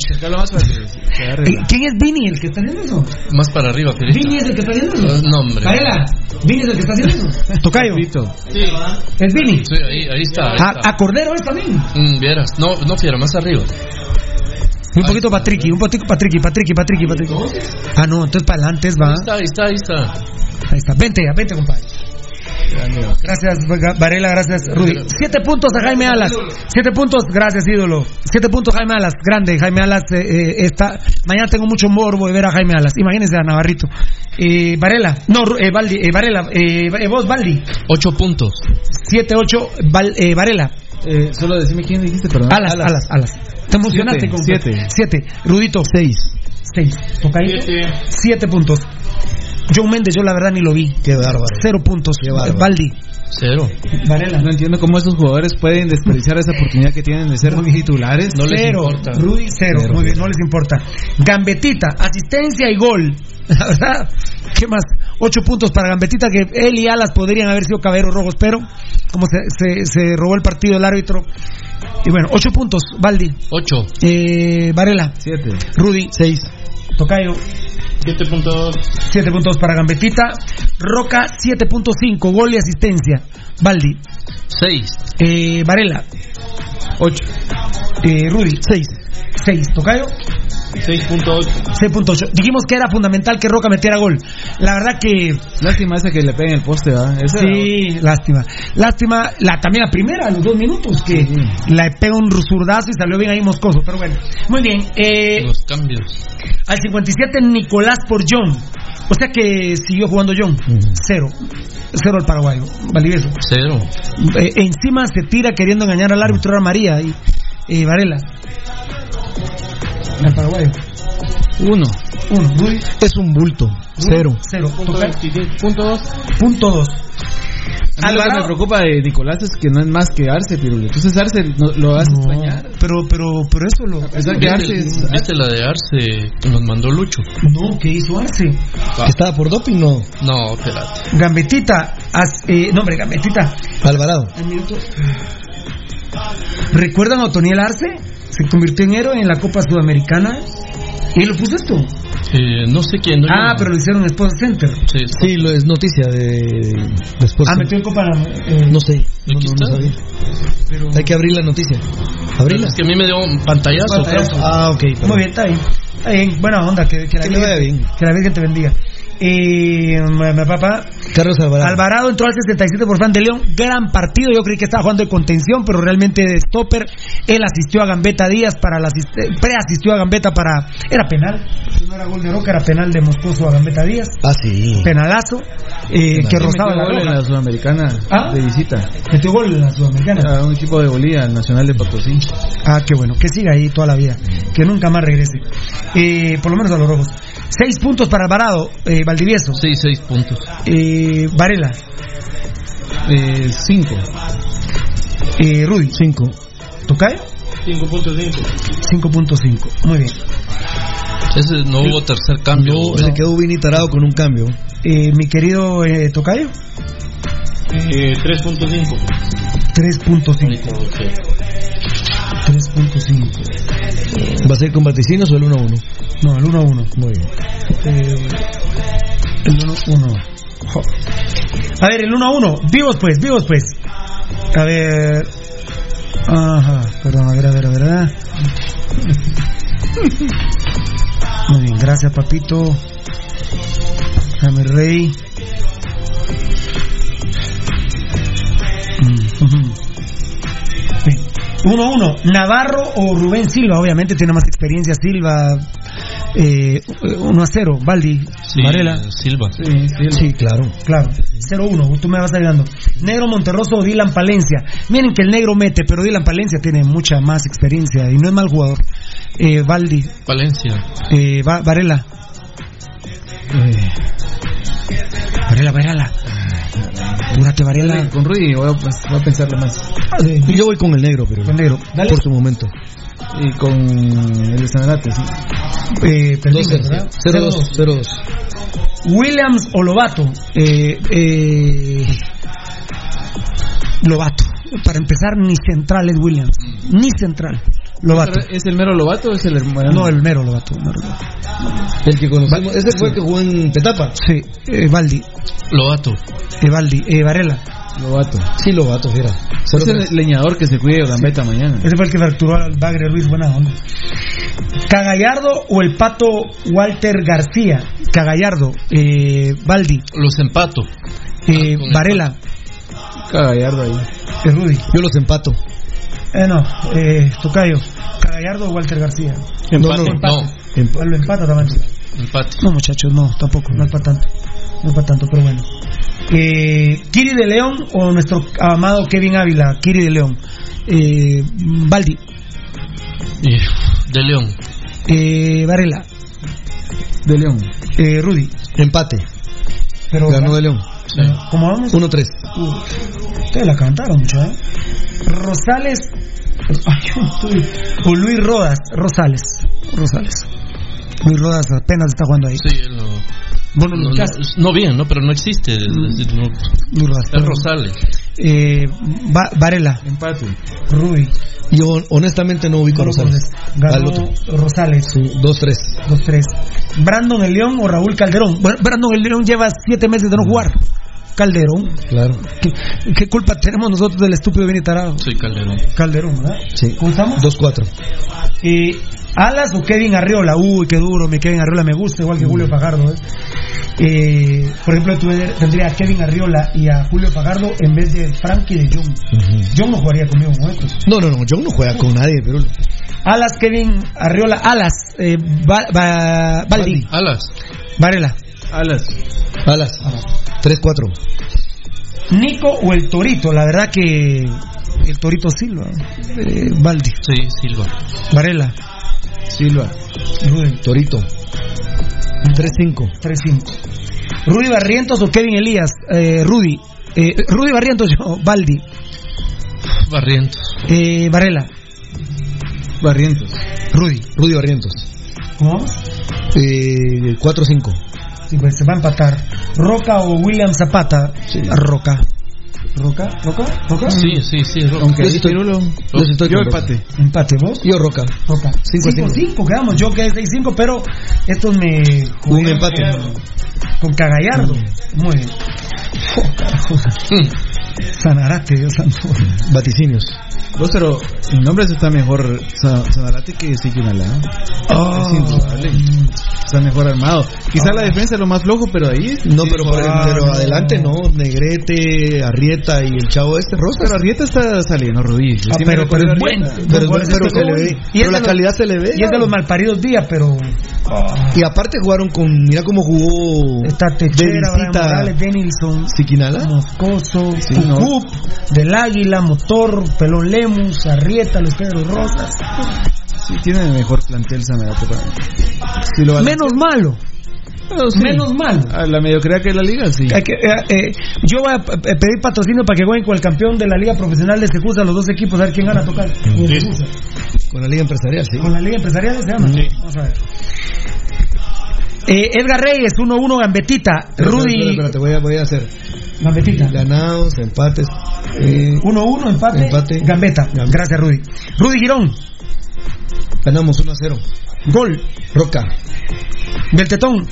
¿Quién es Vini el que está haciendo eso? Más para arriba, Felipe. Vini es el que está haciendo eso. No, hombre. Varela, Vini es el que está haciendo eso. Tocayo, Papito. es Vini. Sí, ahí, ahí está. Ahí A, está. a Cordero es también. Mm, vieras. No, no, fiera, más arriba. Un poquito Patricky, un poquito Patricky, Patricky, Patricky, Patricky. Ah, no, entonces para adelante es va. Ahí está, ahí está, ahí está. Ahí está, vente ya, vente, compadre. Gracias, Varela, gracias, Rudy. Siete puntos a Jaime Alas. Siete puntos, gracias, ídolo. Siete puntos, Jaime Alas. Grande, Jaime Alas eh, eh, está. Mañana tengo mucho morbo de ver a Jaime Alas. Imagínense a Navarrito. Eh, Varela, no, eh, Baldi, eh, Varela, eh, vos, Baldi. Ocho puntos. Siete, ocho, Val- eh, Varela. Eh, solo decime quién dijiste, perdón. Alas, alas, alas. Te emocionaste Siete, con siete. Siete. Rudito. Seis. Seis. Siete. Siete puntos. John Méndez, yo la verdad ni lo vi. Qué bárbaro. Cero puntos. Qué bárbaro. Baldi. Cero. Varela. No entiendo cómo estos jugadores pueden desperdiciar esa oportunidad que tienen de ser titulares. No les cero. importa. Rudy, cero. Cero, Muy bien, no les importa. Gambetita, asistencia y gol. La verdad, ¿qué más? Ocho puntos para Gambetita, que él y Alas podrían haber sido caballeros rojos, pero como se, se, se robó el partido el árbitro. Y bueno, ocho puntos, Baldi. Ocho. Eh, Varela. Siete. Rudy. Seis. Tocayo. 7.2. 7 puntos para Gambetita. Roca, 7.5. Gol y asistencia. Baldi. Seis. Eh, Varela. 8. Eh, Rudy. 6. 6. Tocayo. 6.8. 6.8. Dijimos que era fundamental que Roca metiera gol. La verdad que. Lástima esa que le peguen el poste, ¿verdad? Sí, lástima. Lástima, la, también la primera, a los dos minutos, que le pega un zurdazo y salió bien ahí moscoso. Pero bueno, muy bien. Eh, Los cambios. al 57, Nicolás por John. O sea que siguió jugando John. Cero. Cero el paraguayo. Valdivieso. Cero. Eh, encima se tira queriendo engañar al árbitro era María y, y Varela. El paraguayo. Uno. Uno. Es un bulto. Cero. Cero. Punto Toca- 26, punto 2. Punto dos. A mí lo que Alvarado. me preocupa de Nicolás es que no es más que Arce, Pirulo. Entonces Arce no- lo hace extrañar. Pero, pero, pero eso lo. Pesar que Arce ¿Viste, es... viste la de Arce que nos mandó Lucho? No, ¿qué hizo Arce? ¿Que estaba por doping? No. No, espérate. Gambetita. as- eh, no, hombre, Gambetita. Alvarado. ¿Recuerdan a Otoniel Arce? Se convirtió en héroe en la Copa Sudamericana. ¿Y lo puso esto? Eh, no sé quién. No, Ah, yo- pero lo hicieron en Sports Center. Sí, Sí, lo es noticia de después. Ah, metió en Copa. eh, No sé. No, no, no sabía. pero... Hay que abrir la noticia. Abrirla. Es que a mí me dio un pantallazo. Pantallazo. Ah, ok. Muy bien, está bien. Está bien, buena onda, que, que la, Que Virgen, vaya bien. que la Virgen te bendiga. Eh, mi papá, Carlos Alvarado. Alvarado entró al 67 por Fran de León, gran partido, yo creí que estaba jugando de contención, pero realmente de stopper, él asistió a Gambetta Díaz para la asist- preasistió a Gambetta para, era penal, si no era gol de Roca, era penal de Moscoso a Gambetta Díaz, Ah, sí. penalazo, eh, que rozaba la gol en la Sudamericana ¿Ah? de visita. Metió gol en la Sudamericana. A un equipo de Bolivia, el Nacional de Potosí. Ah, qué bueno, que siga ahí toda la vida, que nunca más regrese. Eh, por lo menos a los rojos. Seis puntos para Alvarado, eh, Valdivieso. Sí, seis puntos. Eh, Varela, Eh, cinco. eh, Rudy, Cinco. ¿Tocayo? 5.5. 5.5. Muy bien. Ese no hubo tercer cambio. No, se quedó Vini tarado con un cambio. Eh, mi querido eh, Tocayo, Eh, 3.5. 3.5. 3.5. ¿Va a ser con vaticinos o el 1 a 1? No, el 1 a 1. Muy bien. Eh, el 1 a 1. Jo. A ver, el 1 a 1. Vivos pues, vivos pues. A ver. Ajá, perdón, a ver, a ver, a ver. Muy bien, gracias, papito. Dame rey. Mm. Bien. 1-1. Navarro o Rubén Silva, obviamente tiene más experiencia Silva. Eh, 1-0. Baldi, Sí, Varela. Silva. Sí, claro. Claro, 0-1, tú me vas ayudando. Negro Monterroso o Dylan Palencia. Miren que el negro mete, pero Dylan Palencia tiene mucha más experiencia y no es mal jugador. Eh, Valdi, Valencia. eh, Va- Varela. Eh, Varela, Varela. Apúrate, Varela. Con Rudy voy a, pues, voy a pensarlo más. Eh, Yo voy con el negro, pero con negro. Dale. por su momento. Y con el de Sanarate, sí. Eh, perdimos, 2-0. ¿verdad? 0-2. 0-2. Williams o Lobato. Eh, eh, Lobato. Para empezar, ni central es Williams. Ni central. Lobato. ¿Es el mero Lobato o es el hermano? No, el mero Lobato. mero Lobato. El que conocemos. Ese fue el que jugó en Petapa. Sí, eh, Valdi. Lobato. Eh, Valdi. Eh, Varela. Lobato. Sí, lo vato, mira. Es el leñador que se cuide de Gambetta mañana. Ese fue el que fracturó al Bagre Ruiz. Buena onda. Cagallardo o el pato Walter García. Cagallardo. Eh, Valdi. Los empato. Eh, Varela. Cagallardo ahí. Eh, Rudy. Yo los empato. Eh, no. Eh, Tocayo. Cagallardo o Walter García. Empate. No, No, Empate. Lo empata también. empate. No, muchachos, no, tampoco, no es para tanto. No es para tanto, pero bueno. Eh, Kiri de León o nuestro amado Kevin Ávila, Kiri de León. Eh, Baldi, de León. eh, Varela, De León. eh, Rudy. Empate. Pero, Ganó de León. ¿Cómo vamos? 1-3. Uh, ustedes la cantaron mucho, ¿eh? Rosales. O Luis Rodas, Rosales. Rosales. Luis Rodas apenas está jugando ahí. Sí, él no. Bueno, No, no, no bien, ¿no? Pero no existe. Rodas. es perdón. Rosales. Eh, Va- Varela, Empate. Rudy. Yo honestamente no ubico a Rosales. Ganó. Rosales. Sí, 2-3. 2-3. Brandon el León o Raúl Calderón. Bueno, Brandon el León lleva siete meses de no jugar. Calderón. Claro. ¿Qué, qué culpa tenemos nosotros del estúpido Vini Tarado? Soy Calderón. Calderón, ¿verdad? Sí. ¿Cómo estamos? 2-4. Eh, Alas o Kevin Arriola. Uy, qué duro. Mi Kevin Arriola me gusta, igual que Julio Fajardo. ¿eh? Eh, por ejemplo, tú tendría a Kevin Arriola y a Julio Fajardo en vez de Frankie de John. John no jugaría conmigo con estos. No, no, no. John no juega con nadie, pero. Alas, Kevin Arriola. Alas. Eh, Ba- Ba- Baldi. Alas. Varela. Alas. Alas. 3-4. Nico o el Torito. La verdad que el Torito Silva. Eh, Baldi. Sí, Silva. Varela. Silva. Rudy. Torito. 3-5. 3-5. Rudy Barrientos o Kevin Elías. Eh, Rudy. Eh, Rudy Barrientos, yo. Baldi. Barrientos. Eh, Varela. Barrientos. Rudy. Rudy Barrientos. ¿Cómo? Eh, 4-5. Sí, pues se va a empatar. Roca o William Zapata. Roca. ¿Roca? ¿Roca? ¿Roca? Sí, sí, sí. Roca. Aunque yo sí estoy, yo sí estoy Yo Roca. empate. Empate, ¿vos? Yo Roca. Roca. 5-5. 5-5 quedamos. Yo quedé 6-5, pero estos me. Un empate. Con Cagallardo. Muy bien. Oh. Sanarate, Dios santo. Vaticinios. Vos, pero en nombres está mejor Sa- Sanarate que Siquinalá. Oh. Es indudable. Está mejor armado. Quizá la defensa es lo más flojo, pero ahí. No, pero, por el- Ah, pero adelante no. Negrete, Arrieta y el chavo este, Rosas. Pero Arrieta está saliendo, Rubí. Ah, Sí pero, pero es bueno. Pero, eso se le ve. bueno. Pero la los- calidad se le ve. Y es de los malparidos días, pero. Y aparte jugaron con. Mira cómo jugó. Está de Techera, Morales, Denilson, Siquinala. Moscoso, Sí, no. Cucup, Del Águila, Motor, Pelón Lemus, Arrieta, Los Pedros Rosas. Sí, tiene el mejor plantel Sanarate. Sí, lo. Menos malo. Pero sí. Menos malo. A la mediocridad que es la liga, sí. Que, eh, eh, yo voy a eh, pedir patrocinio para que jueguen con el campeón de la Liga Profesional de Secusa, los dos equipos, a ver quién gana a tocar. Con la Liga Empresarial, sí. Con la Liga Empresarial se llama. Vamos a ver. Eh, Edgar Reyes, 1-1 Gambetita. Rudy. voy a, voy a hacer. Gambetita. Ganados, empates. Eh, 1-1, empate. Empate. Gambeta. Gracias, Rudy. Rudy Girón. ganamos 1 a 0. Gol. Roca. Del Tetón.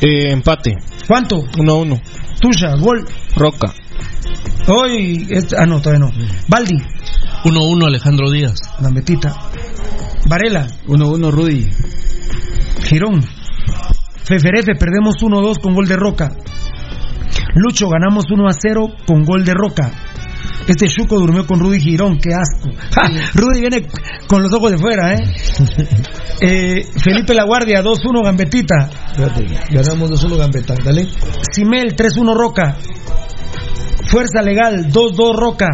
Eh, empate. ¿Cuánto? 1-1. Tuya. Gol. Roca. Hoy. este- ah, no, todavía no. Baldi. 1-1 Alejandro Díaz. Gambetita. Varela. 1-1 Rudy. Girón. Feferefe, perdemos 1-2 con gol de Roca. Lucho, ganamos 1-0 con gol de Roca. Este Chuco durmió con Rudy Girón, qué asco. Ja, Rudy viene con los ojos de fuera, ¿eh? Eh, Felipe La Guardia, 2-1 Gambetita. Espérate, ganamos 2-1 Gambetta. Dale. Simel, 3-1 Roca. Fuerza Legal, 2-2 Roca.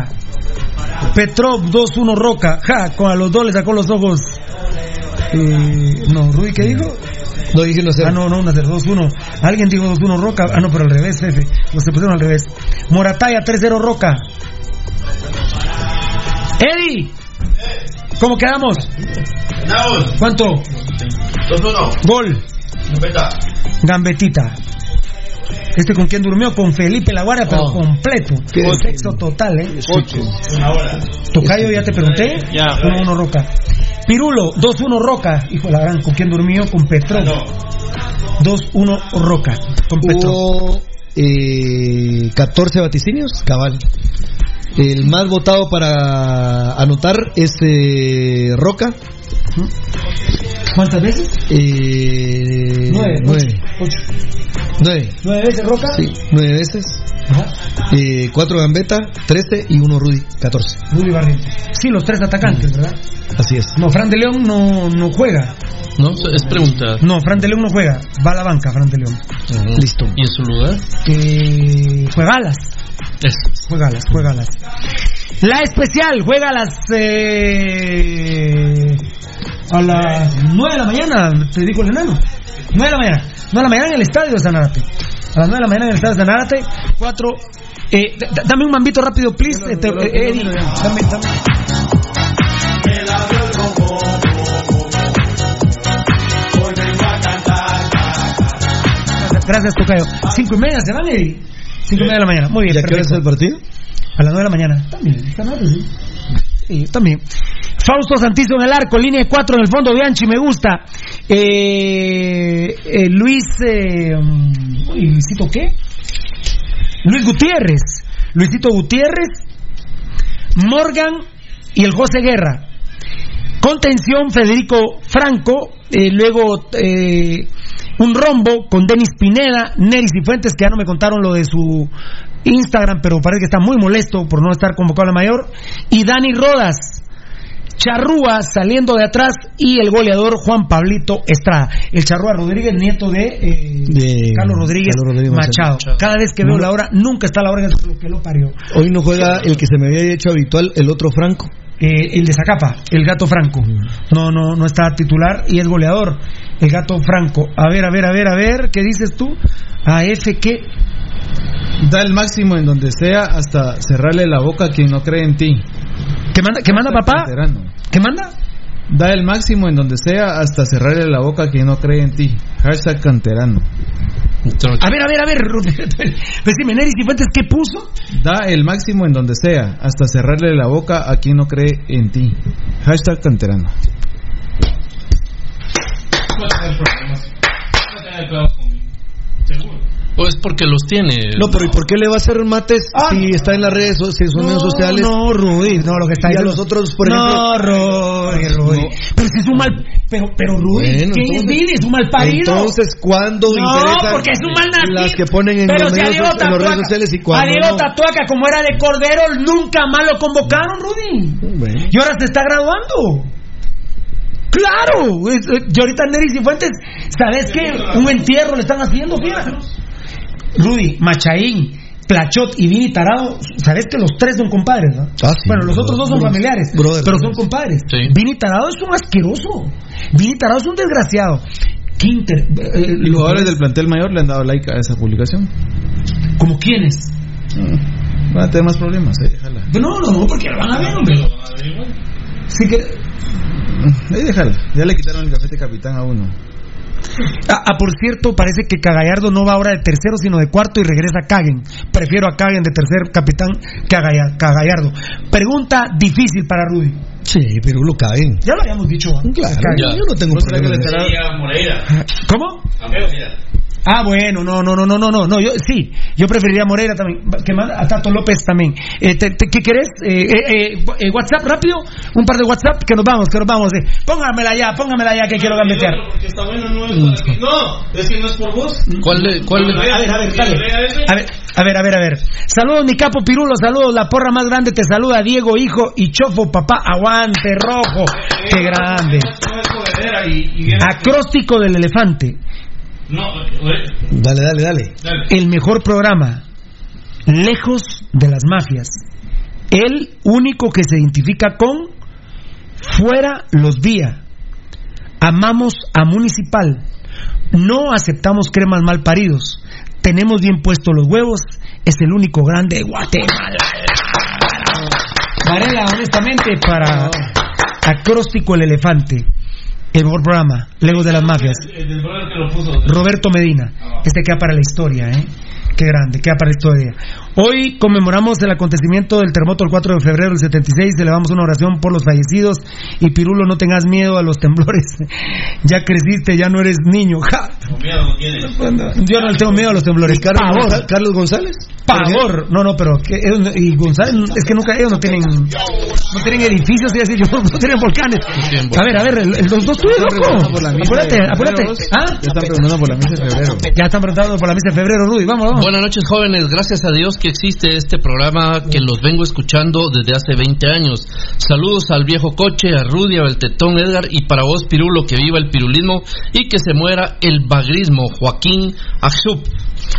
Petrov, 2-1 Roca. Ja, con a los dos le sacó los ojos. Eh, no, Rudy, ¿qué dijo? No, dije 1 a 0. Ah, no, no, 1 0 2-1. Alguien dijo 2-1 Roca. Ah, no, pero al revés, Fefe. Los se pusieron al revés. Morataya 3-0 Roca. Eddie. ¿Cómo quedamos? ¿Cuánto? 2-1. Gol. Gambetta. Gambetita. ¿Este con quién durmió? Con Felipe La Guardia, pero Oh. completo. Con sexo total, ¿eh? Una hora. Tocayo, ya te pregunté. Ya. 1-1 Roca. Pirulo, 2-1 Roca. Hijo de la gran, ¿con quién durmió? Con Petro. 2-1 Roca. Con Petro. Hubo eh, 14 vaticinios, cabal. El más votado para anotar es eh, Roca. ¿Cuántas veces? Eh, Nueve. nueve. Ocho. Nueve. ¿Nueve veces Roca? Sí, nueve veces. Ajá. Eh, cuatro Gambetta, 13 y uno Rudy, 14. Rudy Barrientos. Sí, los tres atacantes, ¿verdad? Así es. No, Fran de León no, no juega. ¿No? Es pregunta. No, Fran de León no juega. Va a la banca, Fran de León. Listo. ¿Y en su lugar? Eh, juega alas. Es. Juega alas, juega alas. La especial juega a las. Eh, a las 9 de la mañana, te digo el enano. 9 de la mañana. 9 de la mañana en el estadio de Sanarate. A las 9 de la mañana en el estadio de Sanarate. 4. Eh, dame un mambito rápido, please. Este, eh, Eddie, dame, dame. Gracias, Tocayo. Cinco y media se van, Eddie. Cinco y media de la mañana. Muy bien. ¿Y a qué hora es el partido? A las 9 de la mañana. También, está mal, sí. Sí, también. Fausto Santizo en el arco, línea 4 en el fondo, Bianchi, me gusta. Eh, eh, Luis. Eh, mm, ¿Luisito qué? Luis Gutiérrez. Luisito Gutiérrez. Morgan y el José Guerra. Contención, Federico Franco. eh, luego eh, un rombo con Denis Pineda, Neris y Fuentes, que ya no me contaron lo de su Instagram, pero parece que está muy molesto por no estar convocado a la mayor. Y Dani Rodas. Charrúa saliendo de atrás y el goleador Juan Pablito Estrada. El Charrúa Rodríguez, nieto de, eh, De Carlos Rodríguez, Carlos Rodríguez Machado. Machado. Cada vez que veo la hora, nunca está la hora en lo que lo parió. Hoy no juega el que se me había hecho habitual, el otro Franco. Eh, el de Zacapa, el gato Franco. No, no, no está titular y es goleador. El gato Franco. A ver, a ver, a ver, a ver, ¿qué dices tú? A F que Da el máximo en donde sea hasta cerrarle la boca a quien no cree en ti. ¿Qué manda, qué manda papá? ¿Qué manda? Da el máximo en donde sea hasta cerrarle la boca a quien no cree en ti. Hashtag canterano. A ver, a ver, a ver. Decime, Neris y Fuentes, ¿qué puso? Da el máximo en donde sea hasta cerrarle la boca a quien no cree en ti. Hashtag canterano. Pues porque los tiene. No, pero ¿y por qué le va a hacer mates si está en las redes, si son redes sociales? No, Rudy, no, lo que está Y a los otros, por no, ejemplo. Rudy, Rudy. Pero si es un mal. Pero, pero Rudy, Bueno, ¿quién es entonces- Billy? Es un mal parido. Entonces, ¿cuándo no, interesan porque es un mal nacido. las que ponen en Pero los, si medios, en las redes sociales y A cuando Diego no? Tatuaca, como era de Cordero, nunca más lo convocaron, Rudy. Y ahora se está graduando. Claro, es- eh, y ahorita Neris y Fuentes, ¿sabes qué? Un entierro le están haciendo, fíjate. Rudy, Machaín, Plachot y Vini Tarado, ¿sabes que los tres son compadres, no? Ah, sí, bueno, los otros dos son familiares, pero son compadres. Vini Tarado es un asqueroso. Vini Tarado es un desgraciado. Quinter, eh, Los jugadores del plantel mayor le han dado like a esa publicación. ¿Como quiénes? Van a tener más problemas, eh, déjala. No, no, no, porque lo van a ver, hombre. Sí que... Ahí déjala. Ya le quitaron el cafete capitán a uno. Ah, ah, por cierto, parece que Cagallardo no va ahora de tercero, sino de cuarto y regresa a Caguen. Prefiero a Caguen de tercer capitán que a Galla- que a Gallardo. Pregunta difícil para Rudy. Sí, pero lo caen. Ya lo habíamos dicho. Claro, yo no tengo ¿No será que problema. ¿Cómo? Ah, bueno, no, no, no, no, no, no, no, yo sí, yo preferiría a Moreira también, que manda a Tato López también. Eh, te- te- ¿Qué querés? Eh, eh, eh, WhatsApp rápido, un par de WhatsApp, que nos vamos, que nos vamos. eh. Póngamela ya, póngamela ya que quiero gambetear. Está bueno, no es para ti. No, es que no es por vos. ¿Cuál cuál le- A ver, a ver, dale. A ver, a ver, a ver, a ver. Saludos, mi capo Pirulo, saludos, la porra más grande te saluda, Diego, hijo, y Chofo, papá, aguante, rojo. Qué grande. Acróstico del elefante. No, Dale, dale, dale. el mejor programa, lejos de las mafias. El único que se identifica con fuera los vía. Amamos a Municipal. No aceptamos cremas mal paridos. Tenemos bien puestos los huevos. Es el único grande de Guatemala. Varela, honestamente, para Acróstico el Elefante. El mejor programa, Legos de las Mafias. Roberto Medina. Este queda para la historia, ¿eh? Qué grande, queda para la historia. Hoy conmemoramos el acontecimiento del terremoto el 4 de febrero del 76. Elevamos una oración por los fallecidos. Y Pirulo, no tengas miedo a los temblores. ya creciste, ya no eres niño. Ja. Miedo no. Yo no le tengo miedo a los temblores. Carlos, Carlos González. Pavor. No, no, pero que ellos- y González, es que nunca ellos no tienen no tienen edificios, y así, no tienen volcanes. A ver, a ver, el- el- los dos tuyos, loco. Apúrate, apúrate. ¿Ah? Ya están preguntando por la misa de febrero. Ya están preguntando por la misa de febrero, Rudy. Vamos, vamos. Buenas noches, jóvenes. Gracias a Dios que existe este programa que los vengo escuchando desde hace 20 años. Saludos al viejo coche, a Rudy, al tetón Edgar y para vos, Pirulo, que viva el pirulismo y que se muera el bagrismo, Joaquín Axup.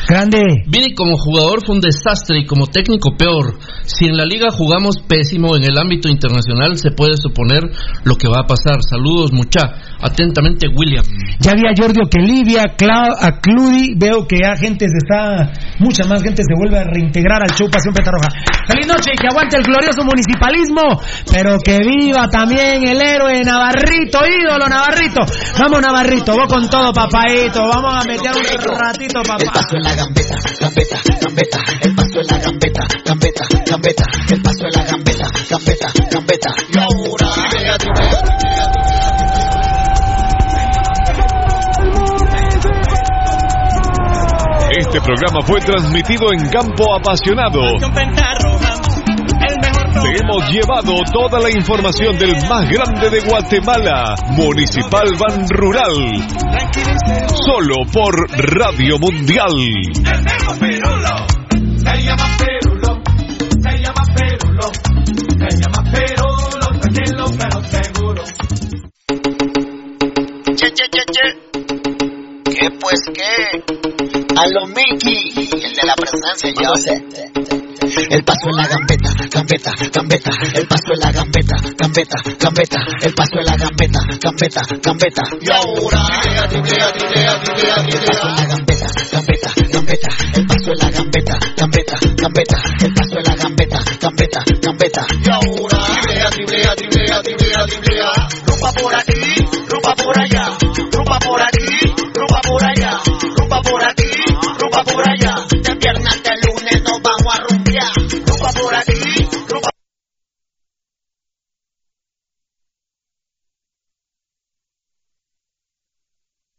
Grande. Vini como jugador fue un desastre y como técnico peor. Si en la liga jugamos pésimo en el ámbito internacional, se puede suponer lo que va a pasar. Saludos, mucha. Atentamente, William. Ya vi a Jordi Oquelivia, Cla- a Cludi, veo que ya gente se está, mucha más gente se vuelve a reintegrar al show Pasión Petarroja. Feliz noche y que aguante el glorioso municipalismo, pero que viva también el héroe Navarrito, ídolo Navarrito. Vamos Navarrito, vos con todo papaito, vamos a meter un ratito papá. en la gambeta, gambeta, gambeta, el paso en la gambeta, gambeta, gambeta, el paso en la gambeta, gambeta, gambeta, y ahora Este programa fue transmitido en Campo Apasionado. Te hemos llevado toda la información del más grande de Guatemala, Municipal Ban Rural. Solo por Radio Mundial. Se llama Perulo, se llama Perulo, se llama Perulo, tranquilo pero seguro. Che, che, che, che. ¿Qué pues qué? A lo Mickey, el de la presencia, yo sé. El paso en la gambeta, gambeta, gambeta. El paso en la gambeta, gambeta, gambeta. El paso en la gambeta, gambeta, gambeta. Y ahora, el paso en la gambeta, gambeta, gambeta. El paso en la gambeta, gambeta, gambeta. El paso en la gambeta, gambeta, gambeta. Y ahora, driblea, driblea, driblea, driblea, Rumba por aquí, rumba por allá. Rumba por aquí, rumba por allá. Rumba por aquí pierna